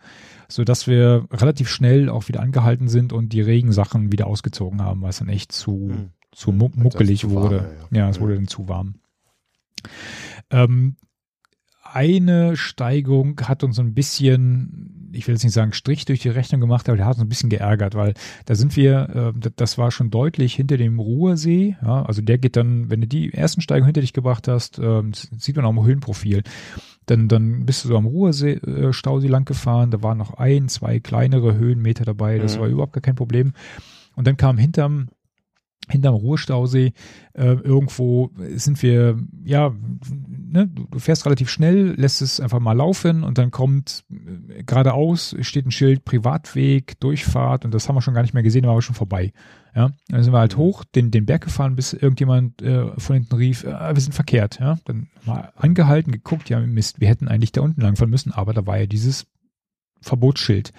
so dass wir relativ schnell auch wieder angehalten sind und die Regensachen wieder ausgezogen haben, weil es dann echt zu, Hm. zu muckelig zu warm, wurde. ja, ja. ja, es wurde dann zu warm. Ähm, eine Steigung hat uns ein bisschen, ich will jetzt nicht sagen Strich durch die Rechnung gemacht, aber der hat uns ein bisschen geärgert, weil da sind wir, äh, das war schon deutlich hinter dem Ruhrsee, ja, also der geht dann, wenn du die ersten Steigung hinter dich gebracht hast, das sieht man auch im Höhenprofil, dann, dann bist du so am Ruhrsee, äh, Stausee lang gefahren, da waren noch ein, zwei kleinere Höhenmeter dabei, das Mhm. war überhaupt gar kein Problem. Und dann kam hinterm, hinterm Ruhrstausee äh, irgendwo sind wir, ja, ne, du, fährst relativ schnell, lässt es einfach mal laufen und dann kommt äh, geradeaus, steht ein Schild Privatweg, Durchfahrt und das haben wir schon gar nicht mehr gesehen, da waren wir schon vorbei. Ja, dann sind wir halt Mhm. hoch, den, den Berg gefahren, bis irgendjemand äh, von hinten rief, äh, wir sind verkehrt. Ja, dann mal angehalten, geguckt, ja, Mist, wir hätten eigentlich da unten langfahren müssen, aber da war ja dieses Verbotsschild.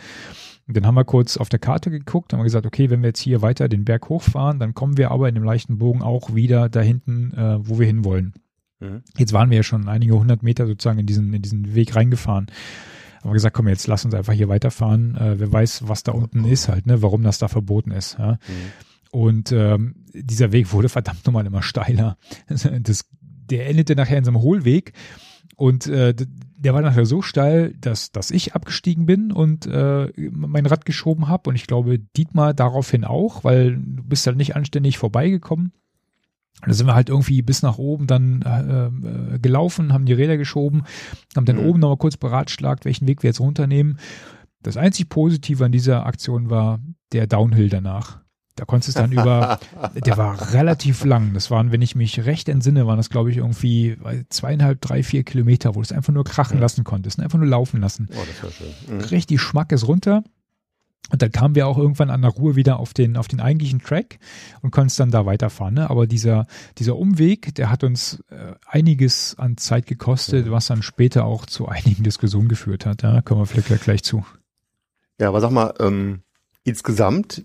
Und dann haben wir kurz auf der Karte geguckt, haben wir gesagt, okay, wenn wir jetzt hier weiter den Berg hochfahren, dann kommen wir aber in dem leichten Bogen auch wieder da hinten, äh, wo wir hinwollen. Mhm. Jetzt waren wir ja schon einige hundert Meter sozusagen in diesen, in diesen Weg reingefahren. Haben wir gesagt, komm, jetzt lass uns einfach hier weiterfahren. Äh, wer weiß, was da unten ist halt, ne, warum das da verboten ist. Ja. Mhm. Und ähm, dieser Weg wurde verdammt nochmal immer steiler. Das, der endete nachher in so einem Hohlweg. Und äh, der war nachher so steil, dass, dass ich abgestiegen bin und äh, mein Rad geschoben habe. Und ich glaube, Dietmar daraufhin auch, weil du bist halt nicht anständig vorbeigekommen. Da sind wir halt irgendwie bis nach oben dann äh, äh, gelaufen, haben die Räder geschoben, haben dann Mhm. oben nochmal kurz beratschlagt, welchen Weg wir jetzt runternehmen. Das einzig Positive an dieser Aktion war der Downhill danach. Da konntest du es dann über, der war relativ lang. Das waren, wenn ich mich recht entsinne, waren das, glaube ich, irgendwie zweieinhalb, drei, vier Kilometer, wo du es einfach nur krachen Ja. lassen konntest, einfach nur laufen lassen. Oh, das war schön. Mhm. Richtig Schmackes runter. Und dann kamen wir auch irgendwann an der Ruhe wieder auf den, auf den eigentlichen Track und konnten dann da weiterfahren. Ne? Aber dieser, dieser Umweg, der hat uns äh, einiges an Zeit gekostet, was dann später auch zu einigen Diskussionen geführt hat. Da kommen wir vielleicht gleich, gleich zu. Ja, aber sag mal, ähm, insgesamt,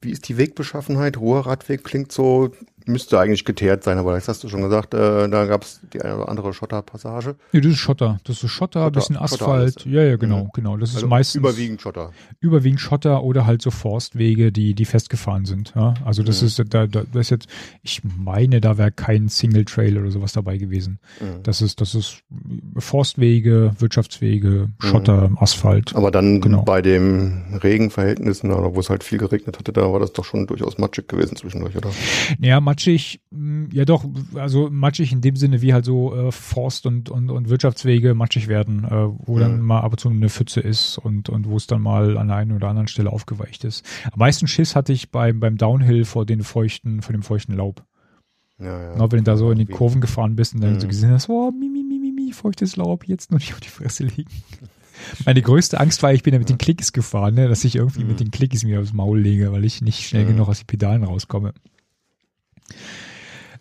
wie ist die Wegbeschaffenheit? Ruhrradweg klingt so, müsste eigentlich geteert sein, aber jetzt hast du schon gesagt, äh, da gab es die eine oder andere Schotterpassage. Nee, das ist Schotter. Das ist Schotter, Schotter- bisschen Asphalt. Ja, ja, genau, Mhm. genau. Das ist Also meistens überwiegend Schotter. überwiegend Schotter oder halt so Forstwege, die, die festgefahren sind. Ja? Also das Mhm. ist, da, da, das ist jetzt, ich meine, da wäre kein Single Trail oder sowas dabei gewesen. Mhm. Das ist, das ist Forstwege, Wirtschaftswege, Schotter, Asphalt. Aber dann Genau. bei den Regenverhältnissen, oder wo es halt viel geregnet hatte, da war das doch schon durchaus matschig gewesen zwischendurch, oder? Ja, matschig, mh, ja doch, also matschig in dem Sinne, wie halt so äh, Forst- und, und, und Wirtschaftswege matschig werden, äh, wo dann Mhm. mal ab und zu eine Pfütze ist und, und wo es dann mal an der einen oder anderen Stelle aufgeweicht ist. Am meisten Schiss hatte ich beim, beim Downhill vor den feuchten, vor dem feuchten Laub. Ja, ja. Ja, wenn du da so in die. Kurven gefahren bist und dann Mhm. so gesehen hast, oh, mi, mi, mi, mi, mi, feuchtes Laub, jetzt nur nicht auf die Fresse legen. Meine größte Angst war, ich bin ja mit den Klicks gefahren, ne, dass ich irgendwie Mhm. mit den Klicks mir aufs Maul lege, weil ich nicht schnell Mhm. genug aus den Pedalen rauskomme.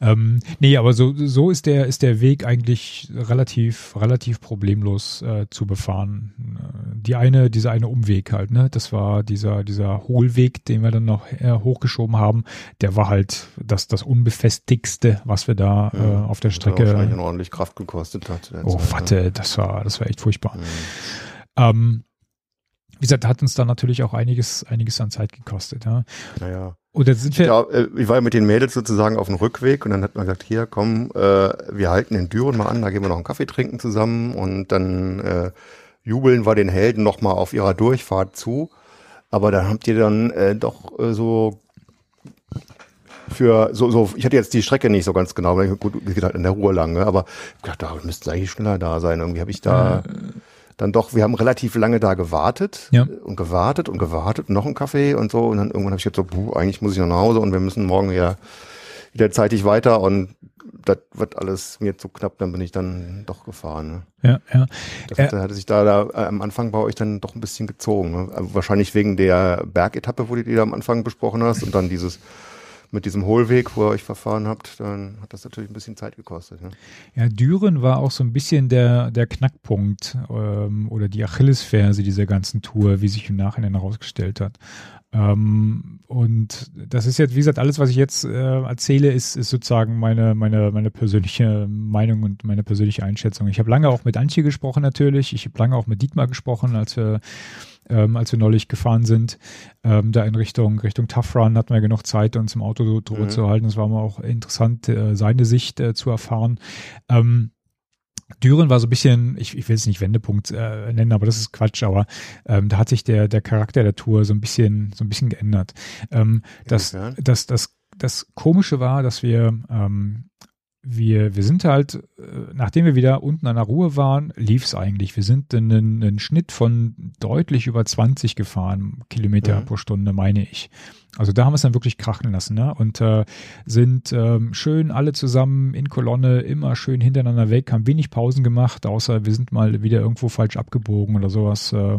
Ähm, nee, aber so, so ist der, ist der Weg eigentlich relativ, relativ problemlos äh, zu befahren. Äh, die eine, dieser eine Umweg halt, ne? Das war dieser, dieser Hohlweg, den wir dann noch äh, hochgeschoben haben. Der war halt das, das unbefestigste, was wir da ja, äh, auf der Strecke. Wahrscheinlich ordentlich Kraft gekostet hat. Oh, Zeit, warte, ne? das war, das war echt furchtbar. Mhm. Ähm, wie gesagt, hat uns da natürlich auch einiges, einiges an Zeit gekostet. Ja. Naja. Oder sind wir. Ja, äh, ich war ja mit den Mädels sozusagen auf dem Rückweg und dann hat man gesagt, hier komm, äh, wir halten den Düren mal an, da gehen wir noch einen Kaffee trinken zusammen und dann äh, jubeln wir den Helden nochmal auf ihrer Durchfahrt zu. Aber dann habt ihr dann äh, doch äh, so für so, so, ich hatte jetzt die Strecke nicht so ganz genau, weil ich gut gedacht in der Ruhe lang, ne? aber ich dachte, da müsste eigentlich schneller da sein. Irgendwie habe ich da. Äh dann doch, wir haben relativ lange da gewartet ja. und gewartet und gewartet und noch einen Kaffee und so. Und dann irgendwann habe ich jetzt so, puh, eigentlich muss ich noch nach Hause und wir müssen morgen ja wieder zeitig weiter und das wird alles mir zu knapp, dann bin ich dann doch gefahren. Ne? Ja, ja. Das äh, hatte sich da, da äh, am Anfang bei euch dann doch ein bisschen gezogen. Ne? Also wahrscheinlich wegen der Bergetappe, wo du die da am Anfang besprochen hast und dann dieses mit diesem Hohlweg, wo ihr euch verfahren habt, dann hat das natürlich ein bisschen Zeit gekostet. Ne? Ja, Düren war auch so ein bisschen der, der Knackpunkt ähm, oder die Achillesferse dieser ganzen Tour, wie sich im Nachhinein herausgestellt hat. Ähm, und das ist jetzt, wie gesagt, alles, was ich jetzt äh, erzähle, ist, ist sozusagen meine, meine, meine persönliche Meinung und meine persönliche Einschätzung. Ich habe lange auch mit Antje gesprochen natürlich. Ich habe lange auch mit Dietmar gesprochen, als wir ähm, als wir neulich gefahren sind, ähm, da in Richtung Richtung Tough Run hatten wir genug Zeit, uns im Auto drüber mhm. zu halten. Es war mal auch interessant, äh, seine Sicht äh, zu erfahren. Ähm, Düren war so ein bisschen, ich, ich will es nicht Wendepunkt äh, nennen, aber das ist Quatsch, aber ähm, da hat sich der, der Charakter der Tour so ein bisschen, so ein bisschen geändert. Ähm, das, das, das, das Komische war, dass wir ähm, wir, wir sind halt, äh, nachdem wir wieder unten an der Ruhe waren, lief es eigentlich. Wir sind einen, einen Schnitt von deutlich über 20 gefahren, Kilometer mhm. pro Stunde, meine ich. Also da haben wir es dann wirklich krachen lassen ne? und äh, sind ähm, schön alle zusammen in Kolonne, immer schön hintereinander weg, haben wenig Pausen gemacht, außer wir sind mal wieder irgendwo falsch abgebogen oder sowas. Äh,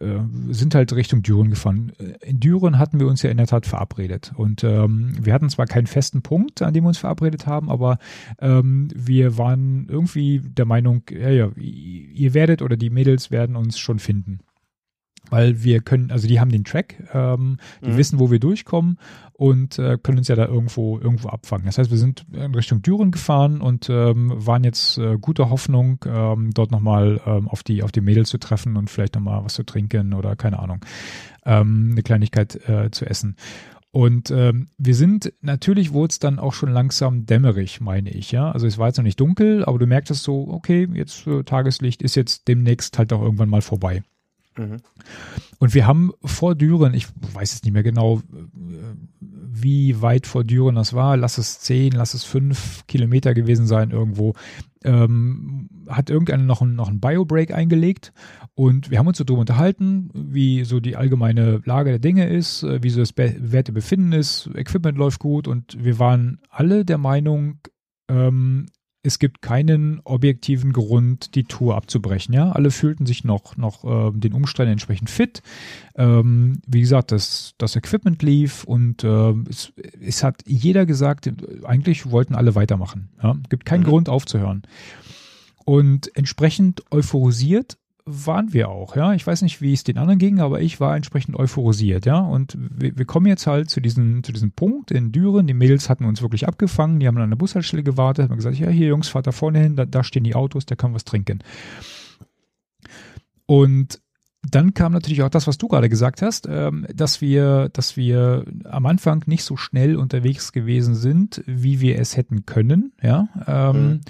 äh, sind halt Richtung Düren gefahren. In Düren hatten wir uns ja in der Tat verabredet und ähm, wir hatten zwar keinen festen Punkt, an dem wir uns verabredet haben, aber ähm, wir waren irgendwie der Meinung, ja, ja, ihr werdet oder die Mädels werden uns schon finden weil wir können, also die haben den Track, ähm, die mhm. wissen, wo wir durchkommen und äh, können uns ja da irgendwo irgendwo abfangen. Das heißt, wir sind in Richtung Düren gefahren und ähm, waren jetzt äh, guter Hoffnung, ähm, dort nochmal ähm, auf die auf die Mädels zu treffen und vielleicht nochmal was zu trinken oder keine Ahnung, ähm, eine Kleinigkeit äh, zu essen. Und ähm, wir sind, natürlich wurde es dann auch schon langsam dämmerig, meine ich, ja. Also es war jetzt noch nicht dunkel, aber du merktest so, okay, jetzt äh, Tageslicht ist jetzt demnächst halt auch irgendwann mal vorbei. Mhm. Und wir haben vor Düren, ich weiß jetzt nicht mehr genau, wie weit vor Düren das war, lass es zehn, lass es fünf Kilometer gewesen sein irgendwo, ähm, hat irgendeiner noch, ein, noch einen Biobreak eingelegt und wir haben uns so drüber unterhalten, wie so die allgemeine Lage der Dinge ist, äh, wie so das Be Wertebefinden ist, Equipment läuft gut und wir waren alle der Meinung, ähm, es gibt keinen objektiven Grund, die Tour abzubrechen. Ja, alle fühlten sich noch, noch äh, den Umständen entsprechend fit. Ähm, wie gesagt, das, das Equipment lief und äh, es, es hat jeder gesagt, eigentlich wollten alle weitermachen. Ja, gibt keinen mhm. Grund aufzuhören. Und entsprechend euphorisiert waren wir auch, ja. Ich weiß nicht, wie es den anderen ging, aber ich war entsprechend euphorisiert, ja. Und wir, wir kommen jetzt halt zu diesem, zu diesem Punkt in Düren. Die Mädels hatten uns wirklich abgefangen, die haben an der Bushaltestelle gewartet, haben gesagt, ja, hier Jungs, fahrt da vorne hin, da, da stehen die Autos, da kann was trinken. Und dann kam natürlich auch das, was du gerade gesagt hast, ähm, dass wir, dass wir am Anfang nicht so schnell unterwegs gewesen sind, wie wir es hätten können, ja. Ähm, mhm.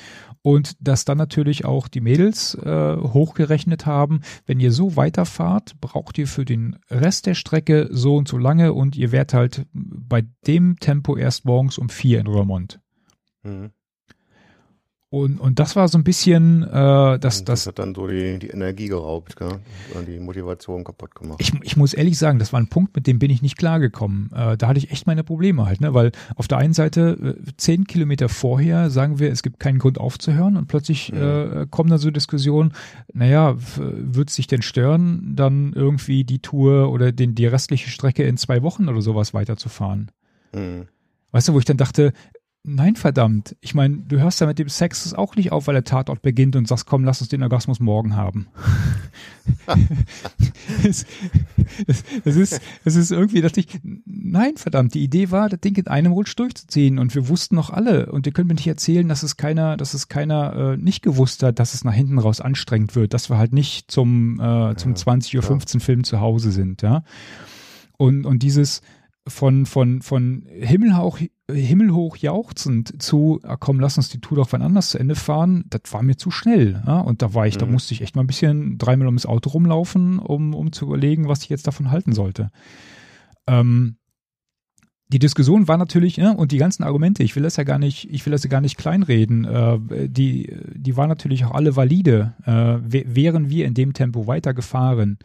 Und dass dann natürlich auch die Mädels äh, hochgerechnet haben, wenn ihr so weiterfahrt, braucht ihr für den Rest der Strecke so und so lange und ihr werdet halt bei dem Tempo erst morgens um vier in Roermond. Mhm. Und, und das war so ein bisschen, äh, das, das, das hat dann so die, die Energie geraubt, gell? und die Motivation kaputt gemacht. Ich, ich muss ehrlich sagen, das war ein Punkt, mit dem bin ich nicht klargekommen. Äh, da hatte ich echt meine Probleme halt, ne? weil auf der einen Seite äh, zehn Kilometer vorher sagen wir, es gibt keinen Grund aufzuhören und plötzlich mhm. äh, kommen dann so Diskussionen, naja, wird es sich denn stören, dann irgendwie die Tour oder den, die restliche Strecke in zwei Wochen oder sowas weiterzufahren? Mhm. Weißt du, wo ich dann dachte, Nein, verdammt. Ich meine, du hörst ja mit dem Sex auch nicht auf, weil der Tatort beginnt und sagst, komm, lass uns den Orgasmus morgen haben. es, es, es, ist, es ist irgendwie, dachte ich, nein, verdammt, die Idee war, das Ding in einem Rutsch durchzuziehen und wir wussten noch alle und ihr könnt mir nicht erzählen, dass es keiner, dass es keiner äh, nicht gewusst hat, dass es nach hinten raus anstrengend wird, dass wir halt nicht zum, äh, zum ja, 20.15 Uhr ja. Film zu Hause sind, ja. Und, und dieses, von, von, von Himmelhauch, himmelhoch jauchzend zu, ah, komm, lass uns die Tour doch wann anders zu Ende fahren, das war mir zu schnell. Ja? Und da war ich, mhm. da musste ich echt mal ein bisschen dreimal ums Auto rumlaufen, um, um zu überlegen, was ich jetzt davon halten sollte. Ähm, die Diskussion war natürlich, ja, und die ganzen Argumente, ich will das ja gar nicht, ich will das ja gar nicht kleinreden, äh, die, die waren natürlich auch alle valide. Äh, wären wir in dem Tempo weitergefahren,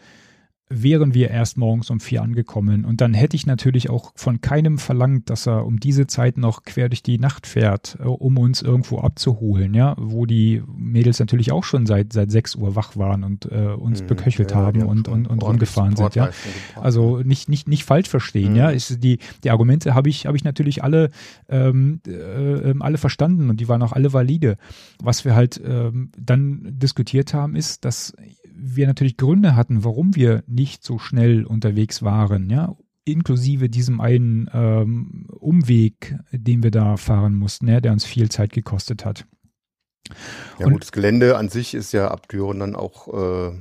wären wir erst morgens um vier angekommen. Und dann hätte ich natürlich auch von keinem verlangt, dass er um diese Zeit noch quer durch die Nacht fährt, äh, um uns irgendwo abzuholen, ja, wo die Mädels natürlich auch schon seit seit sechs Uhr wach waren und äh, uns mhm, beköchelt ja, haben und, und, und rumgefahren sind, ja. Also nicht, nicht, nicht falsch verstehen, mhm. ja. Ist die, die Argumente habe ich, habe ich natürlich alle, ähm, äh, ähm, alle verstanden und die waren auch alle valide. Was wir halt ähm, dann diskutiert haben, ist, dass wir natürlich Gründe hatten, warum wir nicht so schnell unterwegs waren, ja, inklusive diesem einen ähm, Umweg, den wir da fahren mussten, ja, der uns viel Zeit gekostet hat. Ja, und, gut, das Gelände an sich ist ja ab Düren dann auch äh,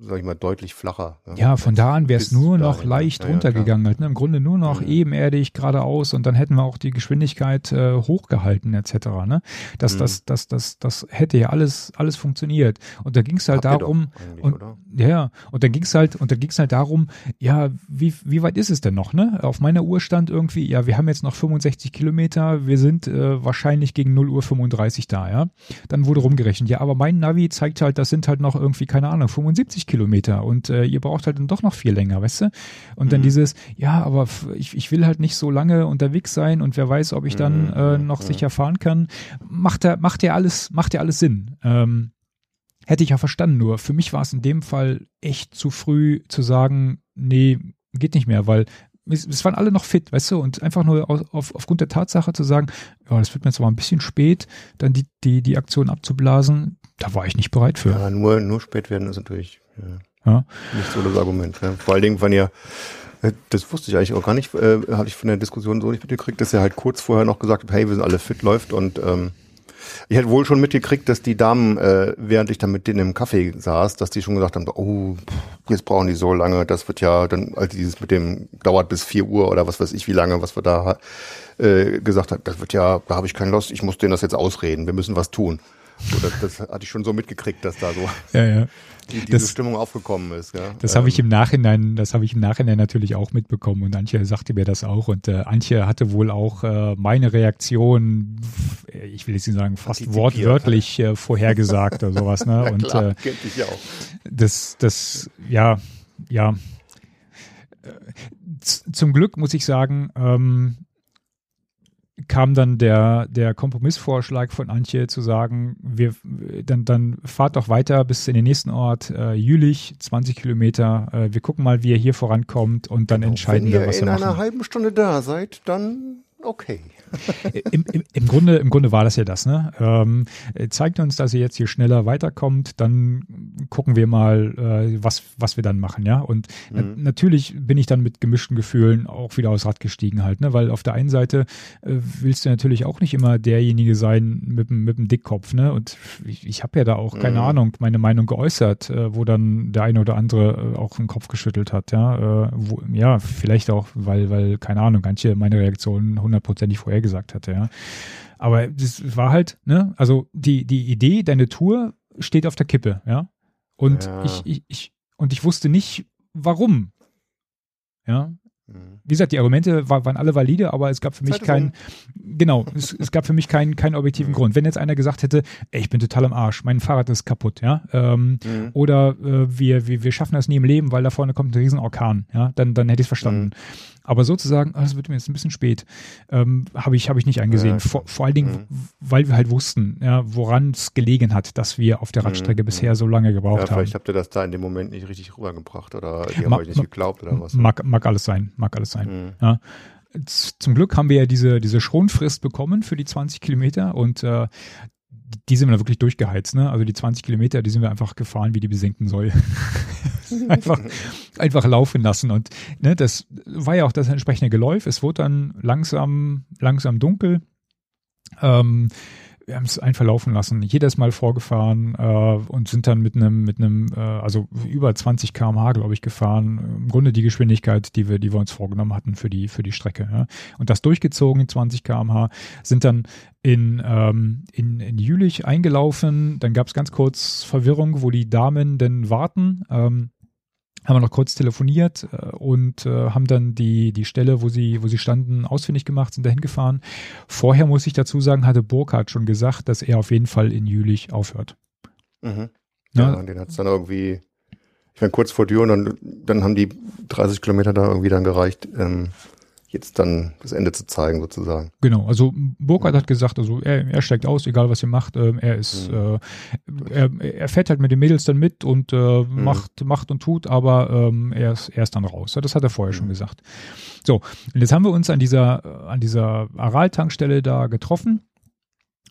sag ich mal, deutlich flacher. Ja, ja von da an wäre es nur noch dahin, leicht ja, runtergegangen. Halt, ne? Im Grunde nur noch mhm. ebenerdig geradeaus und dann hätten wir auch die Geschwindigkeit äh, hochgehalten etc. Ne? Das, mhm. das, das, das, das hätte ja alles, alles funktioniert. Und da ging es halt Habt darum, und, ja, und dann ging es halt, und dann ging es halt darum, ja, wie, wie weit ist es denn noch? Ne? Auf meiner Uhr stand irgendwie, ja, wir haben jetzt noch 65 Kilometer, wir sind äh, wahrscheinlich gegen 0 Uhr 35 da, ja. Dann wurde rumgerechnet, ja, aber mein Navi zeigt halt, das sind halt noch irgendwie, keine Ahnung, 75 Kilometer und äh, ihr braucht halt dann doch noch viel länger, weißt du? Und mhm. dann dieses, ja, aber ich, ich will halt nicht so lange unterwegs sein und wer weiß, ob ich dann mhm. äh, noch mhm. sicher fahren kann. Macht ja, macht ja alles, macht ja alles Sinn. Ähm, hätte ich ja verstanden, nur für mich war es in dem Fall echt zu früh zu sagen, nee, geht nicht mehr, weil es, waren alle noch fit, weißt du, und einfach nur auf, auf, aufgrund der Tatsache zu sagen, ja, das wird mir jetzt aber ein bisschen spät, dann die, die, die Aktion abzublasen, da war ich nicht bereit für. Ja, nur, nur spät werden ist natürlich ja, ja. nicht so das Argument. Ja. Vor allen Dingen, wenn ihr, äh, das wusste ich eigentlich auch gar nicht, äh, hatte ich von der Diskussion so nicht mitgekriegt, dass er halt kurz vorher noch gesagt hat, hey, wir sind alle fit, läuft und ähm, ich hätte wohl schon mitgekriegt, dass die Damen, äh, während ich dann mit denen im Kaffee saß, dass die schon gesagt haben, oh, jetzt brauchen die so lange, das wird ja dann, also dieses mit dem dauert bis vier Uhr oder was weiß ich wie lange, was wir da äh, gesagt haben, das wird ja, da habe ich keinen Lust, ich muss denen das jetzt ausreden, wir müssen was tun. So, das, das hatte ich schon so mitgekriegt, dass da so ja, ja. Die, diese das, Stimmung aufgekommen ist. Ja. Das ähm. habe ich im Nachhinein, das habe ich im Nachhinein natürlich auch mitbekommen und Antje sagte mir das auch und äh, Antje hatte wohl auch äh, meine Reaktion, ich will jetzt nicht sagen, fast wortwörtlich äh, vorhergesagt oder sowas. Ne? und klar, äh, ja auch. Das, das, ja, ja. Äh, zum Glück muss ich sagen, ähm, kam dann der, der Kompromissvorschlag von Antje zu sagen, wir, dann, dann fahrt doch weiter bis in den nächsten Ort, äh, Jülich, 20 Kilometer. Äh, wir gucken mal, wie ihr hier vorankommt und dann genau. entscheiden wir, was wir machen. Wenn ihr in einer halben Stunde da seid, dann okay. Im, im, Im, Grunde, Im Grunde war das ja das. Ne? Ähm, zeigt uns, dass ihr jetzt hier schneller weiterkommt, dann gucken wir mal, äh, was, was wir dann machen. ja. Und mhm. na, natürlich bin ich dann mit gemischten Gefühlen auch wieder aufs Rad gestiegen halt, ne? weil auf der einen Seite äh, willst du natürlich auch nicht immer derjenige sein mit, mit dem Dickkopf. Ne? Und ich, ich habe ja da auch, keine mhm. Ahnung, meine Meinung geäußert, äh, wo dann der eine oder andere äh, auch den Kopf geschüttelt hat. Ja, äh, wo, ja vielleicht auch, weil, weil, keine Ahnung, manche meine Reaktionen hundertprozentig vorher gesagt hatte, ja. Aber das war halt, ne, also die, die Idee, deine Tour steht auf der Kippe, ja. Und ja. Ich, ich, ich, und ich wusste nicht, warum. Ja. Mhm. Wie gesagt, die Argumente war, waren alle valide, aber es gab für mich keinen, genau, es, es, gab für mich keinen, keinen objektiven mhm. Grund. Wenn jetzt einer gesagt hätte, ey, ich bin total am Arsch, mein Fahrrad ist kaputt, ja, ähm, mhm. oder äh, wir, wir, wir schaffen das nie im Leben, weil da vorne kommt ein Riesenorkan, ja, dann, dann hätte ich es verstanden. Mhm. Aber sozusagen, oh, das wird mir jetzt ein bisschen spät, ähm, habe ich, hab ich nicht eingesehen. Ja, vor, vor allen Dingen, weil wir halt wussten, ja, woran es gelegen hat, dass wir auf der Radstrecke bisher so lange gebraucht ja, vielleicht haben. Vielleicht habt ihr das da in dem Moment nicht richtig rübergebracht oder die haben euch nicht geglaubt oder was. Mag, mag alles sein, mag alles sein. Mhm. Ja. zum Glück haben wir ja diese, diese Schonfrist bekommen für die 20 Kilometer und äh, die sind wir wirklich durchgeheizt, ne? Also die 20 Kilometer, die sind wir einfach gefahren, wie die besenken soll. einfach, einfach laufen lassen. Und ne, das war ja auch das entsprechende Geläuf. Es wurde dann langsam, langsam dunkel. Ähm, wir haben es einfach laufen lassen, jedes Mal vorgefahren äh, und sind dann mit einem, mit einem, äh, also über 20 km/h, glaube ich, gefahren. Im Grunde die Geschwindigkeit, die wir, die wir uns vorgenommen hatten für die, für die Strecke. Ja. Und das durchgezogen in 20 km/h, sind dann in, ähm, in, in Jülich eingelaufen. Dann gab es ganz kurz Verwirrung, wo die Damen denn warten. Ähm, haben wir noch kurz telefoniert äh, und äh, haben dann die, die Stelle, wo sie, wo sie standen, ausfindig gemacht, sind dahin gefahren. Vorher muss ich dazu sagen, hatte Burkhardt schon gesagt, dass er auf jeden Fall in Jülich aufhört. Mhm. Ja, ja, den hat es dann irgendwie, ich meine, kurz vor Tür und dann, dann haben die 30 Kilometer da irgendwie dann gereicht, ähm, jetzt dann das Ende zu zeigen, sozusagen. Genau, also Burkhardt hat gesagt, also er, er steigt aus, egal was ihr macht, äh, er ist, mhm. äh, er, er fährt halt mit den Mädels dann mit und äh, mhm. macht, macht und tut, aber ähm, er, ist, er ist dann raus. Das hat er vorher mhm. schon gesagt. So, und jetzt haben wir uns an dieser, an dieser Aral-Tankstelle da getroffen.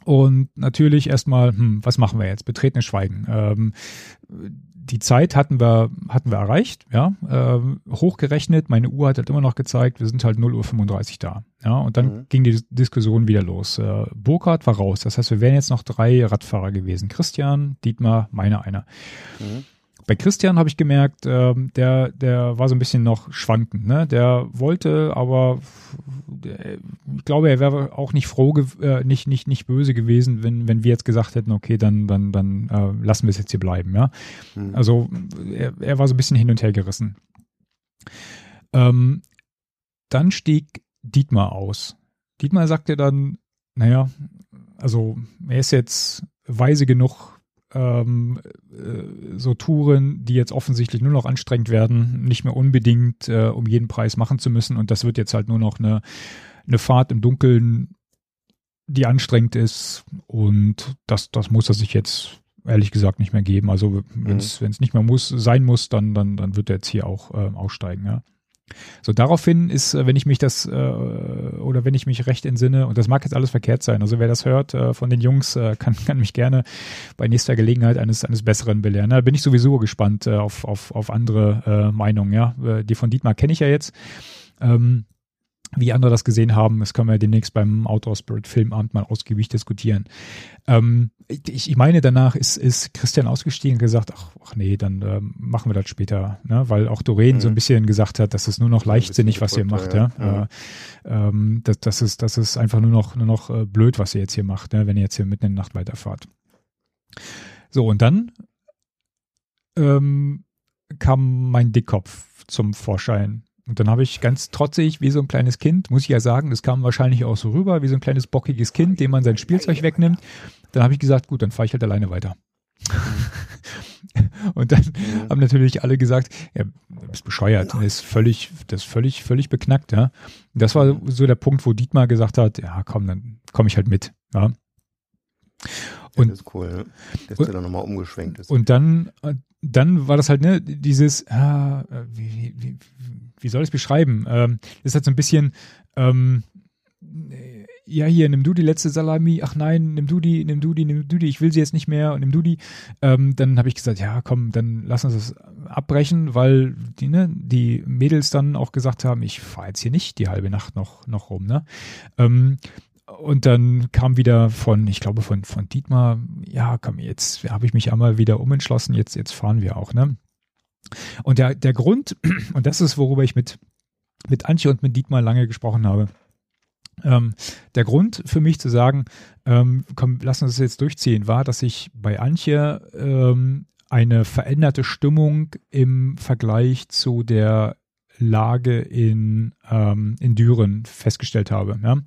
Und natürlich erstmal, hm, was machen wir jetzt? Betretenes Schweigen. Ähm, die Zeit hatten wir, hatten wir erreicht, ja, äh, hochgerechnet, meine Uhr hat halt immer noch gezeigt, wir sind halt 0 Uhr 35 da, ja, und dann mhm. ging die Diskussion wieder los. Äh, Burkhardt war raus, das heißt, wir wären jetzt noch drei Radfahrer gewesen. Christian, Dietmar, meiner einer. Mhm. Bei Christian habe ich gemerkt, äh, der, der war so ein bisschen noch schwankend. Ne? Der wollte, aber der, ich glaube, er wäre auch nicht froh, äh, nicht, nicht, nicht böse gewesen, wenn, wenn wir jetzt gesagt hätten, okay, dann, dann, dann äh, lassen wir es jetzt hier bleiben. Ja? Mhm. Also er, er war so ein bisschen hin und her gerissen. Ähm, dann stieg Dietmar aus. Dietmar sagte dann, naja, also er ist jetzt weise genug, ähm, äh, so Touren, die jetzt offensichtlich nur noch anstrengend werden, nicht mehr unbedingt äh, um jeden Preis machen zu müssen. Und das wird jetzt halt nur noch eine, eine Fahrt im Dunkeln, die anstrengend ist. Und das, das muss er sich jetzt ehrlich gesagt nicht mehr geben. Also wenn es mhm. nicht mehr muss, sein muss, dann, dann, dann wird er jetzt hier auch äh, aussteigen, ja. So, daraufhin ist, äh, wenn ich mich das, äh, oder wenn ich mich recht entsinne, und das mag jetzt alles verkehrt sein, also wer das hört äh, von den Jungs, äh, kann, kann mich gerne bei nächster Gelegenheit eines, eines Besseren belehren. Da bin ich sowieso gespannt äh, auf, auf, auf andere äh, Meinungen, ja. Die von Dietmar kenne ich ja jetzt. Ähm, wie andere das gesehen haben, das können wir demnächst beim Outdoor Spirit Filmamt mal ausgiebig diskutieren. Ähm, ich, ich meine, danach ist, ist Christian ausgestiegen und gesagt, ach, ach nee, dann ähm, machen wir das später, ne? weil auch Doreen mhm. so ein bisschen gesagt hat, das ist nur noch leichtsinnig, was ihr macht. Ja? ja. Äh, ähm, das, das, ist, das ist einfach nur noch, nur noch äh, blöd, was ihr jetzt hier macht, ne? wenn ihr jetzt hier mitten in der Nacht weiterfahrt. So, und dann ähm, kam mein Dickkopf zum Vorschein und dann habe ich ganz trotzig, wie so ein kleines Kind, muss ich ja sagen, das kam wahrscheinlich auch so rüber, wie so ein kleines bockiges Kind, dem man sein Spielzeug wegnimmt. Dann habe ich gesagt, gut, dann fahre ich halt alleine weiter. Und dann haben natürlich alle gesagt, ja, du bist bescheuert, das ist völlig, das ist völlig, völlig beknackt, ja. Und das war so der Punkt, wo Dietmar gesagt hat, ja, komm, dann komme ich halt mit, ja. Und, das ist cool, dass der dann nochmal umgeschwenkt ist. Und dann, dann war das halt, ne, dieses, ah, wie, wie, wie soll ich es beschreiben? Ähm, das ist halt so ein bisschen, ähm, ja, hier, nimm du die letzte Salami, ach nein, nimm du die, nimm du die, nimm du die, ich will sie jetzt nicht mehr und nimm du die. Ähm, dann habe ich gesagt, ja, komm, dann lass uns das abbrechen, weil die, ne, die Mädels dann auch gesagt haben, ich fahre jetzt hier nicht die halbe Nacht noch, noch rum, ne? Ähm, und dann kam wieder von, ich glaube von, von Dietmar, ja, komm, jetzt habe ich mich einmal wieder umentschlossen, jetzt, jetzt fahren wir auch, ne? Und der, der Grund, und das ist, worüber ich mit, mit Antje und mit Dietmar lange gesprochen habe, ähm, der Grund für mich zu sagen, ähm, komm, lass uns das jetzt durchziehen, war, dass ich bei Antje ähm, eine veränderte Stimmung im Vergleich zu der Lage in, ähm, in Düren festgestellt habe. Ja.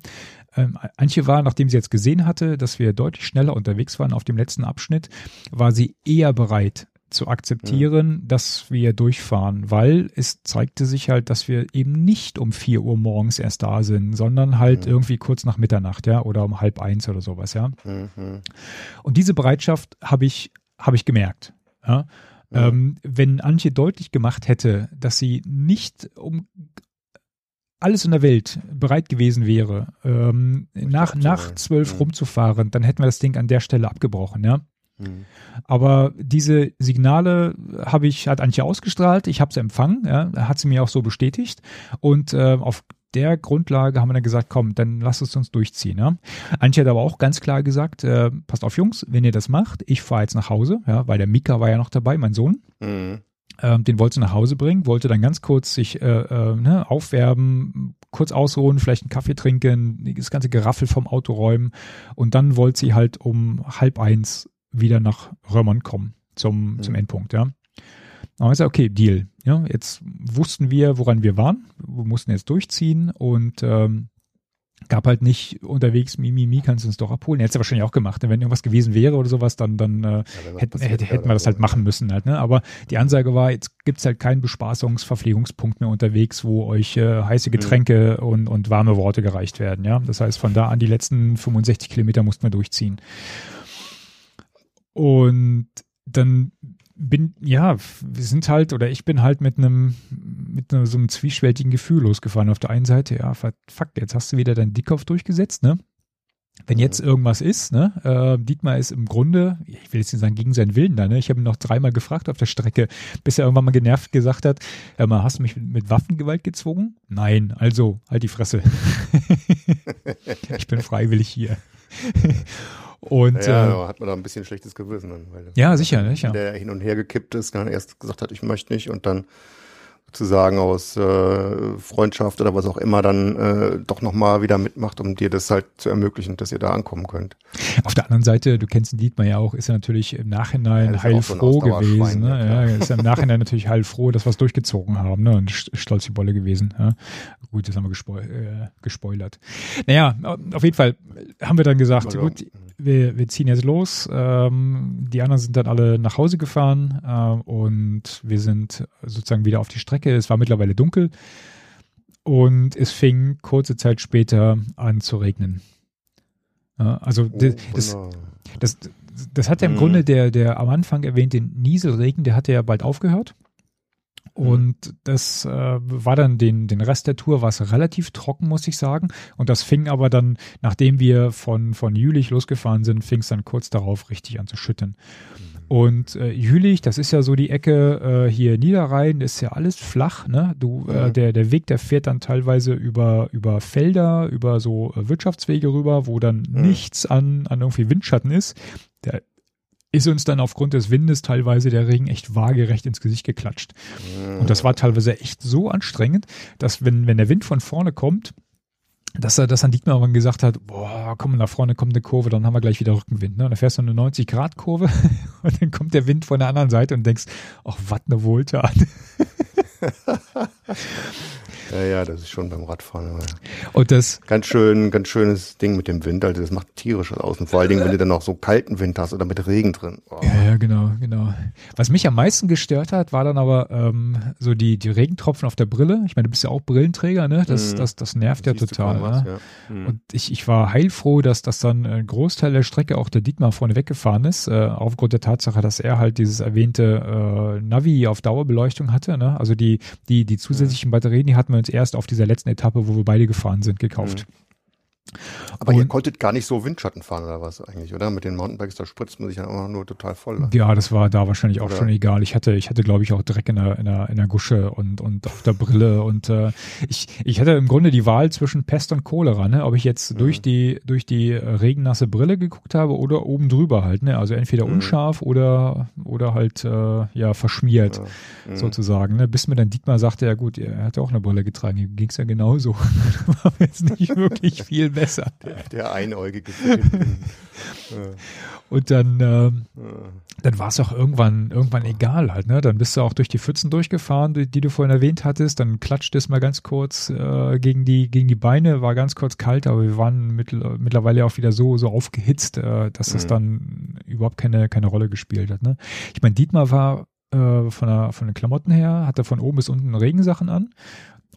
Ähm, Antje war, nachdem sie jetzt gesehen hatte, dass wir deutlich schneller unterwegs waren auf dem letzten Abschnitt, war sie eher bereit, zu akzeptieren, ja. dass wir durchfahren, weil es zeigte sich halt, dass wir eben nicht um vier Uhr morgens erst da sind, sondern halt ja. irgendwie kurz nach Mitternacht, ja, oder um halb eins oder sowas, ja. Mhm. Und diese Bereitschaft habe ich, habe ich gemerkt, ja. ja. Ähm, wenn Antje deutlich gemacht hätte, dass sie nicht um alles in der Welt bereit gewesen wäre, ähm, nach, nach ja. zwölf Mhm. rumzufahren, dann hätten wir das Ding an der Stelle abgebrochen, ja. Mhm. Aber diese Signale habe ich, hat Antje ausgestrahlt, ich habe sie empfangen, ja, hat sie mir auch so bestätigt. Und äh, auf der Grundlage haben wir dann gesagt, komm, dann lass es uns durchziehen. Ja. Antje hat aber auch ganz klar gesagt, äh, passt auf Jungs, wenn ihr das macht, ich fahre jetzt nach Hause, ja, weil der Mika war ja noch dabei, mein Sohn. Mhm. Ähm, den wollte sie nach Hause bringen, wollte dann ganz kurz sich äh, äh, ne, aufwärmen, kurz ausruhen, vielleicht einen Kaffee trinken, das ganze Geraffel vom Auto räumen und dann wollte sie halt um halb eins wieder nach Römern kommen zum, Mhm. zum Endpunkt, ja. Dann haben wir gesagt, okay, Deal. Ja, jetzt wussten wir, woran wir waren. Wir mussten jetzt durchziehen und ähm, gab halt nicht unterwegs, Mimi, Mimi, kannst du uns doch abholen. Hätte sie wahrscheinlich auch gemacht. Ne? Wenn irgendwas gewesen wäre oder sowas, dann, dann äh, Ja, hätten, hätte, hätten wir das halt machen müssen halt, ne? Aber die Ansage war, jetzt gibt's halt keinen Bespaßungsverpflegungspunkt mehr unterwegs, wo euch äh, heiße Mhm. Getränke und, und warme Worte gereicht werden, ja. Das heißt, von da an die letzten 65 Kilometer mussten wir durchziehen. Und dann bin, ja, wir sind halt, oder ich bin halt mit einem, mit einem, so einem zwiespältigen Gefühl losgefahren. Auf der einen Seite, ja, fuck, jetzt hast du wieder deinen Dickkopf durchgesetzt, ne? Wenn jetzt irgendwas ist, ne, äh, Dietmar ist im Grunde, ich will jetzt nicht sagen gegen seinen Willen da, ne, ich habe ihn noch dreimal gefragt auf der Strecke, bis er irgendwann mal genervt gesagt hat, hör mal, hast du mich mit, mit Waffengewalt gezwungen? Nein, also, halt die Fresse. ich bin freiwillig hier. Und Ja, äh, hat man da ein bisschen schlechtes Gewissen. Dann, weil Ja, sicher, sicher. Der hin und her gekippt ist, dann erst gesagt hat, ich möchte nicht und dann sozusagen aus äh, Freundschaft oder was auch immer dann äh, doch nochmal wieder mitmacht, um dir das halt zu ermöglichen, dass ihr da ankommen könnt. Auf der anderen Seite, du kennst den Dietmar ja auch, ist er natürlich im Nachhinein Ja, ja so heilfroh Ausdauerschwein, gewesen. ja, Ne? Ja, ist er im Nachhinein natürlich heilfroh, dass wir es durchgezogen haben ne? und st- stolz die Bolle gewesen. Ja? Gut, das haben wir gespo äh, gespoilert. Naja, auf jeden Fall haben wir dann gesagt, Also, gut, wir, wir ziehen jetzt los. Ähm, die anderen sind dann alle nach Hause gefahren äh, und wir sind sozusagen wieder auf die Strecke. Es war mittlerweile dunkel und es fing kurze Zeit später an zu regnen. Ja, also oh, das, das, wunderbar. das, hat ja im Mhm. Grunde der, der am Anfang erwähnte Nieselregen, der hatte ja bald aufgehört. Und das äh, war dann den, den Rest der Tour war es relativ trocken, muss ich sagen. Und das fing aber dann, nachdem wir von, von Jülich losgefahren sind, fing es dann kurz darauf richtig an zu schütten. Und äh, Jülich, das ist ja so die Ecke äh, hier Niederrhein, ist ja alles flach, ne? Du, äh, Mhm. der, der Weg, der fährt dann teilweise über, über Felder, über so äh, Wirtschaftswege rüber, wo dann Mhm. nichts an, an irgendwie Windschatten ist. Der ist uns dann aufgrund des Windes teilweise der Regen echt waagerecht ins Gesicht geklatscht. Und das war teilweise echt so anstrengend, dass wenn, wenn der Wind von vorne kommt, dass er das dann Dietmar irgendwann gesagt hat, boah, komm, nach vorne kommt eine Kurve, dann haben wir gleich wieder Rückenwind. Ne? Und dann fährst du eine 90-Grad-Kurve und dann kommt der Wind von der anderen Seite und denkst, ach, was eine Wohltat. Ja, ja, das ist schon beim Radfahren. Und das, ganz schön, ganz schönes Ding mit dem Wind, also das macht tierisch aus. Und vor allen Dingen, wenn du dann noch so kalten Wind hast oder mit Regen drin. Oh. Ja, ja, genau, genau. Was mich am meisten gestört hat, war dann aber ähm, so die, die Regentropfen auf der Brille. Ich meine, du bist ja auch Brillenträger, ne? Das, Mhm. das, das nervt ja Siehst du total. kaum was, ne? ja. Mhm. Und ich, ich war heilfroh, dass das dann ein Großteil der Strecke auch der Dietmar vorne weggefahren ist, äh, aufgrund der Tatsache, dass er halt dieses erwähnte äh, Navi auf Dauerbeleuchtung hatte. Ne? Also die, die, die zusätzlichen Batterien, die hatten wir uns erst auf dieser letzten Etappe, wo wir beide gefahren sind, gekauft. Aber ihr Und- konntet gar nicht so Windschatten fahren oder was eigentlich, oder? Mit den Mountainbikes, da spritzt man sich ja auch nur total voll. ne? Ja, das war da wahrscheinlich auch Oder- schon egal. Ich hatte, ich hatte, glaube ich, auch Dreck in der, in der, in der Gusche und, und auf der Brille und äh, ich, ich hatte im Grunde die Wahl zwischen Pest und Cholera, ne? Ob ich jetzt Mhm. durch die, durch die äh, regennasse Brille geguckt habe oder oben drüber halt, ne? Also entweder Mhm. unscharf oder, oder halt äh, ja verschmiert. Ja. Mhm. Sozusagen, ne? bis mir dann Dietmar sagte, ja gut, er hat ja auch eine Brille getragen, ihm ging's ja genauso. war jetzt nicht wirklich viel besser. Der Einäugige. den Blinden. Und dann, ähm, dann war es auch irgendwann, irgendwann egal halt, ne? Dann bist du auch durch die Pfützen durchgefahren, die, die du vorhin erwähnt hattest, dann klatschte es mal ganz kurz äh, gegen die, gegen die Beine, war ganz kurz kalt, aber wir waren mittel, mittlerweile auch wieder so, so aufgehitzt, äh, dass es Mhm. dann überhaupt keine, keine Rolle gespielt hat, ne? Ich meine, Dietmar war äh, von, der, von den Klamotten her, hatte von oben bis unten Regensachen an.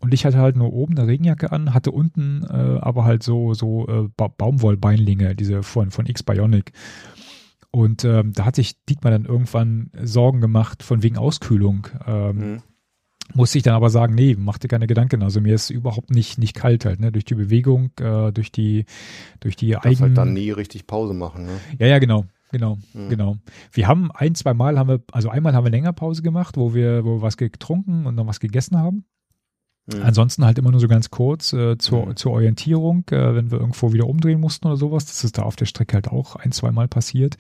Und ich hatte halt nur oben eine Regenjacke an, hatte unten äh, aber halt so, so äh, ba Baumwollbeinlinge, diese von, von X-Bionic. Und ähm, da hat sich Dietmar dann irgendwann Sorgen gemacht von wegen Auskühlung. Ähm, Mhm. Musste ich dann aber sagen, nee, mach dir keine Gedanken. Also mir ist überhaupt nicht, nicht kalt halt, ne? Durch die Bewegung, äh, durch die, durch die Darf Eigen... halt dann nie richtig Pause machen, ne? Ja, ja, genau. Genau, Mhm. genau. Wir haben ein, zwei Mal haben wir, also einmal haben wir länger Pause gemacht, wo wir, wo wir was getrunken und noch was gegessen haben. Mhm. Ansonsten halt immer nur so ganz kurz äh, zur, Mhm. zur Orientierung, äh, wenn wir irgendwo wieder umdrehen mussten oder sowas. Das ist da auf der Strecke halt auch ein, zwei Mal passiert.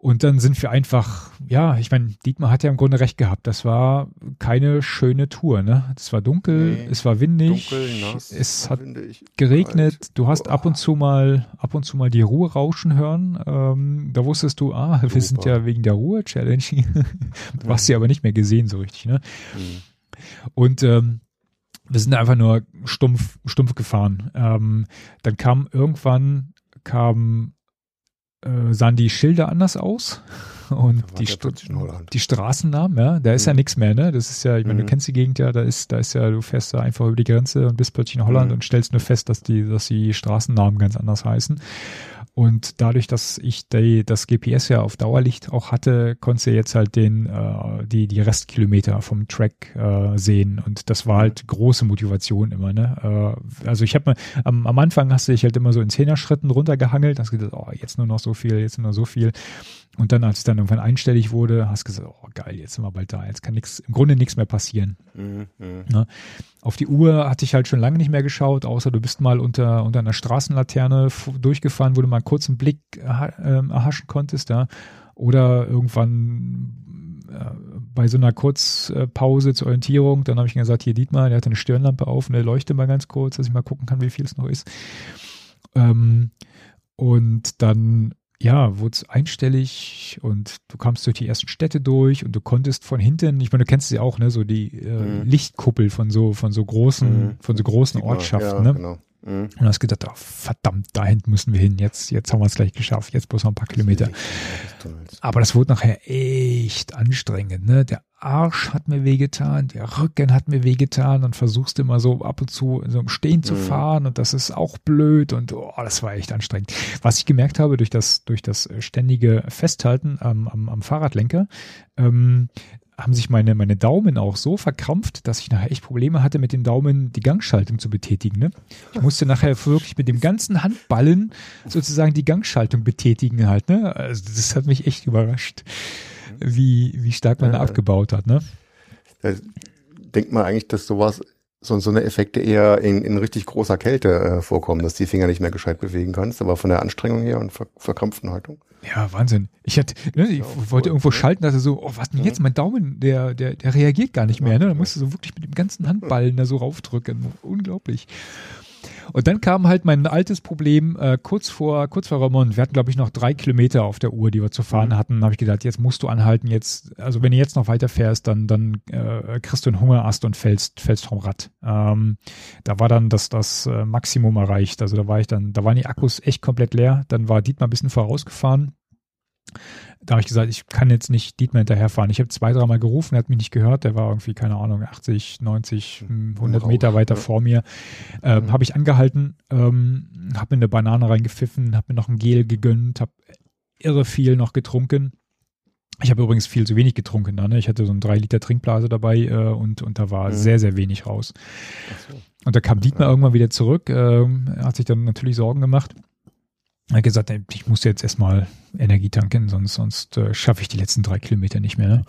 Und dann sind wir einfach, ja, ich meine, Dietmar hat ja im Grunde recht gehabt. Das war keine schöne Tour, ne? Es war dunkel, Nee. es war windig, Dunkel, nass, es hat windig, geregnet. kalt. Du hast Boah. ab und zu mal, ab und zu mal die Ruhe rauschen hören. Ähm, da wusstest du, ah, wir sind ja wegen der Ruhe-Challenge. du hast sie aber nicht mehr gesehen so richtig, ne? Mhm. Und ähm, wir sind einfach nur stumpf, stumpf gefahren. Ähm, dann kam irgendwann, kam, äh, sahen die Schilder anders aus. Und die, St die Straßennamen, ja, da ist ja Mhm. nichts mehr, ne? Das ist ja, ich meine, du Mhm. kennst die Gegend ja, da ist, da ist ja, du fährst da einfach über die Grenze und bist plötzlich in Holland Mhm. und stellst nur fest, dass die, dass die Straßennamen ganz anders heißen. Und dadurch, dass ich die, das GPS ja auf Dauerlicht auch hatte, konntest du jetzt halt den, äh, die, die Restkilometer vom Track äh, sehen. Und das war halt große Motivation immer, ne? Äh, also ich habe am, am Anfang hast du dich halt immer so in Zehner-Schritten runtergehangelt, hast gedacht, oh, jetzt nur noch so viel, jetzt nur noch so viel. Und dann, als es dann irgendwann einstellig wurde, hast du gesagt, oh geil, jetzt sind wir bald da, jetzt kann nichts, im Grunde nichts mehr passieren. Mhm. Mhm. Auf die Uhr hatte ich halt schon lange nicht mehr geschaut, außer du bist mal unter, unter einer Straßenlaterne durchgefahren, wo du mal einen kurzen Blick ähm, erhaschen konntest, ja. Oder irgendwann äh, bei so einer Kurzpause zur Orientierung, dann habe ich gesagt, hier Dietmar, der hat eine Stirnlampe auf und der leuchtet mal ganz kurz, dass ich mal gucken kann, wie viel es noch ist. Ähm, und dann ja, wurde es einstellig und du kamst durch die ersten Städte durch und du konntest von hinten, ich meine, du kennst sie auch, ne, so die äh, Mhm. Lichtkuppel von so, von so großen, Mhm. von so großen Ortschaften, ja, ne? Genau. Mhm. Und hast gedacht, oh, verdammt, da hinten müssen wir hin, jetzt, jetzt haben wir es gleich geschafft, jetzt bloß noch ein paar Kilometer. Das Tunnels. Aber das wurde nachher echt anstrengend, ne? Der Arsch hat mir wehgetan, der Rücken hat mir wehgetan und versuchst immer so ab und zu so im Stehen zu Mhm. fahren und das ist auch blöd und oh, das war echt anstrengend. Was ich gemerkt habe durch das, durch das äh, ständige Festhalten am, am, am Fahrradlenker, ähm, haben sich meine, meine Daumen auch so verkrampft, dass ich nachher echt Probleme hatte, mit den Daumen die Gangschaltung zu betätigen. Ne? Ich musste nachher wirklich mit dem ganzen Handballen sozusagen die Gangschaltung betätigen halt. Ne? Also das hat mich echt überrascht, wie, wie stark man da Ja. abgebaut hat. Ne? Da denkt man eigentlich, dass sowas, so, so eine Effekte eher in, in richtig großer Kälte äh, vorkommen, dass die Finger nicht mehr gescheit bewegen kannst, aber von der Anstrengung her und ver verkrampften Haltung. Ja, Wahnsinn. Ich hatte, ne, ich Ja, wollte voll, irgendwo schalten, dachte so, oh, was denn jetzt? Mein Daumen, der, der, der reagiert gar nicht mehr. Ne? Da musst du so wirklich mit dem ganzen Handballen da so raufdrücken. Unglaublich. Und dann kam halt mein altes Problem äh, kurz vor kurz vor Ramon. Wir hatten glaube ich noch drei Kilometer auf der Uhr, die wir zu fahren Mhm. hatten. Habe ich gedacht, jetzt musst du anhalten. Jetzt, also wenn du jetzt noch weiter fährst, dann dann äh, kriegst du einen Hungerast und fällst fällst vom Rad. Ähm, da war dann das das äh, Maximum erreicht. Also da war ich dann, da waren die Akkus echt komplett leer. Dann war Dietmar ein bisschen vorausgefahren. Da habe ich gesagt, ich kann jetzt nicht Dietmar hinterherfahren. Ich habe zwei, dreimal gerufen, er hat mich nicht gehört. Der war irgendwie, keine Ahnung, 80, 90, hm, 100 Raus, Meter weiter ja. vor mir. Ähm, Mhm. Habe ich angehalten, ähm, habe mir eine Banane reingepfiffen, habe mir noch ein Gel gegönnt, habe irre viel noch getrunken. Ich habe übrigens viel zu wenig getrunken. Da, ne? Ich hatte so ein 3 Liter Trinkblase dabei äh, und, und da war Mhm. sehr, sehr wenig raus. So. Und da kam Dietmar irgendwann wieder zurück, er hat sich dann natürlich Sorgen gemacht. Er hat gesagt, ich muss jetzt erstmal Energie tanken, sonst, sonst äh, schaffe ich die letzten drei Kilometer nicht mehr. Ne?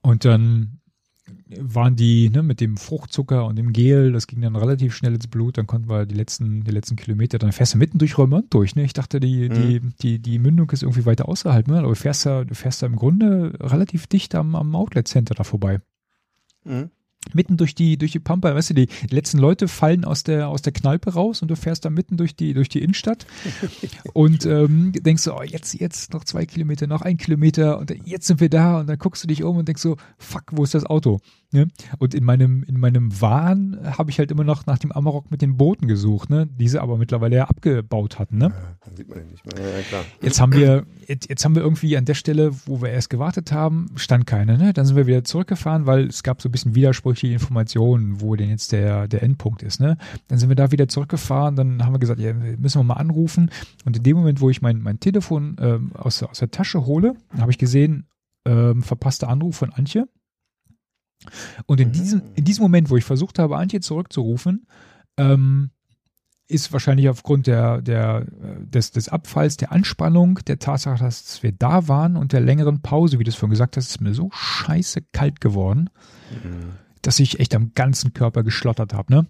Und dann waren die ne, mit dem Fruchtzucker und dem Gel, das ging dann relativ schnell ins Blut, dann konnten wir die letzten, die letzten Kilometer, dann fährst du mitten durch Reumont durch, ne? Ich dachte, die, die, die, die Mündung ist irgendwie weiter außerhalb, ne? Aber du fährst da, du fährst da im Grunde relativ dicht am, am Outlet Center da vorbei Mhm. Mitten durch die durch die Pampa, weißt du, die letzten Leute fallen aus der aus der Kneipe raus und du fährst da mitten durch die durch die Innenstadt und ähm, denkst so, oh, jetzt jetzt noch zwei Kilometer, noch ein Kilometer und jetzt sind wir da und dann guckst du dich um und denkst so, fuck, wo ist das Auto? Ne? Und in meinem in meinem Wahn habe ich halt immer noch nach dem Amarok mit den Booten gesucht, ne? Diese aber mittlerweile ja abgebaut hatten, ne? Ja, dann sieht man den nicht mehr. Ja, klar. Jetzt haben wir, jetzt, jetzt haben wir irgendwie an der Stelle, wo wir erst gewartet haben, stand keiner, ne? Dann sind wir wieder zurückgefahren, weil es gab so ein bisschen widersprüchliche Informationen, wo denn jetzt der, der Endpunkt ist, ne? Dann sind wir da wieder zurückgefahren, dann haben wir gesagt, ja, müssen wir mal anrufen. Und in dem Moment, wo ich mein, mein Telefon ähm, aus, aus der Tasche hole, habe ich gesehen, ähm, verpasster Anruf von Antje. Und in diesem, in diesem Moment, wo ich versucht habe, Antje zurückzurufen, ähm, ist wahrscheinlich aufgrund der, der, äh, des, des Abfalls, der Anspannung, der Tatsache, dass wir da waren und der längeren Pause, wie du es vorhin gesagt hast, ist mir so scheiße kalt geworden, Mhm. Dass ich echt am ganzen Körper geschlottert habe. Ne?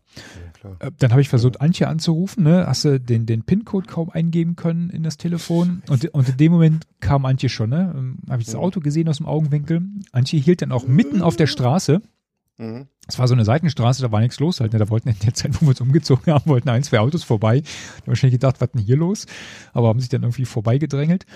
Ja. Äh, Dann habe ich versucht, Antje anzurufen, ne? Hast du den, den PIN-Code kaum eingeben können in das Telefon. Und, und in dem Moment kam Antje schon, ne? Ähm, Habe ich das Auto gesehen aus dem Augenwinkel. Antje hielt dann auch mitten auf der Straße. Mhm. Es war so eine Seitenstraße, da war nichts los halt. Ne? Da wollten in der Zeit, wo wir uns umgezogen haben, wollten ein, zwei Autos vorbei. Da haben wir wahrscheinlich gedacht, was denn hier los? Aber haben sich dann irgendwie vorbeigedrängelt.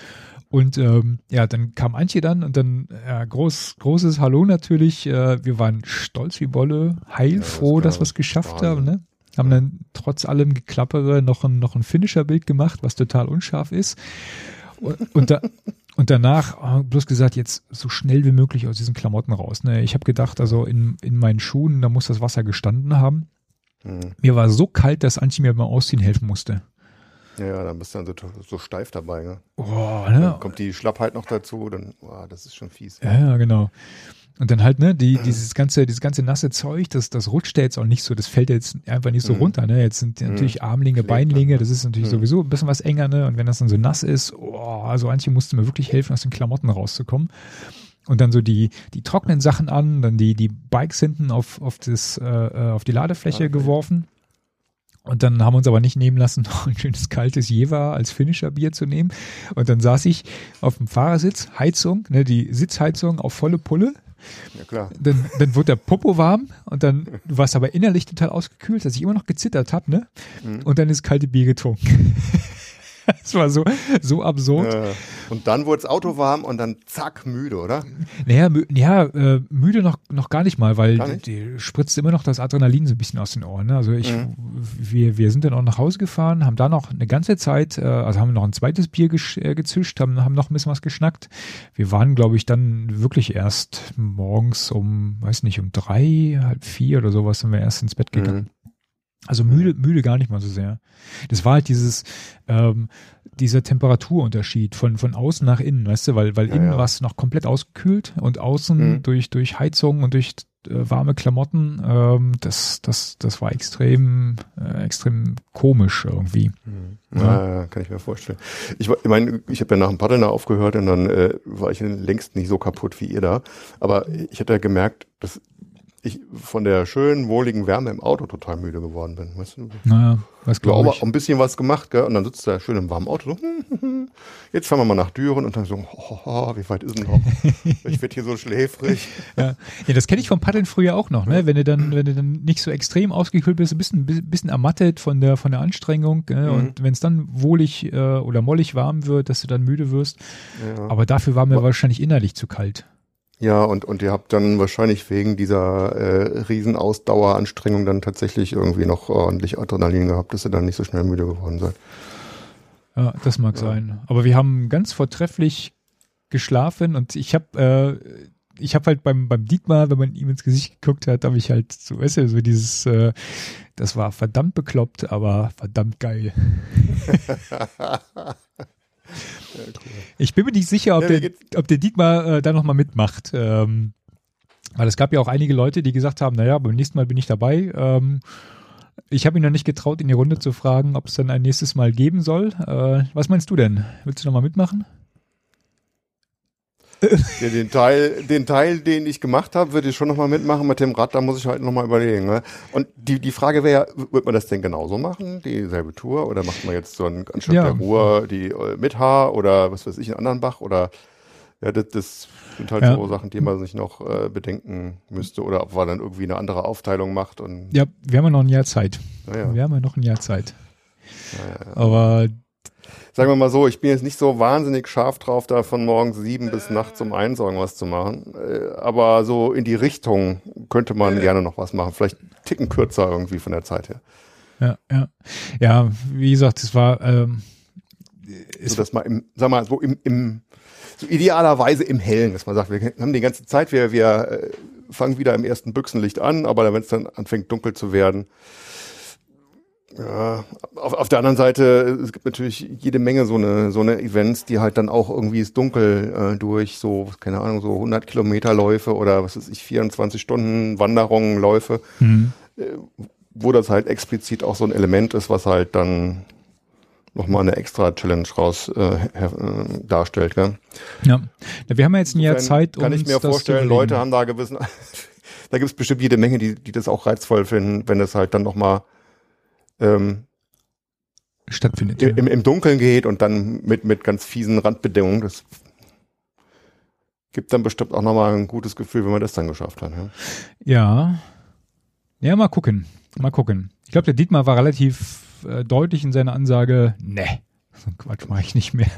Und ähm, ja, dann kam Antje dann und dann ja, groß, großes Hallo natürlich. Äh, wir waren stolz wie Bolle, heilfroh, Ja, das dass wir es geschafft Wahnsinn. haben. Ne? Haben dann trotz allem Geklappere noch ein, noch ein Finisher-Bild gemacht, was total unscharf ist. Und, und, da, und danach äh, bloß gesagt, jetzt so schnell wie möglich aus diesen Klamotten raus. Ne? Ich habe gedacht, also in, in meinen Schuhen, da muss das Wasser gestanden haben. Mhm. Mir war so kalt, dass Antje mir beim Ausziehen helfen musste. Ja, ja, dann bist du dann so, so steif dabei. Ne? Oh, Dann ne? kommt die Schlappheit noch dazu, dann, oh, das ist schon fies. Ja, ja, genau. Und dann halt, ne, die, dieses ganze, dieses ganze nasse Zeug, das, das rutscht ja jetzt auch nicht so, das fällt jetzt einfach nicht so Mhm. runter, ne. Jetzt sind natürlich Armlinge, Klebt Beinlinge, dann, das ist natürlich Mhm. sowieso ein bisschen was enger, ne. Und wenn das dann so nass ist, oh, also Antje musste mir wirklich helfen, aus den Klamotten rauszukommen. Und dann so die, die trockenen Sachen an, dann die, die Bikes hinten auf, auf das, äh, äh, auf die Ladefläche Ladefläche. geworfen. Und dann haben wir uns aber nicht nehmen lassen, noch ein schönes kaltes Jever als Finisher-Bier zu nehmen. Und dann saß ich auf dem Fahrersitz, Heizung, ne, die Sitzheizung auf volle Pulle. Ja, klar. Dann, dann wurde der Popo warm und dann war es aber innerlich total ausgekühlt, dass ich immer noch gezittert habe, ne? Mhm. Und dann ist kalte Bier getrunken. Das war so, so absurd. Äh, und dann wurde das Auto warm und dann zack, müde, oder? Naja, mü ja, äh, müde noch, noch gar nicht mal, weil nicht? die, die spritzt immer noch das Adrenalin so ein bisschen aus den Ohren. Ne? Also ich, Mhm. wir, wir sind dann auch nach Hause gefahren, haben da noch eine ganze Zeit, äh, also haben noch ein zweites Bier äh, gezischt, haben, haben noch ein bisschen was geschnackt. Wir waren, glaube ich, dann wirklich erst morgens um, weiß nicht, um drei, halb vier oder sowas sind wir erst ins Bett gegangen. Mhm. Also müde, müde gar nicht mal so sehr. Das war halt dieses, ähm, dieser Temperaturunterschied von, von außen nach innen, weißt du, weil, weil Ja, innen ja. war es noch komplett ausgekühlt und außen Mhm. durch, durch Heizung und durch äh, warme Klamotten, ähm, das, das, das war extrem, äh, extrem komisch irgendwie. Mhm. Ja, kann ich mir vorstellen. Ich, ich meine, ich habe ja nach dem Paddeln da aufgehört und dann äh, war ich längst nicht so kaputt wie ihr da. Aber ich hatte ja gemerkt, dass ich von der schönen, wohligen Wärme im Auto total müde geworden bin. Weißt du? Naja, was auch glaube ich. ein bisschen was gemacht, gell? Und dann sitzt du da schön im warmen Auto. So, jetzt fahren wir mal nach Düren und dann so, oh, oh, wie weit ist denn noch? Ich werde hier so schläfrig. Ja, ja das kenne ich vom Paddeln früher auch noch, ne? Wenn du dann, wenn du dann nicht so extrem ausgekühlt bist, ein bisschen, bisschen ermattet von der, von der Anstrengung, äh, Mhm. und wenn es dann wohlig äh, oder mollig warm wird, dass du dann müde wirst. Ja. Aber dafür war mir Aber- wahrscheinlich innerlich zu kalt. Ja, und, und ihr habt dann wahrscheinlich wegen dieser äh, Riesenausdaueranstrengung dann tatsächlich irgendwie noch ordentlich Adrenalin gehabt, dass ihr dann nicht so schnell müde geworden seid. Ja, das mag sein. Aber wir haben ganz vortrefflich geschlafen und ich habe äh, ich habe halt beim, beim Dietmar, wenn man ihm ins Gesicht geguckt hat, habe ich halt so, weißt du, so dieses, äh, das war verdammt bekloppt, aber verdammt geil. Ich bin mir nicht sicher, ob, Ja, der, ob der Dietmar äh, da nochmal mitmacht. Ähm, weil es gab ja auch einige Leute, die gesagt haben, naja, beim nächsten Mal bin ich dabei. Ähm, ich habe ihn noch nicht getraut, in die Runde zu fragen, ob es dann ein nächstes Mal geben soll. Äh, was meinst du denn? Willst du nochmal mitmachen? Ja, den Teil, den Teil, den ich gemacht habe, würde ich schon nochmal mitmachen. Mit dem Rad, da muss ich halt nochmal überlegen. Ne? Und die, die Frage wäre, wird man das denn genauso machen, dieselbe Tour? Oder macht man jetzt so ein, anstatt Ja. der Ruhr die äh, mit Haar oder was weiß ich, einen anderen Bach? Oder ja, das, das sind halt Ja. so Sachen, die man sich noch äh, bedenken müsste. Oder ob man dann irgendwie eine andere Aufteilung macht. Und Ja, wir haben ja noch ein Jahr Zeit. naja, Wir haben ja noch ein Jahr Zeit. Aber Sagen wir mal so, ich bin jetzt nicht so wahnsinnig scharf drauf, da von morgens sieben bis nachts um eins irgendwas zu machen. Äh, Aber so in die Richtung könnte man gerne noch was machen. Vielleicht einen Ticken kürzer irgendwie von der Zeit her. ja, ja. Ja, wie gesagt, es war ähm, So dass man im, sag mal, so im, im so idealerweise im Hellen, dass man sagt, wir haben die ganze Zeit, wir, wir äh, fangen wieder im ersten Büchsenlicht an, aber wenn es dann anfängt dunkel zu werden, Ja, auf, auf der anderen Seite, es gibt natürlich jede Menge so eine, so eine Events, die halt dann auch irgendwie ist dunkel äh, durch so, keine Ahnung, so 100 Kilometer Läufe oder was weiß ich, 24 Stunden Wanderungen, Läufe, Mhm. äh, wo das halt explizit auch so ein Element ist, was halt dann nochmal eine extra Challenge raus äh, her, äh, darstellt. Gell? Ja. Na, wir haben ja jetzt ein Jahr Zeit, um Kann ich mir vorstellen. Leute haben da gewissen, da gibt es bestimmt jede Menge, die, die das auch reizvoll finden, wenn es halt dann nochmal ähm, stattfindet. Ja. im, im Dunkeln geht und dann mit, mit ganz fiesen Randbedingungen. Das gibt dann bestimmt auch nochmal ein gutes Gefühl, wenn man das dann geschafft hat. Ja? Ja. Ja, mal gucken. Mal gucken. Ich glaube, der Dietmar war relativ äh, deutlich in seiner Ansage, ne, so einen Quatsch mache ich nicht mehr.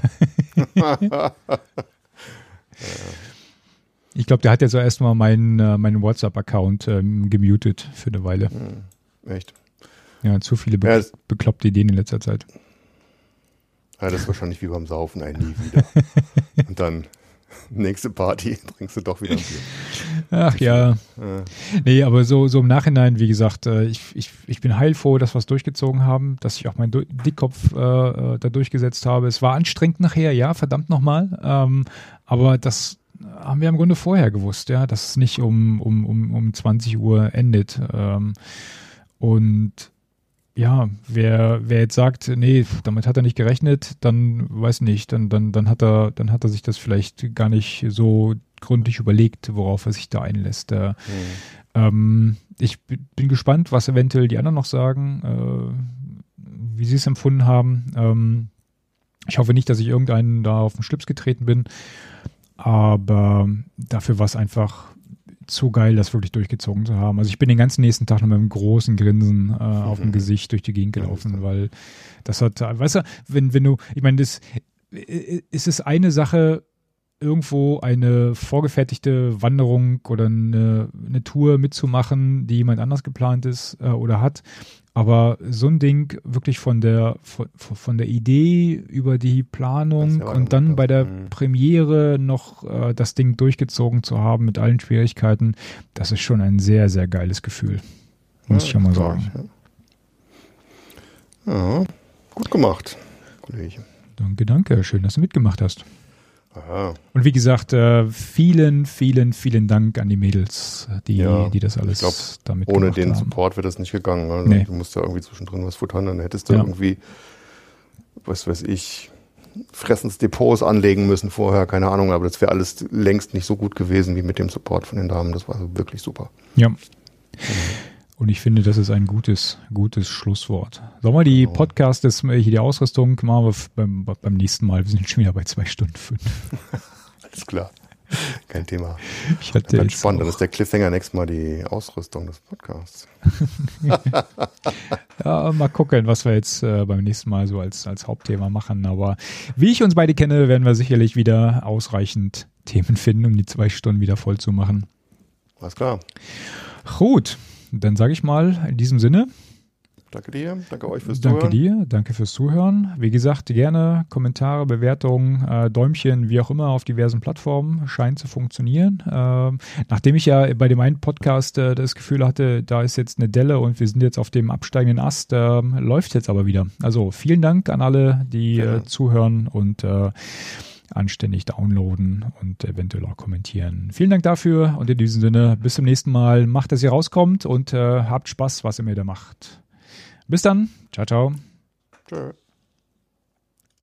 ich glaube, der hat jetzt so erstmal meinen, äh, meinen WhatsApp-Account ähm, gemutet für eine Weile. Hm, Echt. Ja, zu viele be Ja, bekloppte Ideen in letzter Zeit. Ja, das ist wahrscheinlich wie beim Saufen, ein nie wieder. und dann nächste Party trinkst du doch wieder ein Bier. Ach ja. Äh, Nee, aber so, so im Nachhinein, wie gesagt, äh, ich, ich, ich bin heilfroh, dass wir es durchgezogen haben, dass ich auch meinen Du- Dickkopf äh, äh, da durchgesetzt habe. Es war anstrengend nachher, ja, verdammt nochmal. Ähm, aber das haben wir im Grunde vorher gewusst, ja, dass es nicht um, um, um, um 20 Uhr endet. Ähm, und ja, wer, wer jetzt sagt, nee, damit hat er nicht gerechnet, dann weiß nicht, dann, dann, dann hat er, dann hat er sich das vielleicht gar nicht so gründlich überlegt, worauf er sich da einlässt. Äh, hm. ähm, ich bin gespannt, was eventuell die anderen noch sagen, äh, wie sie es empfunden haben. Ähm, ich hoffe nicht, dass ich irgendeinen da auf den Schlips getreten bin, aber dafür war es einfach zu geil, das wirklich durchgezogen zu haben. Also ich bin den ganzen nächsten Tag noch mit einem großen Grinsen äh, auf dem Mhm. Gesicht durch die Gegend gelaufen, weil das hat, weißt du, wenn, wenn du, ich meine, das äh, ist es eine Sache, irgendwo eine vorgefertigte Wanderung oder eine, eine Tour mitzumachen, die jemand anders geplant ist äh, oder hat. Aber so ein Ding wirklich von der von, von der Idee über die Planung ja und dann bei der Mhm. Premiere noch äh, das Ding durchgezogen zu haben mit allen Schwierigkeiten, das ist schon ein sehr, sehr geiles Gefühl. Muss ich ja mal sagen. ich, Ja. ja, gut gemacht, Kollege. Danke, danke. Schön, dass du mitgemacht hast. Aha. Und wie gesagt, äh, vielen, vielen, vielen Dank an die Mädels, die, Ja, die das alles glaub, damit Ohne gemacht den haben. Support wäre das nicht gegangen. Also Nee. Du musst ja irgendwie zwischendrin was futtern, dann hättest du Ja. irgendwie, was weiß ich, Fressensdepots anlegen müssen vorher, keine Ahnung, aber das wäre alles längst nicht so gut gewesen wie mit dem Support von den Damen. Das war also wirklich super. Ja. Und ich finde, das ist ein gutes, gutes Schlusswort. Sollen wir die Genau. Podcast, das, hier die Ausrüstung, machen wir beim, beim nächsten Mal. Wir sind schon wieder bei zwei Stunden fünf. Alles klar. Kein Thema. Ich hatte Ganz spannend. Dann auch- ist der Cliffhanger nächstes Mal die Ausrüstung des Podcasts. Ja, mal gucken, was wir jetzt äh, beim nächsten Mal so als, als Hauptthema machen. Aber wie ich uns beide kenne, werden wir sicherlich wieder ausreichend Themen finden, um die zwei Stunden wieder voll zu machen. Alles klar. Gut, dann sage ich mal in diesem Sinne, Danke dir. Danke euch fürs danke Zuhören. dir, danke fürs Zuhören. Wie gesagt, gerne Kommentare, Bewertungen, äh, Däumchen, wie auch immer auf diversen Plattformen. Scheint zu funktionieren. Ähm, nachdem ich ja bei dem einen Podcast äh, das Gefühl hatte, da ist jetzt eine Delle und wir sind jetzt auf dem absteigenden Ast, ähm, läuft jetzt aber wieder. Also vielen Dank an alle, die äh, zuhören und äh, anständig downloaden und eventuell auch kommentieren. Vielen Dank dafür und in diesem Sinne bis zum nächsten Mal. Macht, dass ihr rauskommt und äh, habt Spaß, was ihr mir da macht. Bis dann. Ciao, ciao. Tschö.